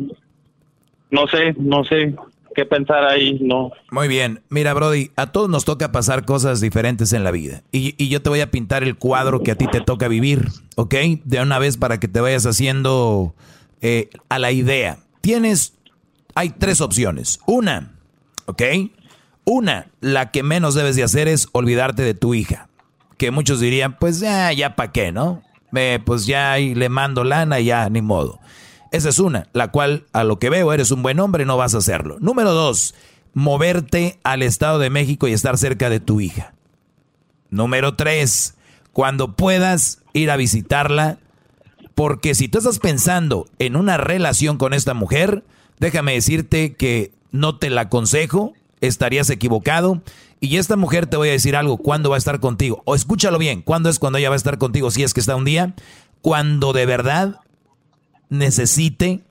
no sé, no sé. qué pensar ahí, no. Muy bien, mira Brody, a todos nos toca pasar cosas diferentes en la vida y, y, yo te voy a pintar el cuadro que a ti te toca vivir, ¿ok? De una vez para que te vayas haciendo eh, a la idea. Tienes, hay tres opciones. Una, ¿ok? Una, la que menos debes de hacer es olvidarte de tu hija. Que muchos dirían, pues ya, ya para qué, ¿no? pues ya le mando lana y ya, ni modo. Esa es una, la cual a lo que veo eres un buen hombre, no vas a hacerlo. Número dos, moverte al Estado de México y estar cerca de tu hija. Número tres, cuando puedas ir a visitarla, porque si tú estás pensando en una relación con esta mujer, déjame decirte que no te la aconsejo, estarías equivocado. Y esta mujer te voy a decir algo, ¿cuándo va a estar contigo? O escúchalo bien, ¿cuándo es cuando ella va a estar contigo? Si es que está un día, cuando de verdad necesite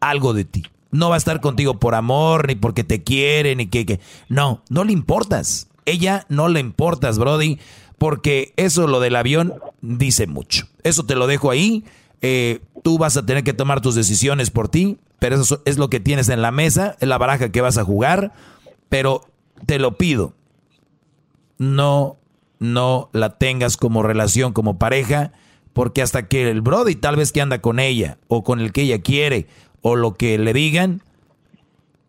algo de ti. No va a estar contigo por amor, ni porque te quiere, ni que, que... No, no le importas. Ella no le importas, Brody, porque eso, lo del avión, dice mucho. Eso te lo dejo ahí. Eh, tú vas a tener que tomar tus decisiones por ti, pero eso es lo que tienes en la mesa, es la baraja que vas a jugar. Pero te lo pido, no, no la tengas como relación, como pareja porque hasta que el Brody tal vez que anda con ella o con el que ella quiere o lo que le digan,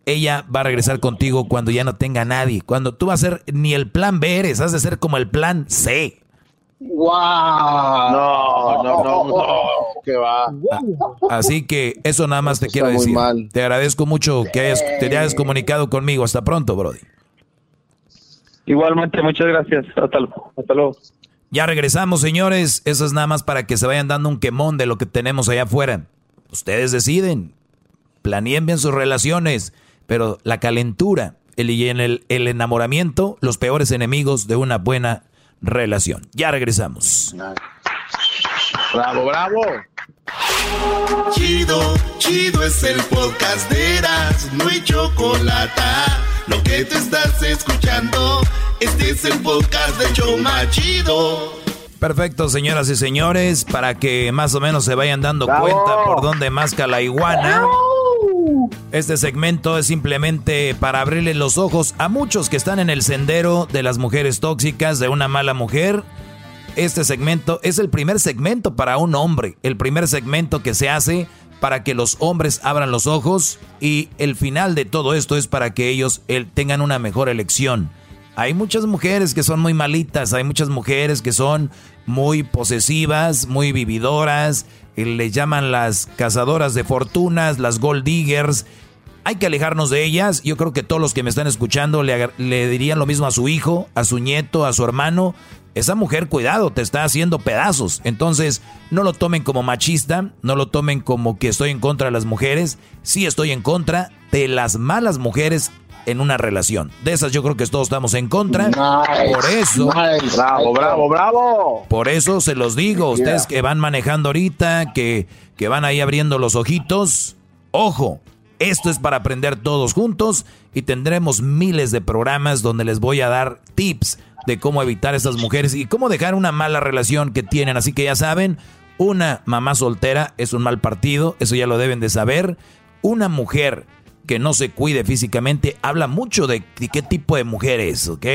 ella va a regresar contigo cuando ya no tenga nadie. Cuando tú vas a ser ni el plan B eres, has de ser como el plan C. ¡Wow! No, no, no, no, que va. Así que eso nada más te quiero decir. Te agradezco mucho que hayas, te hayas comunicado conmigo. Hasta pronto, Brody. Igualmente, muchas gracias. Hasta, hasta luego. Ya regresamos, señores. Eso es nada más para que se vayan dando un quemón de lo que tenemos allá afuera. Ustedes deciden. Planeen bien sus relaciones. Pero la calentura el, el, el enamoramiento, los peores enemigos de una buena relación. Ya regresamos. Bravo, bravo. Chido, chido es el podcast de Eras, no hay chocolate. Lo que te estás escuchando. Este es el podcast de Choma Chido. Perfecto, señoras y señores, para que más o menos se vayan dando cuenta por dónde masca la iguana. Este segmento es simplemente para abrirle los ojos a muchos que están en el sendero de las mujeres tóxicas, de una mala mujer. Este segmento es el primer segmento para un hombre, el primer segmento que se hace para que los hombres abran los ojos y el final de todo esto es para que ellos tengan una mejor elección. Hay muchas mujeres que son muy malitas, hay muchas mujeres que son muy posesivas, muy vividoras, le llaman las cazadoras de fortunas, las gold diggers. Hay que alejarnos de ellas. Yo creo que todos los que me están escuchando le, dirían lo mismo a su hijo, a su nieto, a su hermano. Esa mujer, cuidado, te está haciendo pedazos. Entonces, no lo tomen como machista, no lo tomen como que estoy en contra de las mujeres. Sí estoy en contra de las malas mujeres en una relación. De esas yo creo que todos estamos en contra. por eso. bravo, bravo, bravo. Por eso se los digo, ustedes que van manejando ahorita, que, que van ahí abriendo los ojitos. Ojo, esto es para aprender todos juntos y tendremos miles de programas donde les voy a dar tips de cómo evitar a esas mujeres y cómo dejar una mala relación que tienen. Así que ya saben, una mamá soltera es un mal partido, eso ya lo deben de saber. Una mujer que no se cuide físicamente, habla mucho de, qué tipo de mujer es, ¿ok?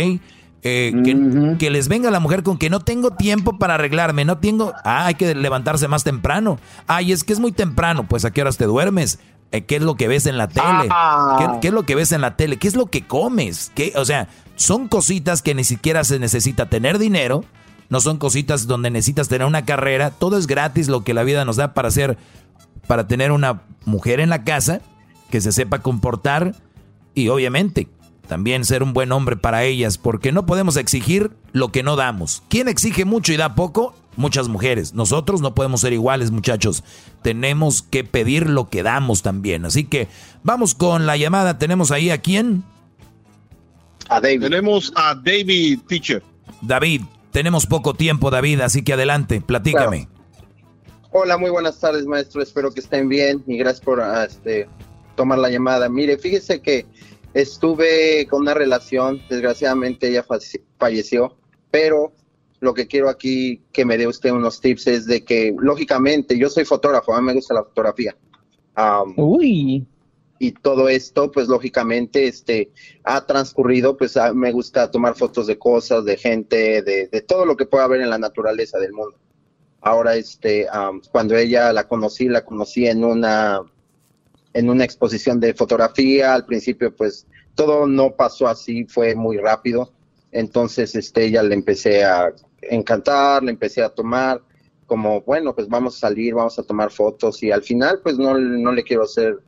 Eh, que, les venga la mujer con que no tengo tiempo para arreglarme, no tengo, ah, hay que levantarse más temprano. Ay, es que es muy temprano, pues a qué horas te duermes, eh, qué es lo que ves en la tele, ah. ¿Qué, es lo que ves en la tele, qué es lo que comes, ¿Qué? o sea, son cositas que ni siquiera se necesita tener dinero, no son cositas donde necesitas tener una carrera, todo es gratis lo que la vida nos da para hacer, para tener una mujer en la casa que se sepa comportar y obviamente también ser un buen hombre para ellas, porque no podemos exigir lo que no damos. ¿Quién exige mucho y da poco? Muchas mujeres. Nosotros no podemos ser iguales, muchachos. Tenemos que pedir lo que damos también. Así que vamos con la llamada. Tenemos ahí a quién? A David. Tenemos a David Teacher. David, tenemos poco tiempo, David, así que adelante, platícame. Hola, muy buenas tardes, maestro. Espero que estén bien y gracias por ah, este, tomar la llamada. Mire, fíjese que estuve con una relación, desgraciadamente ella falleció, pero lo que quiero aquí que me dé usted unos tips es de que, lógicamente, yo soy fotógrafo, a mí me gusta la fotografía. Uy. y todo esto, pues lógicamente, este, ha transcurrido, pues me gusta tomar fotos de cosas, de gente, de, de, todo lo que pueda haber en la naturaleza del mundo. Ahora, este, cuando ella la conocí, la conocí en una, en una exposición de fotografía. Al principio, pues todo no pasó así, fue muy rápido. Entonces, este, ella le empecé a encantar, le empecé a tomar como, bueno, pues vamos a salir, vamos a tomar fotos y al final, pues no, no le quiero hacer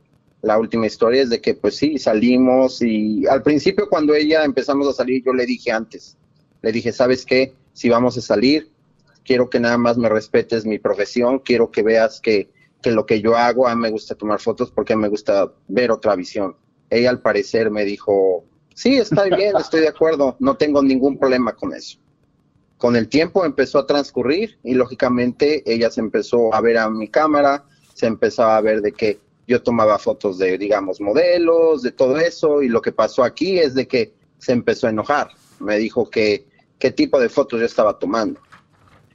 la última historia es de que pues sí, salimos y al principio cuando ella empezamos a salir yo le dije antes, le dije, ¿sabes qué? Si vamos a salir, quiero que nada más me respetes mi profesión, quiero que veas que, que lo que yo hago, a mí me gusta tomar fotos porque me gusta ver otra visión. Ella al parecer me dijo, sí, está <laughs> bien, estoy de acuerdo, no tengo ningún problema con eso. Con el tiempo empezó a transcurrir y lógicamente ella se empezó a ver a mi cámara, se empezaba a ver de que yo tomaba fotos de, digamos, modelos, de todo eso, y lo que pasó aquí es de que se empezó a enojar. Me dijo que qué tipo de fotos yo estaba tomando.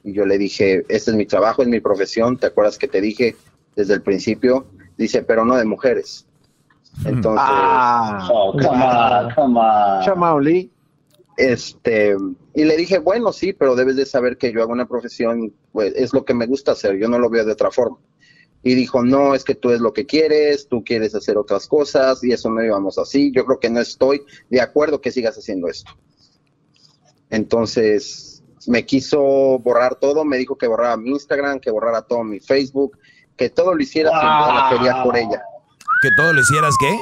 Y yo le dije, este es mi trabajo, es mi profesión, ¿te acuerdas que te dije desde el principio? Dice, pero no de mujeres. Entonces, ah, oh, come on, Este, y le dije, bueno, sí, pero debes de saber que yo hago una profesión, pues es lo que me gusta hacer, yo no lo veo de otra forma y dijo, no, es que tú es lo que quieres, tú quieres hacer otras cosas y eso no íbamos así. Yo creo que no estoy de acuerdo que sigas haciendo esto. Entonces me quiso borrar todo, me dijo que borrara mi Instagram, que borrara todo mi Facebook, que todo lo hiciera wow. quería por ella. ¿Que todo lo hicieras qué?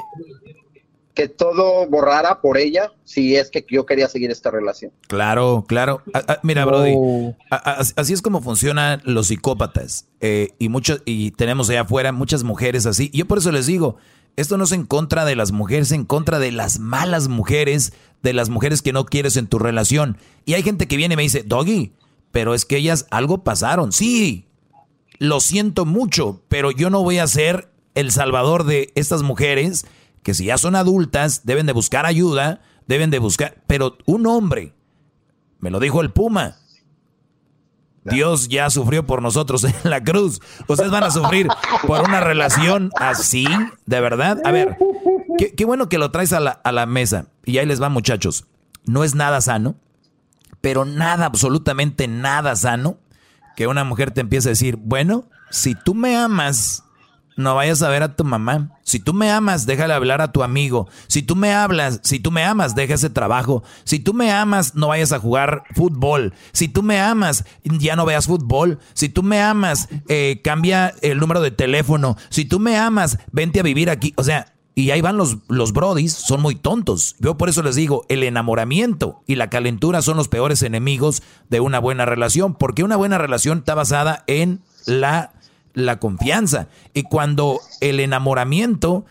que todo borrara por ella si es que yo quería seguir esta relación. Claro, claro. mira, Brody, así es como funcionan los psicópatas. Eh, y, mucho, y tenemos allá afuera muchas mujeres así. Y yo por eso les digo, esto no es en contra de las mujeres, en contra de las malas mujeres, de las mujeres que no quieres en tu relación. Y hay gente que viene y me dice, Doggy, pero es que ellas algo pasaron. Sí, lo siento mucho, pero yo no voy a ser el salvador de estas mujeres que si ya son adultas, deben de buscar ayuda, deben de buscar, pero un hombre, me lo dijo el Puma, Dios ya sufrió por nosotros <laughs> en la cruz. Ustedes van a sufrir por una relación así, de verdad. A ver, qué, bueno que lo traes a la, a la mesa. Y ahí les va, muchachos. No es nada sano, pero nada, absolutamente nada sano, que una mujer te empiece a decir, bueno, si tú me amas, no vayas a ver a tu mamá. Si tú me amas, déjale hablar a tu amigo. Si tú me hablas, si tú me amas, deja ese trabajo. Si tú me amas, no vayas a jugar fútbol. Si tú me amas, ya no veas fútbol. Si tú me amas, eh, cambia el número de teléfono. Si tú me amas, vente a vivir aquí. O sea, y ahí van los, los brodis, son muy tontos. Yo por eso les digo, el enamoramiento y la calentura son los peores enemigos de una buena relación, porque una buena relación está basada en la la confianza. Y cuando el enamoramiento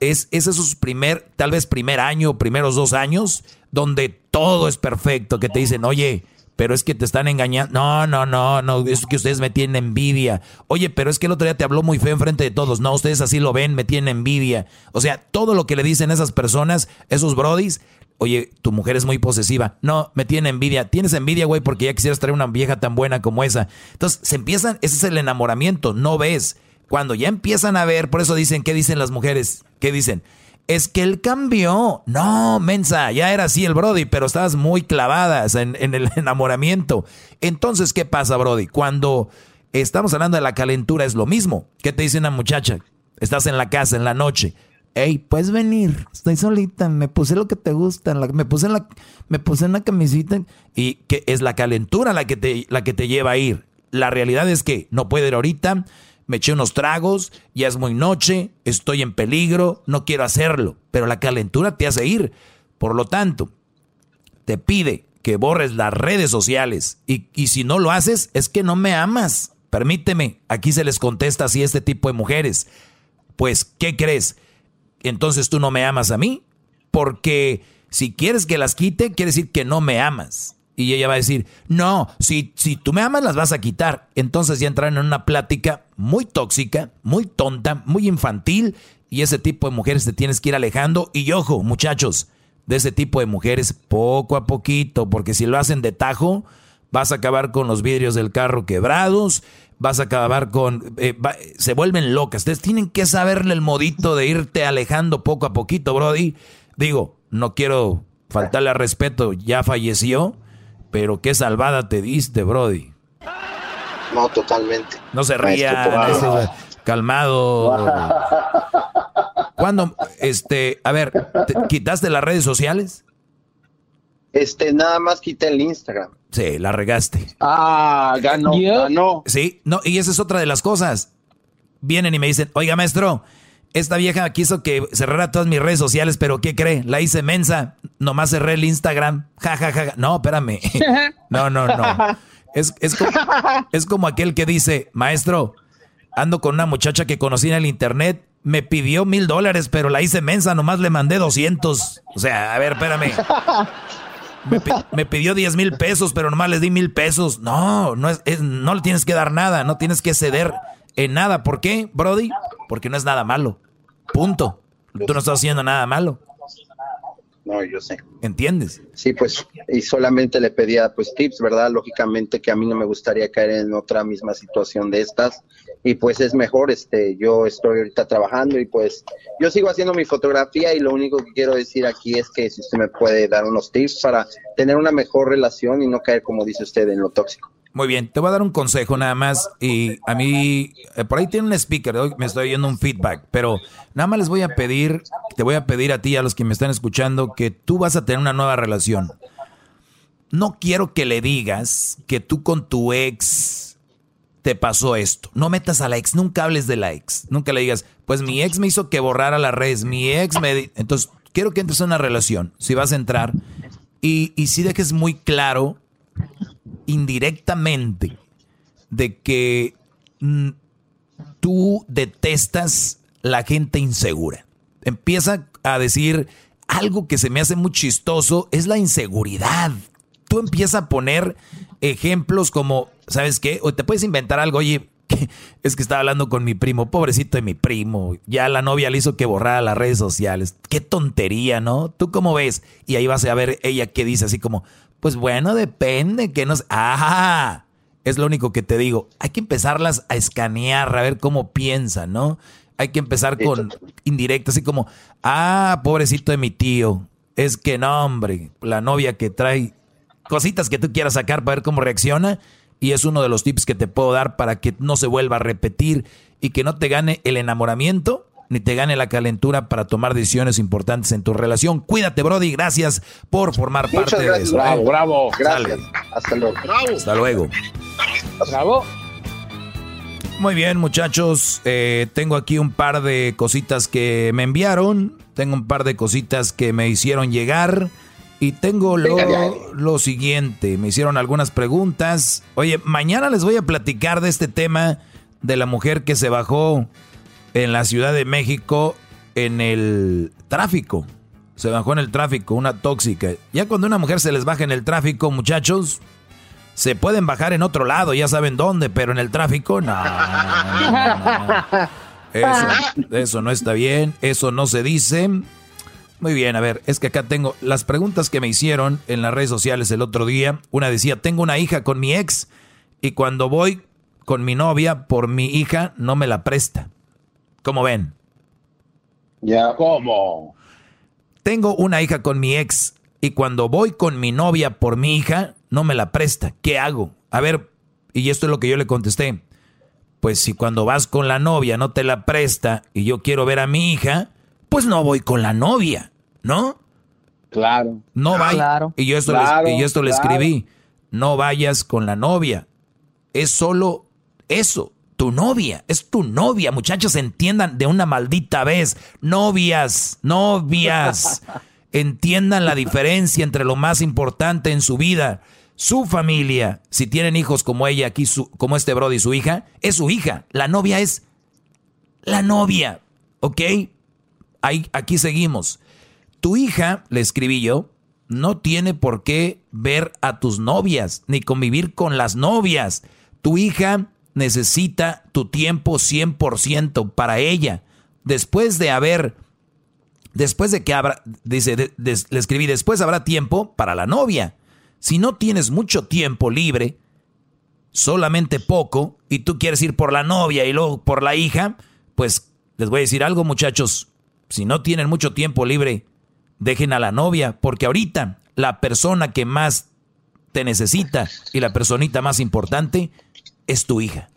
es, es su primer, tal vez primer año, primeros dos años, donde todo es perfecto, que te dicen, oye, pero es que te están engañando. No, no, no, no, es que ustedes me tienen envidia. Oye, pero es que el otro día te habló muy feo enfrente de todos. No, ustedes así lo ven, me tienen envidia. O sea, todo lo que le dicen esas personas, esos brodis, oye, tu mujer es muy posesiva. No, me tiene envidia. Tienes envidia, güey, porque ya quisieras traer una vieja tan buena como esa. Entonces, se empiezan, ese es el enamoramiento, no ves. Cuando ya empiezan a ver, por eso dicen, ¿qué dicen las mujeres? ¿Qué dicen? Es que él cambió. No, mensa, ya era así el Brody, pero estabas muy clavadas en, el <laughs> enamoramiento. Entonces, ¿qué pasa, Brody? Cuando estamos hablando de la calentura, es lo mismo. ¿Qué te dice una muchacha? Estás en la casa en la noche hey, puedes venir, estoy solita, me puse lo que te gusta, me puse la, me puse una camisita y que es la calentura la que te, la que te lleva a ir. La realidad es que no puedo ir ahorita, me eché unos tragos, ya es muy noche, estoy en peligro, no quiero hacerlo, pero la calentura te hace ir. Por lo tanto, te pide que borres las redes sociales y, y si no lo haces es que no me amas. Permíteme, aquí se les contesta así este tipo de mujeres. Pues, ¿qué crees? entonces tú no me amas a mí, porque si quieres que las quite, quiere decir que no me amas. Y ella va a decir, no, si, si tú me amas, las vas a quitar. Entonces ya entran en una plática muy tóxica, muy tonta, muy infantil, y ese tipo de mujeres te tienes que ir alejando. Y ojo, muchachos, de ese tipo de mujeres poco a poquito, porque si lo hacen de tajo, vas a acabar con los vidrios del carro quebrados, vas a acabar con... Eh, se vuelven locas. Ustedes tienen que saberle el modito de irte alejando poco a poquito, Brody. Digo, no quiero faltarle al respeto, ya falleció, pero qué salvada te diste, Brody. No, totalmente. No se ría, calmado. <laughs> ¿Cuándo? Este, a ver, ¿quitaste las redes sociales? Este, nada más quité el Instagram. Sí, la regaste. Ah, ganó, ganó. Sí, no, y esa es otra de las cosas. Vienen y me dicen, oiga, maestro, esta vieja quiso que cerrara todas mis redes sociales, pero ¿qué cree? La hice mensa, nomás cerré el Instagram. Ja, ja, ja. No, espérame. <laughs> No, no, no. Es, es, como, <laughs> es como aquel que dice, maestro, ando con una muchacha que conocí en el internet, me pidió mil dólares, pero la hice mensa, nomás le mandé doscientos. O sea, a ver, espérame. <laughs> Me, pidió diez mil pesos, pero nomás le di mil pesos. No, no, es, no le tienes que dar nada, no tienes que ceder en nada. ¿Por qué, Brody? Porque no es nada malo. Punto. Tú no estás haciendo nada malo. No, yo sé. ¿Entiendes? Sí, pues, y solamente le pedía pues tips, ¿verdad? Lógicamente que a mí no me gustaría caer en otra misma situación de estas y pues es mejor, este, yo estoy ahorita trabajando y pues yo sigo haciendo mi fotografía y lo único que quiero decir aquí es que si usted me puede dar unos tips para tener una mejor relación y no caer, como dice usted, en lo tóxico. Muy bien, te voy a dar un consejo nada más y a mí, eh, por ahí tiene un speaker, me estoy oyendo un feedback, pero nada más les voy a pedir, te voy a pedir a ti, a los que me están escuchando, que tú vas a tener una nueva relación. No quiero que le digas que tú con tu ex te pasó esto. No metas a la ex, nunca hables de la ex. Nunca le digas, pues mi ex me hizo que borrara las redes, mi ex me... Entonces, quiero que entres en una relación, si vas a entrar, y, y si dejes muy claro indirectamente de que mm, tú detestas la gente insegura. Empieza a decir algo que se me hace muy chistoso, es la inseguridad. Tú empiezas a poner ejemplos como, ¿sabes qué? O te puedes inventar algo, oye, <laughs> es que estaba hablando con mi primo, pobrecito de mi primo, ya la novia le hizo que borrara las redes sociales. Qué tontería, ¿no? ¿Tú cómo ves? Y ahí vas a ver ella que dice así como, pues bueno, depende, que nos... ¡Ajá! Es lo único que te digo. Hay que empezarlas a escanear, a ver cómo piensan, ¿no? Hay que empezar con indirecto, así como, ah, pobrecito de mi tío. Es que no, hombre, la novia que trae cositas que tú quieras sacar para ver cómo reacciona. Y es uno de los tips que te puedo dar para que no se vuelva a repetir y que no te gane el enamoramiento ni te gane la calentura para tomar decisiones importantes en tu relación. Cuídate, Brody. Gracias por formar parte de eso. Bravo, bravo. Gracias. Hasta luego. Hasta luego. Bravo. Muy bien, muchachos. Eh, tengo aquí un par de cositas que me enviaron. Tengo un par de cositas que me hicieron llegar. Y tengo lo, lo siguiente. Me hicieron algunas preguntas. Oye, mañana les voy a platicar de este tema de la mujer que se bajó en la Ciudad de México en el tráfico. Se bajó en el tráfico, una tóxica. Ya cuando una mujer se les baja en el tráfico, muchachos, se pueden bajar en otro lado, ya saben dónde, pero en el tráfico, no. Eso, eso no está bien, eso no se dice. Muy bien, a ver, es que acá tengo las preguntas que me hicieron en las redes sociales el otro día. Una decía, tengo una hija con mi ex y cuando voy con mi novia por mi hija no me la presta. ¿Cómo ven? Ya, ¿cómo? Tengo una hija con mi ex y cuando voy con mi novia por mi hija, no me la presta. ¿Qué hago? A ver, y esto es lo que yo le contesté. Pues si cuando vas con la novia no te la presta y yo quiero ver a mi hija, pues no voy con la novia, ¿no? Claro. No vayas. Y yo esto, le, y esto le escribí. No vayas con la novia. Es solo eso tu novia, es tu novia, muchachos, entiendan de una maldita vez, novias, novias, <laughs> entiendan la diferencia entre lo más importante en su vida, su familia, si tienen hijos como ella aquí, como este Brody, su hija, es su hija, la novia es la novia, ¿ok? Ahí, aquí seguimos. Tu hija, le escribí yo, no tiene por qué ver a tus novias, ni convivir con las novias. Tu hija necesita tu tiempo 100% para ella. Después de haber, después de que habrá, dice, le escribí, después habrá tiempo para la novia. Si no tienes mucho tiempo libre, solamente poco y tú quieres ir por la novia y luego por la hija, pues les voy a decir algo muchachos, si no tienen mucho tiempo libre, dejen a la novia, porque ahorita la persona que más te necesita y la personita más importante es tu hija.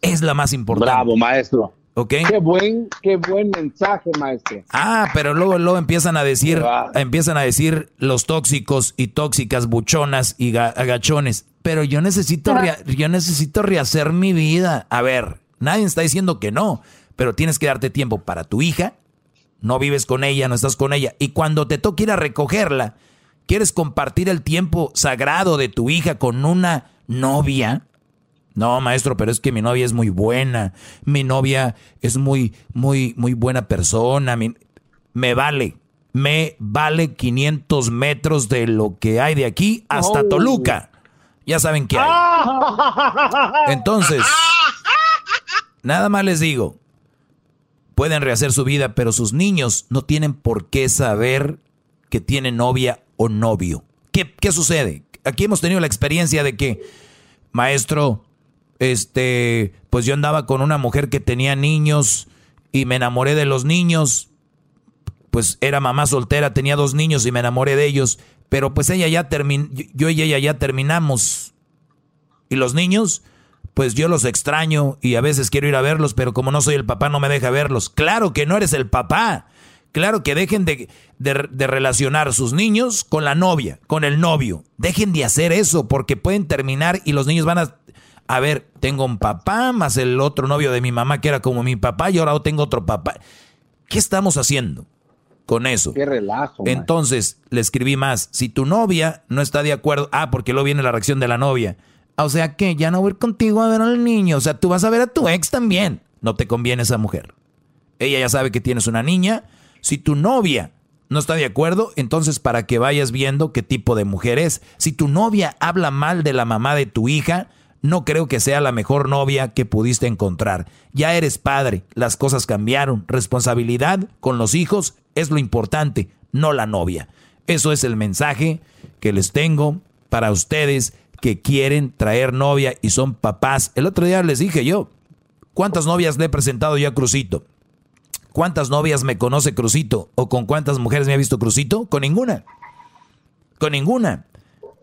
Es la más importante. Bravo, maestro. ¿Ok? Qué buen, qué buen mensaje, maestro. Ah, pero luego, luego empiezan a decir, empiezan a decir los tóxicos y tóxicas, buchonas y agachones. Pero yo necesito, yo necesito rehacer mi vida. A ver, nadie está diciendo que no, pero tienes que darte tiempo para tu hija. No vives con ella, no estás con ella. Y cuando te toque ir a recogerla, ¿quieres compartir el tiempo sagrado de tu hija con una novia? No, maestro, pero es que mi novia es muy buena. Mi novia es muy, muy, muy buena persona. me vale. Me vale 500 metros de lo que hay de aquí hasta oh. Toluca. Ya saben qué hay. <laughs> Entonces, nada más les digo. Pueden rehacer su vida, pero sus niños no tienen por qué saber que tienen novia o novio. ¿Qué, qué sucede? Aquí hemos tenido la experiencia de que, maestro, este, pues yo andaba con una mujer que tenía niños y me enamoré de los niños. Pues era mamá soltera, tenía dos niños y me enamoré de ellos. Pero pues ella ya terminó, yo y ella ya terminamos. Y los niños, pues yo los extraño y a veces quiero ir a verlos, pero como no soy el papá no me deja verlos. Claro que no eres el papá. Claro que dejen de, de, de, relacionar sus niños con la novia, con el novio. Dejen de hacer eso porque pueden terminar y los niños van a a ver, tengo un papá más el otro novio de mi mamá que era como mi papá y ahora tengo otro papá. ¿Qué estamos haciendo con eso? Qué relajo. Entonces, le escribí más. Si tu novia no está de acuerdo, ah, porque luego viene la reacción de la novia. O sea que ya no voy contigo a ver al niño. O sea, tú vas a ver a tu ex también. No te conviene esa mujer. Ella ya sabe que tienes una niña. Si tu novia no está de acuerdo, entonces para que vayas viendo qué tipo de mujer es. Si tu novia habla mal de la mamá de tu hija, no creo que sea la mejor novia que pudiste encontrar. Ya eres padre, las cosas cambiaron. Responsabilidad con los hijos es lo importante, no la novia. Eso es el mensaje que les tengo para ustedes que quieren traer novia y son papás. El otro día les dije yo, ¿cuántas novias le he presentado yo a Crucito? ¿Cuántas novias me conoce Crucito? ¿O con cuántas mujeres me ha visto Crucito? Con ninguna. Con ninguna.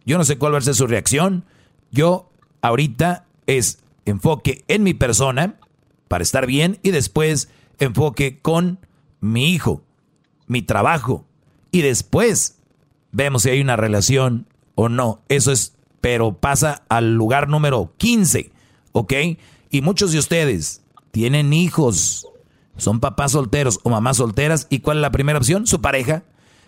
Yo no sé cuál va a ser su reacción. Yo ahorita es enfoque en mi persona para estar bien y después enfoque con mi hijo, mi trabajo y después vemos si hay una relación o no. Eso es, pero pasa al lugar número 15, ¿ok? Y muchos de ustedes tienen hijos, son papás solteros o mamás solteras y ¿cuál es la primera opción? Su pareja.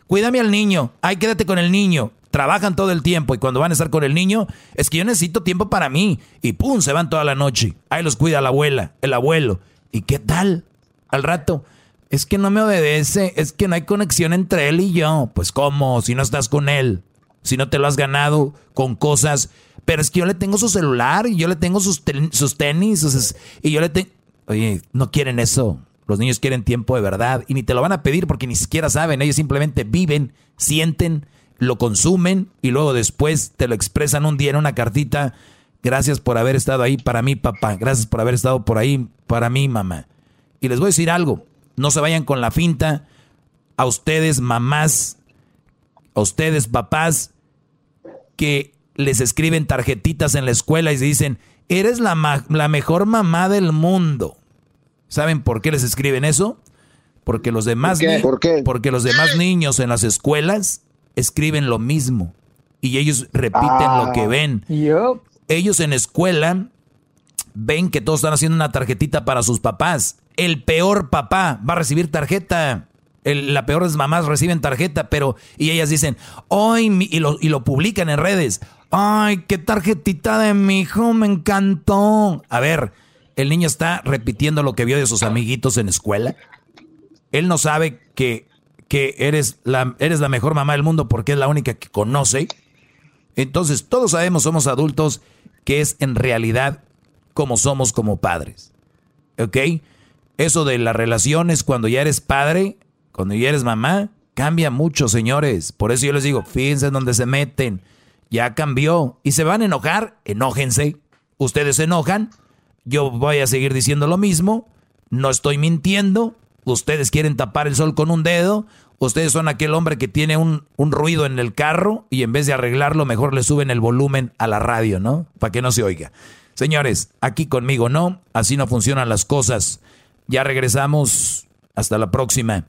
Cuídame al niño, ay, quédate con el niño trabajan todo el tiempo y cuando van a estar con el niño, es que yo necesito tiempo para mí. Y pum, se van toda la noche. Ahí los cuida la abuela, el abuelo. ¿Y qué tal? Al rato, es que no me obedece, es que no hay conexión entre él y yo. Pues cómo, si no estás con él, si no te lo has ganado con cosas. Pero es que yo le tengo su celular y yo le tengo sus, sus tenis y yo le tengo... Oye, no quieren eso. Los niños quieren tiempo de verdad y ni te lo van a pedir porque ni siquiera saben. Ellos simplemente viven, sienten lo consumen y luego después te lo expresan un día en una cartita. Gracias por haber estado ahí para mí, papá. Gracias por haber estado por ahí para mí, mamá. Y les voy a decir algo. No se vayan con la finta. A ustedes, mamás, a ustedes, papás, que les escriben tarjetitas en la escuela y dicen, eres la, la mejor mamá del mundo. ¿Saben por qué les escriben eso? Porque los demás, ¿Por qué? Porque los demás niños en las escuelas escriben lo mismo y ellos repiten lo que ah, ven. Ellos en escuela ven que todos están haciendo una tarjetita para sus papás. El peor papá va a recibir tarjeta. la peor mamás reciben tarjeta, pero y ellas dicen, ¡ay! Y lo, y lo publican en redes. ¡Ay, qué tarjetita de mi hijo! Me encantó. A ver, el niño está repitiendo lo que vio de sus amiguitos en escuela. Él no sabe que que eres la, eres la mejor mamá del mundo porque es la única que conoce. Entonces, todos sabemos, somos adultos, que es en realidad como somos como padres. ¿Ok? Eso de las relaciones cuando ya eres padre, cuando ya eres mamá, cambia mucho, señores. Por eso yo les digo, fíjense en dónde se meten. Ya cambió. ¿Y se van a enojar? Enójense. Ustedes se enojan. Yo voy a seguir diciendo lo mismo. No estoy mintiendo. Ustedes quieren tapar el sol con un dedo. Ustedes son aquel hombre que tiene un, un, ruido en el carro y en vez de arreglarlo, mejor le suben el volumen a la radio, ¿no? Para que no se oiga. Señores, aquí conmigo no, así no funcionan las cosas. Ya regresamos. Hasta la próxima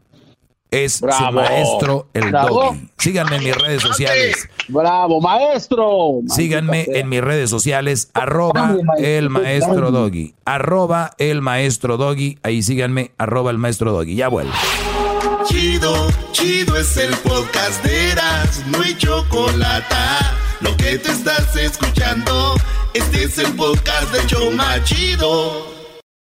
es su maestro el Doggy. Síganme en mis redes sociales. Bravo, maestro. Síganme en mis redes sociales, arroba el maestro Doggy. Arroba el maestro Doggy. Ahí síganme, arroba el maestro Doggy. Ya vuelvo. Chido, chido es el podcast de Eras, no hay chocolate. Lo que te estás escuchando, este es el podcast de Choma Chido.